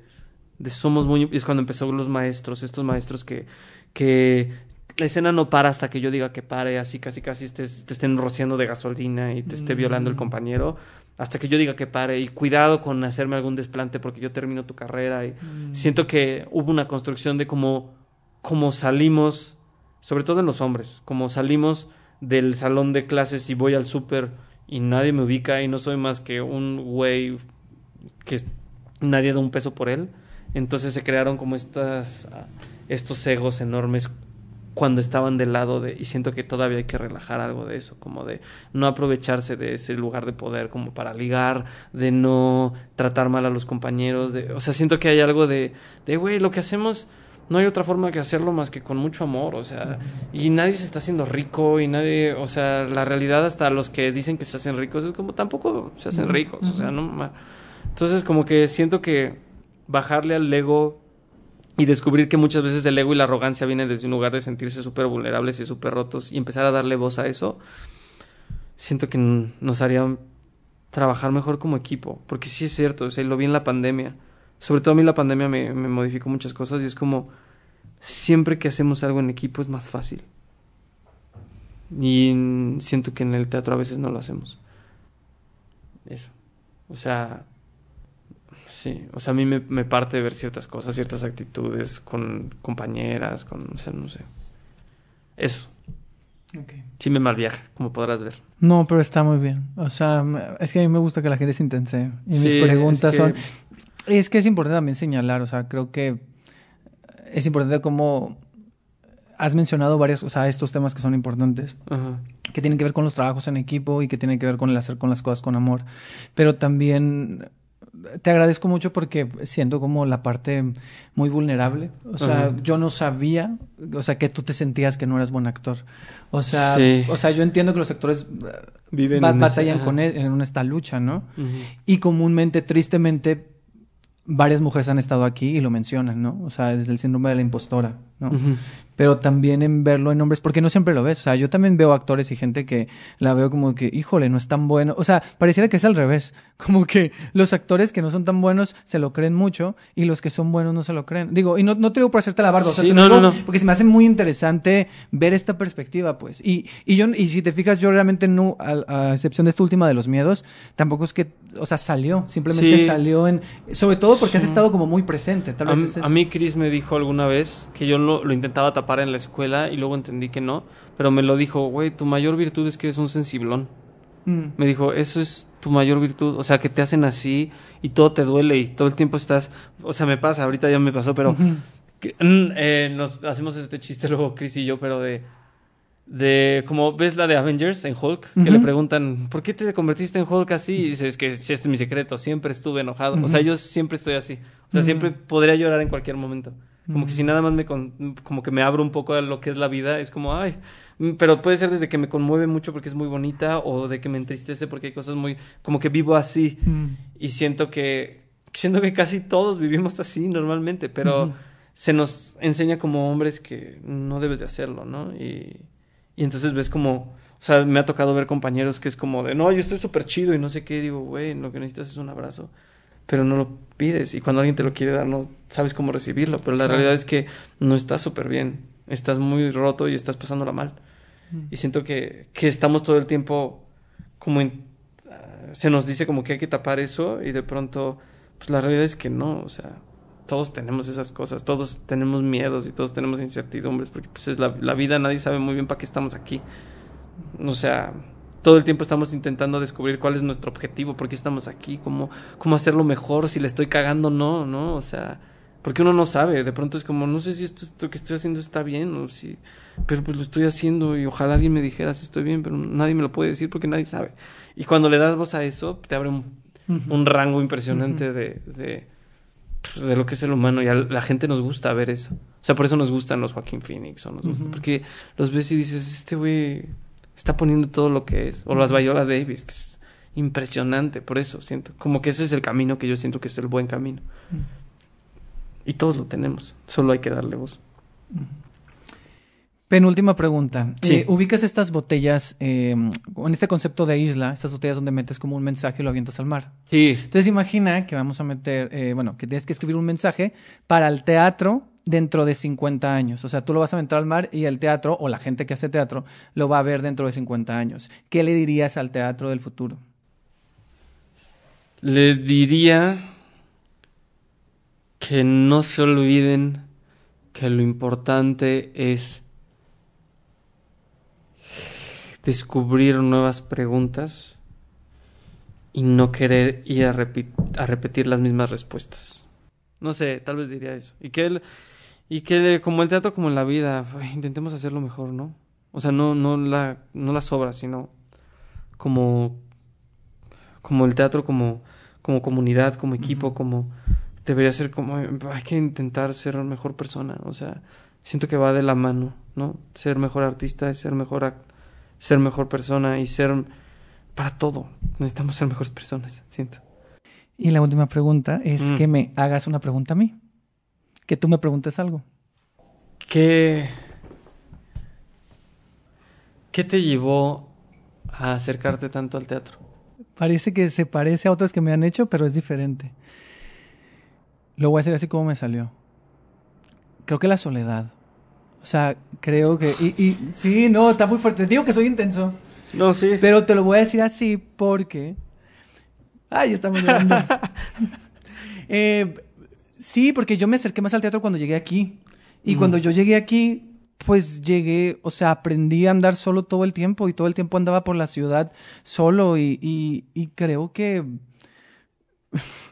de somos muy... es cuando empezó los maestros, estos maestros que, que la escena no para hasta que yo diga que pare, así casi casi estés- te estén rociando de gasolina y te esté violando el Mm. compañero, hasta que yo diga que pare y cuidado con hacerme algún desplante porque yo termino tu carrera y Mm. siento que hubo una construcción de cómo, cómo salimos, sobre todo en los hombres, como salimos del salón de clases y voy al súper y nadie me ubica y no soy más que un güey que nadie da un peso por él. Entonces se crearon como estas, ah, estos egos enormes cuando estaban del lado de, y siento que todavía hay que relajar algo de eso, como de no aprovecharse de ese lugar de poder como para ligar, de no tratar mal a los compañeros, de, o sea, siento que hay algo de, de, güey, lo que hacemos, no hay otra forma que hacerlo más que con mucho amor, o sea, y nadie se está haciendo rico y nadie, o sea, la realidad hasta los que dicen que se hacen ricos es como tampoco se hacen ricos, o sea, no, entonces como que siento que bajarle al ego y descubrir que muchas veces el ego y la arrogancia vienen desde un lugar de sentirse súper vulnerables y súper rotos y empezar a darle voz a eso, siento que nos haría trabajar mejor como equipo, porque sí es cierto, o sea, lo vi en la pandemia, sobre todo a mí la pandemia me, me modificó muchas cosas y es como siempre que hacemos algo en equipo es más fácil. Y siento que en el teatro a veces no lo hacemos. Eso. O sea, sí, o sea, a mí me, me parte ver ciertas cosas, ciertas actitudes con compañeras, con, o sea, no sé. Eso. Sí me malviaja, como podrás ver. No, pero está muy bien. O sea, es que a mí me gusta que la gente se intense. Y mis preguntas es que- son... Es que es importante también señalar, o sea, creo que es importante como has mencionado varias, o sea, estos temas que son importantes, Ajá. que tienen que ver con los trabajos en equipo y que tienen que ver con el hacer con las cosas con amor. Pero también te agradezco mucho porque siento como la parte muy vulnerable. O sea, yo no sabía, o sea, que tú te sentías que no eras buen actor. O sea, Sí. o sea, yo entiendo que los actores Viven en batallan con e- en esta lucha, ¿no? Y comúnmente, tristemente, varias mujeres han estado aquí y lo mencionan, ¿no? O sea, desde el síndrome de la impostora. ¿no? Pero también en verlo en hombres, porque no siempre lo ves. O sea, yo también veo actores y gente que la veo como que, híjole, no es tan bueno. O sea, pareciera que es al revés. Como que los actores que no son tan buenos se lo creen mucho y los que son buenos no se lo creen. Digo, y no, no te digo por hacerte la barba, o sea, Sí, te lo no, digo no, no. porque se me hace muy interesante ver esta perspectiva, pues. Y, y yo, y si te fijas, yo realmente no, a, a excepción de esta última de los miedos, tampoco es que, o sea, salió, simplemente Sí. salió en, sobre todo porque has estado como muy presente, tal A, vez es a mí Chris me dijo alguna vez que yo lo, lo intentaba tapar en la escuela y luego entendí que no, pero me lo dijo, güey, tu mayor virtud es que eres un sensiblón. Mm. Me dijo, eso es tu mayor virtud, o sea, que te hacen así y todo te duele y todo el tiempo estás, o sea, me pasa, ahorita ya me pasó, pero que- mm, eh, nos hacemos este chiste luego Chris y yo, pero de de como ves la de Avengers en Hulk, que le preguntan, ¿por qué te convertiste en Hulk así? Y dices, es que este es mi secreto, siempre estuve enojado. O sea, yo siempre estoy así. O sea, siempre podría llorar en cualquier momento. Como que si nada más me con- como que me abro un poco a lo que es la vida, es como, ay, pero puede ser desde que me conmueve mucho porque es muy bonita o de que me entristece porque hay cosas muy como que vivo así Mm. y siento que siento que casi todos vivimos así normalmente, pero se nos enseña como hombres que no debes de hacerlo, ¿no? Y, y entonces ves como, o sea, me ha tocado ver compañeros que es como de, no, yo estoy súper chido y no sé qué, digo, güey, lo que necesitas es un abrazo, pero no lo pides y cuando alguien te lo quiere dar no sabes cómo recibirlo, pero la Claro. realidad es que no estás súper bien, estás muy roto y estás pasándola mal. Mm. Y siento que, que estamos todo el tiempo como en... ah, se nos dice como que hay que tapar eso y de pronto, pues la realidad es que no, o sea, todos tenemos esas cosas, todos tenemos miedos y todos tenemos incertidumbres porque pues es la, la vida, nadie sabe muy bien para qué estamos aquí. O sea, todo el tiempo estamos intentando descubrir cuál es nuestro objetivo, por qué estamos aquí, cómo, cómo hacerlo mejor, si le estoy cagando o no, ¿no? O sea, porque uno no sabe, de pronto es como, no sé si esto, esto que estoy haciendo está bien o si, pero pues lo estoy haciendo y ojalá alguien me dijera si estoy bien, pero nadie me lo puede decir porque nadie sabe. Y cuando le das voz a eso, te abre un, un rango impresionante de, de, pues, de lo que es el humano y a la gente nos gusta ver eso. O sea, por eso nos gustan los Joaquín Phoenix o nos gusta, Ujú. porque los ves y dices, este güey está poniendo todo lo que es. O las Viola Davis, que es impresionante, por eso siento. Como que ese es el camino que yo siento que es el buen camino. Y todos lo tenemos, solo hay que darle voz. Penúltima pregunta. Sí. Eh, ¿Ubicas estas botellas eh, en este concepto de isla, estas botellas donde metes como un mensaje y lo avientas al mar? Sí. Entonces imagina que vamos a meter, eh, bueno, que tienes que escribir un mensaje para el teatro dentro de 50 años. O sea, tú lo vas a aventar al mar y el teatro o la gente que hace teatro lo va a ver dentro de 50 años. ¿Qué le dirías al teatro del futuro? Le diría que no se olviden que lo importante es descubrir nuevas preguntas y no querer ir a, a repetir las mismas respuestas. No sé, tal vez diría eso. Y que, el- y que como el teatro, como en la vida, intentemos hacerlo mejor, ¿no? O sea, no, no, la, no las obras, sino como como el teatro como, como comunidad, como equipo, como debería ser como hay que intentar ser mejor persona, o sea, siento que va de la mano, ¿no? Ser mejor artista es ser mejor ser mejor persona y ser para todo. Necesitamos ser mejores personas, siento. Y la última pregunta es Mm. que me hagas una pregunta a mí. Que tú me preguntes algo. ¿Qué qué te llevó a acercarte tanto al teatro? Parece que se parece a otros que me han hecho, pero es diferente. Lo voy a hacer así como me salió. Creo que la soledad. O sea, creo que... Y, y- sí, no, está muy fuerte. Digo que soy intenso. No, sí. Pero te lo voy a decir así porque... Ay, estamos llorando. Eh, sí, porque yo me acerqué más al teatro cuando llegué aquí. Y cuando yo llegué aquí, pues llegué, o sea, aprendí a andar solo todo el tiempo y todo el tiempo andaba por la ciudad solo y, y, y creo que...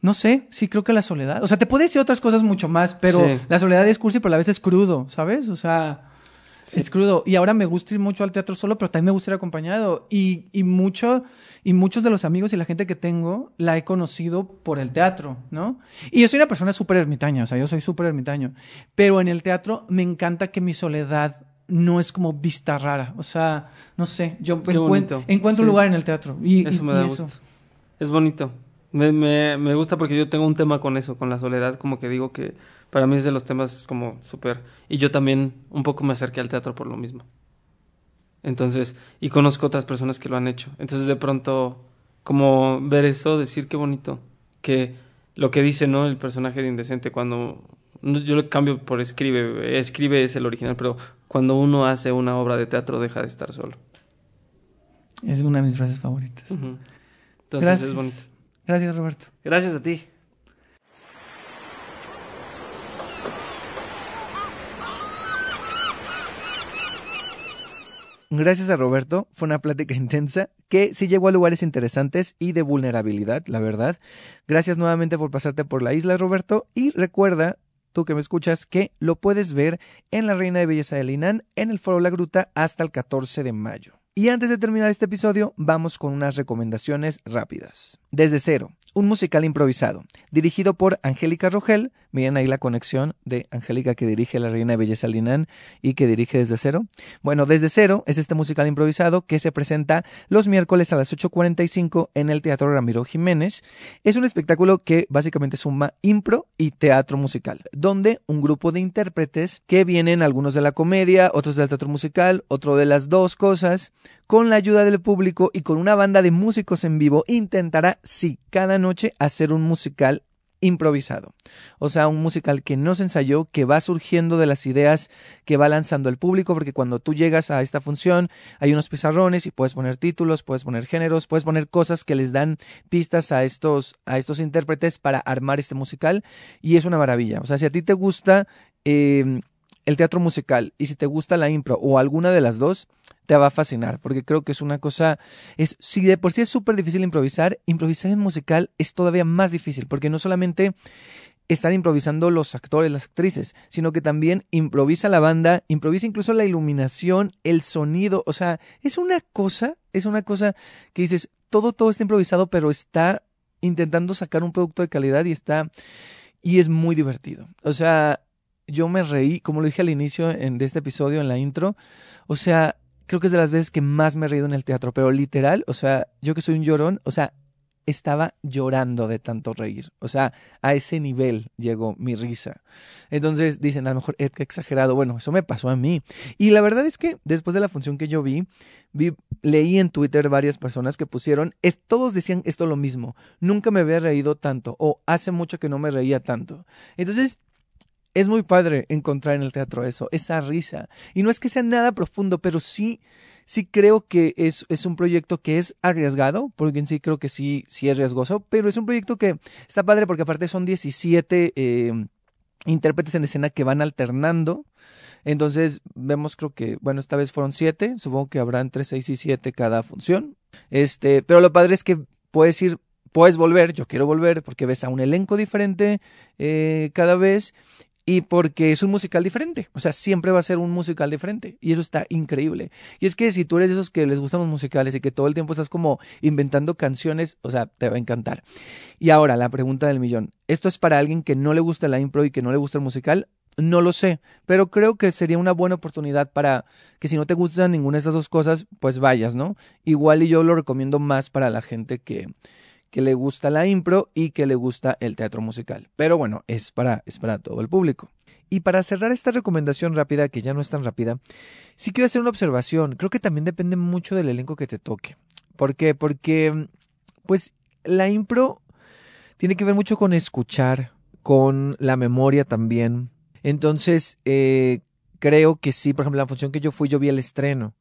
No sé, sí creo que la soledad. O sea, te puedo decir otras cosas mucho más, pero Sí. la soledad es cursi, pero a la vez es crudo, ¿sabes? O sea, Sí. es crudo. Y ahora me gusta ir mucho al teatro solo, pero también me gusta ir acompañado. Y, y mucho, y muchos de los amigos y la gente que tengo la he conocido por el teatro, ¿no? Y yo soy una persona súper ermitaña, o sea, yo soy súper ermitaño. Pero en el teatro me encanta que mi soledad no es como vista rara. O sea, no sé, yo encuentro un Sí. lugar en el teatro. Y, Eso y- me da eso. gusto. Es bonito. Me, me, me gusta porque yo tengo un tema con eso, con la soledad, como que digo que para mí es de los temas como súper... Y yo también un poco me acerqué al teatro por lo mismo. Entonces, y conozco otras personas que lo han hecho. Entonces, de pronto, como ver eso, decir qué bonito, que lo que dice, ¿no? El personaje de Indecente, cuando yo lo cambio por escribe, escribe es el original, pero cuando uno hace una obra de teatro deja de estar solo. Es una de mis frases favoritas. Entonces Gracias. es bonito. Gracias, Roberto. Gracias a ti. Gracias a Roberto, fue una plática intensa que sí llegó a lugares interesantes y de vulnerabilidad, la verdad. Gracias nuevamente por pasarte por la isla, Roberto, y recuerda, tú que me escuchas, que lo puedes ver en la Reina de Belleza de Linan en el Foro La Gruta hasta el 14 de mayo. Y antes de terminar este episodio, vamos con unas recomendaciones rápidas. Desde cero, un musical improvisado, dirigido por Angélica Rogel. Miren ahí la conexión de Angélica que dirige La Reina de Belleza Linan y que dirige Desde Cero. Bueno, Desde Cero es este musical improvisado que se presenta los miércoles a las 8.45 en el Teatro Ramiro Jiménez. Es un espectáculo que básicamente suma impro y teatro musical, donde un grupo de intérpretes que vienen algunos de la comedia, otros del teatro musical, otro de las dos cosas, con la ayuda del público y con una banda de músicos en vivo, intentará, sí, cada noche hacer un musical improvisado. O sea, un musical que no se ensayó, que va surgiendo de las ideas que va lanzando el público, porque cuando tú llegas a esta función hay unos pizarrones y puedes poner títulos, puedes poner géneros, puedes poner cosas que les dan pistas a estos, a estos intérpretes para armar este musical y es una maravilla. O sea, si a ti te gusta eh, el teatro musical y si te gusta la impro o alguna de las dos, te va a fascinar, porque creo que es una cosa, es, si de por sí es súper difícil improvisar, improvisar en musical es todavía más difícil, porque no solamente están improvisando los actores, las actrices, sino que también improvisa la banda, improvisa incluso la iluminación, el sonido, o sea, es una cosa, es una cosa que dices, todo, todo está improvisado, pero está intentando sacar un producto de calidad y está, y es muy divertido. O sea, yo me reí, como lo dije al inicio en, de este episodio, en la intro, o sea, creo que es de las veces que más me he reído en el teatro, pero literal, o sea, yo que soy un llorón, o sea, estaba llorando de tanto reír. O sea, a ese nivel llegó mi risa. Entonces dicen, a lo mejor, Ed, qué exagerado. Bueno, eso me pasó a mí. Y la verdad es que después de la función que yo vi, vi leí en Twitter varias personas que pusieron, es, todos decían esto lo mismo. Nunca me había reído tanto o hace mucho que no me reía tanto. Entonces, es muy padre encontrar en el teatro eso, esa risa. Y no es que sea nada profundo, pero sí, sí creo que es, es un proyecto que es arriesgado, porque en sí creo que sí, sí es riesgoso, pero es un proyecto que está padre porque aparte son 17 eh, intérpretes en escena que van alternando. Entonces vemos creo que, bueno, esta vez fueron 7, supongo que habrá entre 6 y 7 cada función. Este, pero lo padre es que puedes ir, puedes volver, yo quiero volver porque ves a un elenco diferente eh, cada vez y porque es un musical diferente. O sea, siempre va a ser un musical diferente. Y eso está increíble. Y es que si tú eres de esos que les gustan los musicales y que todo el tiempo estás como inventando canciones, o sea, te va a encantar. Y ahora, la pregunta del millón. ¿Esto es para alguien que no le gusta la impro y que no le gusta el musical? No lo sé, pero creo que sería una buena oportunidad para que si no te gustan ninguna de estas dos cosas, pues vayas, ¿no? Igual y yo lo recomiendo más para la gente que, que le gusta la impro y que le gusta el teatro musical. Pero bueno, es para, es para todo el público. Y para cerrar esta recomendación rápida, que ya no es tan rápida, sí quiero hacer una observación. Creo que también depende mucho del elenco que te toque. ¿Por qué? Porque, pues, la impro tiene que ver mucho con escuchar, con la memoria también. Entonces, eh, creo que sí, por ejemplo, la función que yo fui, yo vi el estreno.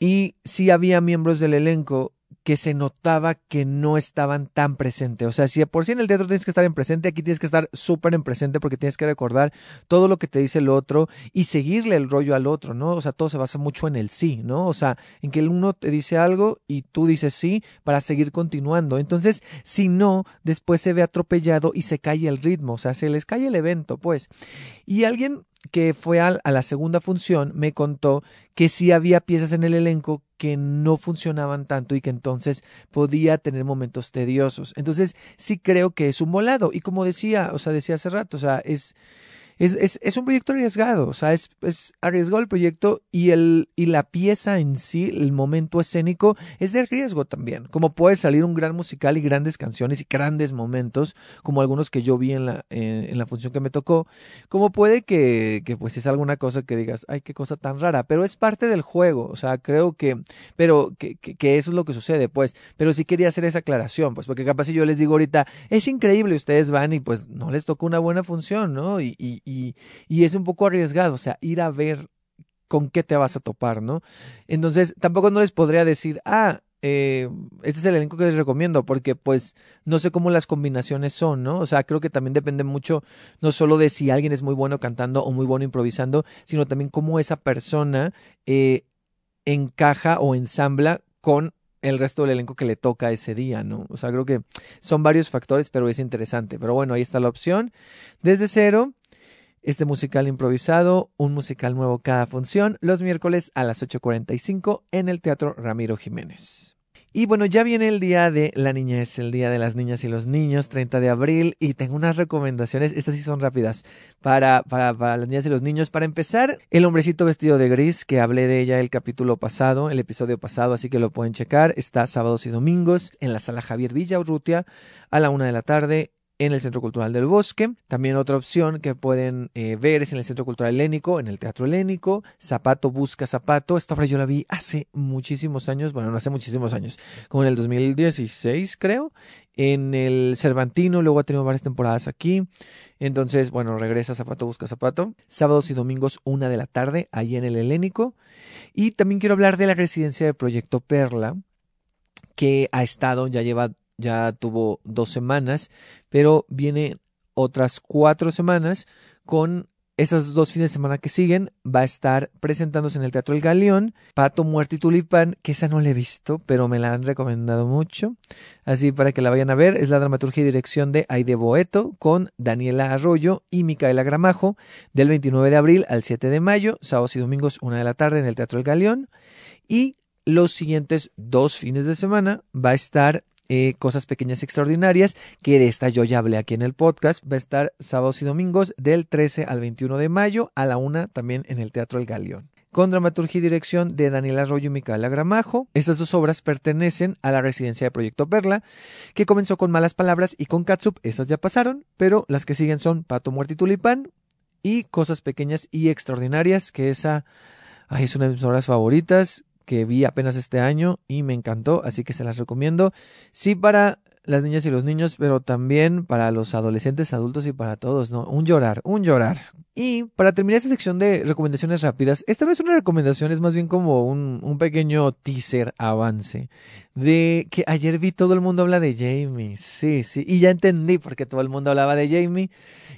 Y sí había miembros del elenco que se notaba que no estaban tan presentes. O sea, si por sí en el teatro tienes que estar en presente, aquí tienes que estar súper en presente porque tienes que recordar todo lo que te dice el otro y seguirle el rollo al otro, ¿no? O sea, todo se basa mucho en el sí, ¿no? O sea, en que el uno te dice algo y tú dices sí para seguir continuando. Entonces, si no, después se ve atropellado y se cae el ritmo, o sea, se les cae el evento, pues. Y alguien que fue a, a la segunda función me contó que sí había piezas en el elenco que no funcionaban tanto y que entonces podía tener momentos tediosos. Entonces sí creo que es un volado y como decía, o sea, decía hace rato, o sea, es es, es, es, un proyecto arriesgado, o sea, es, es, arriesgado el proyecto y, el, y la pieza en sí, el momento escénico, es de riesgo también. Como puede salir un gran musical y grandes canciones y grandes momentos, como algunos que yo vi en la, en, en la función que me tocó, como puede que, que pues es alguna cosa que digas, ay, qué cosa tan rara, pero es parte del juego, o sea, creo que, pero que, que, que eso es lo que sucede, pues, pero sí quería hacer esa aclaración, pues, porque capaz si yo les digo ahorita, es increíble, ustedes van y pues no les tocó una buena función, ¿no? Y, y, y, y es un poco arriesgado, o sea, ir a ver con qué te vas a topar, ¿no? Entonces, tampoco no les podría decir, ah, eh, este es el elenco que les recomiendo, porque pues no sé cómo las combinaciones son, ¿no? O sea, creo que también depende mucho, no solo de si alguien es muy bueno cantando o muy bueno improvisando, sino también cómo esa persona eh, encaja o ensambla con el resto del elenco que le toca ese día, ¿no? O sea, creo que son varios factores, pero es interesante. Pero bueno, ahí está la opción. Desde cero, este musical improvisado, un musical nuevo cada función, los miércoles a las 8.45 en el Teatro Ramiro Jiménez. Y bueno, ya viene el día de la niñez, el día de las niñas y los niños, 30 de abril, y tengo unas recomendaciones, estas sí son rápidas, para, para, las niñas y los niños. Para empezar, El hombrecito vestido de gris, que hablé de ella el capítulo pasado, el episodio pasado, así que lo pueden checar. Está sábados y domingos en la sala Javier Villa Urrutia a la una de la tarde en el Centro Cultural del Bosque. También otra opción que pueden eh, ver es en el Centro Cultural Helénico, en el Teatro Helénico. Zapato busca zapato. Esta obra yo la vi hace muchísimos años, bueno, no hace muchísimos años, como en el 2016 creo, en el Cervantino, luego ha tenido varias temporadas aquí. Entonces, bueno, regresa Zapato busca zapato. Sábados y domingos, una de la tarde, ahí en el Helénico. Y también quiero hablar de la residencia de Proyecto Perla, que ha estado, ya lleva ya tuvo dos semanas, pero viene otras cuatro semanas con esas dos fines de semana que siguen. Va a estar presentándose en el Teatro El Galeón, Pato, Muerte y Tulipán, que esa no la he visto, pero me la han recomendado mucho. Así para que la vayan a ver, es la dramaturgia y dirección de Aide Boeto con Daniela Arroyo y Micaela Gramajo, del 29 de abril al 7 de mayo, sábados y domingos, una de la tarde en el Teatro El Galeón. Y los siguientes dos fines de semana va a estar eh, Cosas Pequeñas Extraordinarias, que de esta yo ya hablé aquí en el podcast. Va a estar sábados y domingos del 13 al 21 de mayo a la una también en el Teatro El Galeón. Con dramaturgia y dirección de Daniela Arroyo y Micaela Gramajo. Estas dos obras pertenecen a la residencia de Proyecto Perla, que comenzó con Malas Palabras y con Katsup. Estas ya pasaron, pero las que siguen son Pato, Muerte y Tulipán y Cosas Pequeñas y Extraordinarias, que esa es una de mis obras favoritas que vi apenas este año y me encantó, así que se las recomiendo. Sí para las niñas y los niños, pero también para los adolescentes, adultos y para todos, ¿no? Un llorar, un llorar. Y para terminar esta sección de recomendaciones rápidas, esta no es una recomendación, es más bien como un, un pequeño teaser avance de que ayer vi todo el mundo habla de Jamie, sí, sí, y ya entendí por qué todo el mundo hablaba de Jamie,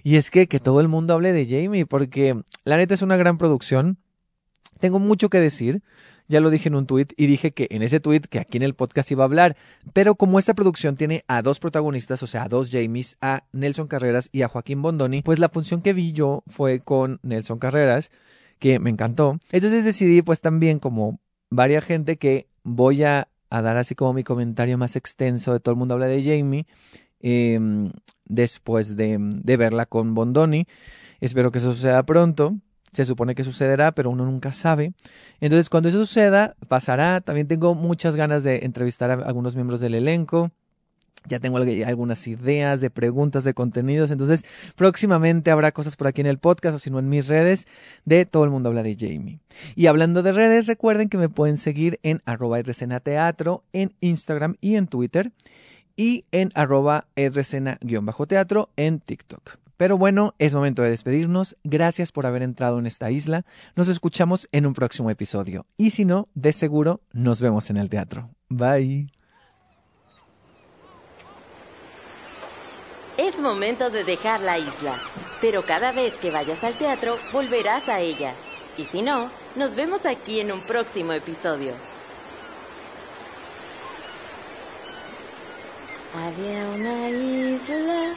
y es que que todo el mundo hable de Jamie, porque la neta es una gran producción, tengo mucho que decir, ya lo dije en un tuit y dije que en ese tuit que aquí en el podcast iba a hablar, pero como esta producción tiene a dos protagonistas, o sea, a dos Jamies, a Nelson Carreras y a Joaquín Bondoni, pues la función que vi yo fue con Nelson Carreras, que me encantó. Entonces decidí pues también como varia gente que voy a, dar así como mi comentario más extenso de todo el mundo habla de Jamie eh, después de, de verla con Bondoni. Espero que eso suceda pronto se supone que sucederá, pero uno nunca sabe. Entonces, cuando eso suceda, pasará. También tengo muchas ganas de entrevistar a algunos miembros del elenco. Ya tengo algunas ideas de preguntas, de contenidos. Entonces, próximamente habrá cosas por aquí en el podcast o si no en mis redes de Todo el Mundo Habla de Jamie. Y hablando de redes, recuerden que me pueden seguir en arroba teatro en Instagram y en Twitter y en arroba teatro en TikTok. Pero bueno, es momento de despedirnos. Gracias por haber entrado en esta isla. Nos escuchamos en un próximo episodio. Y si no, de seguro nos vemos en el teatro. Bye. Es momento de dejar la isla, pero cada vez que vayas al teatro volverás a ella. Y si no, nos vemos aquí en un próximo episodio. Había una isla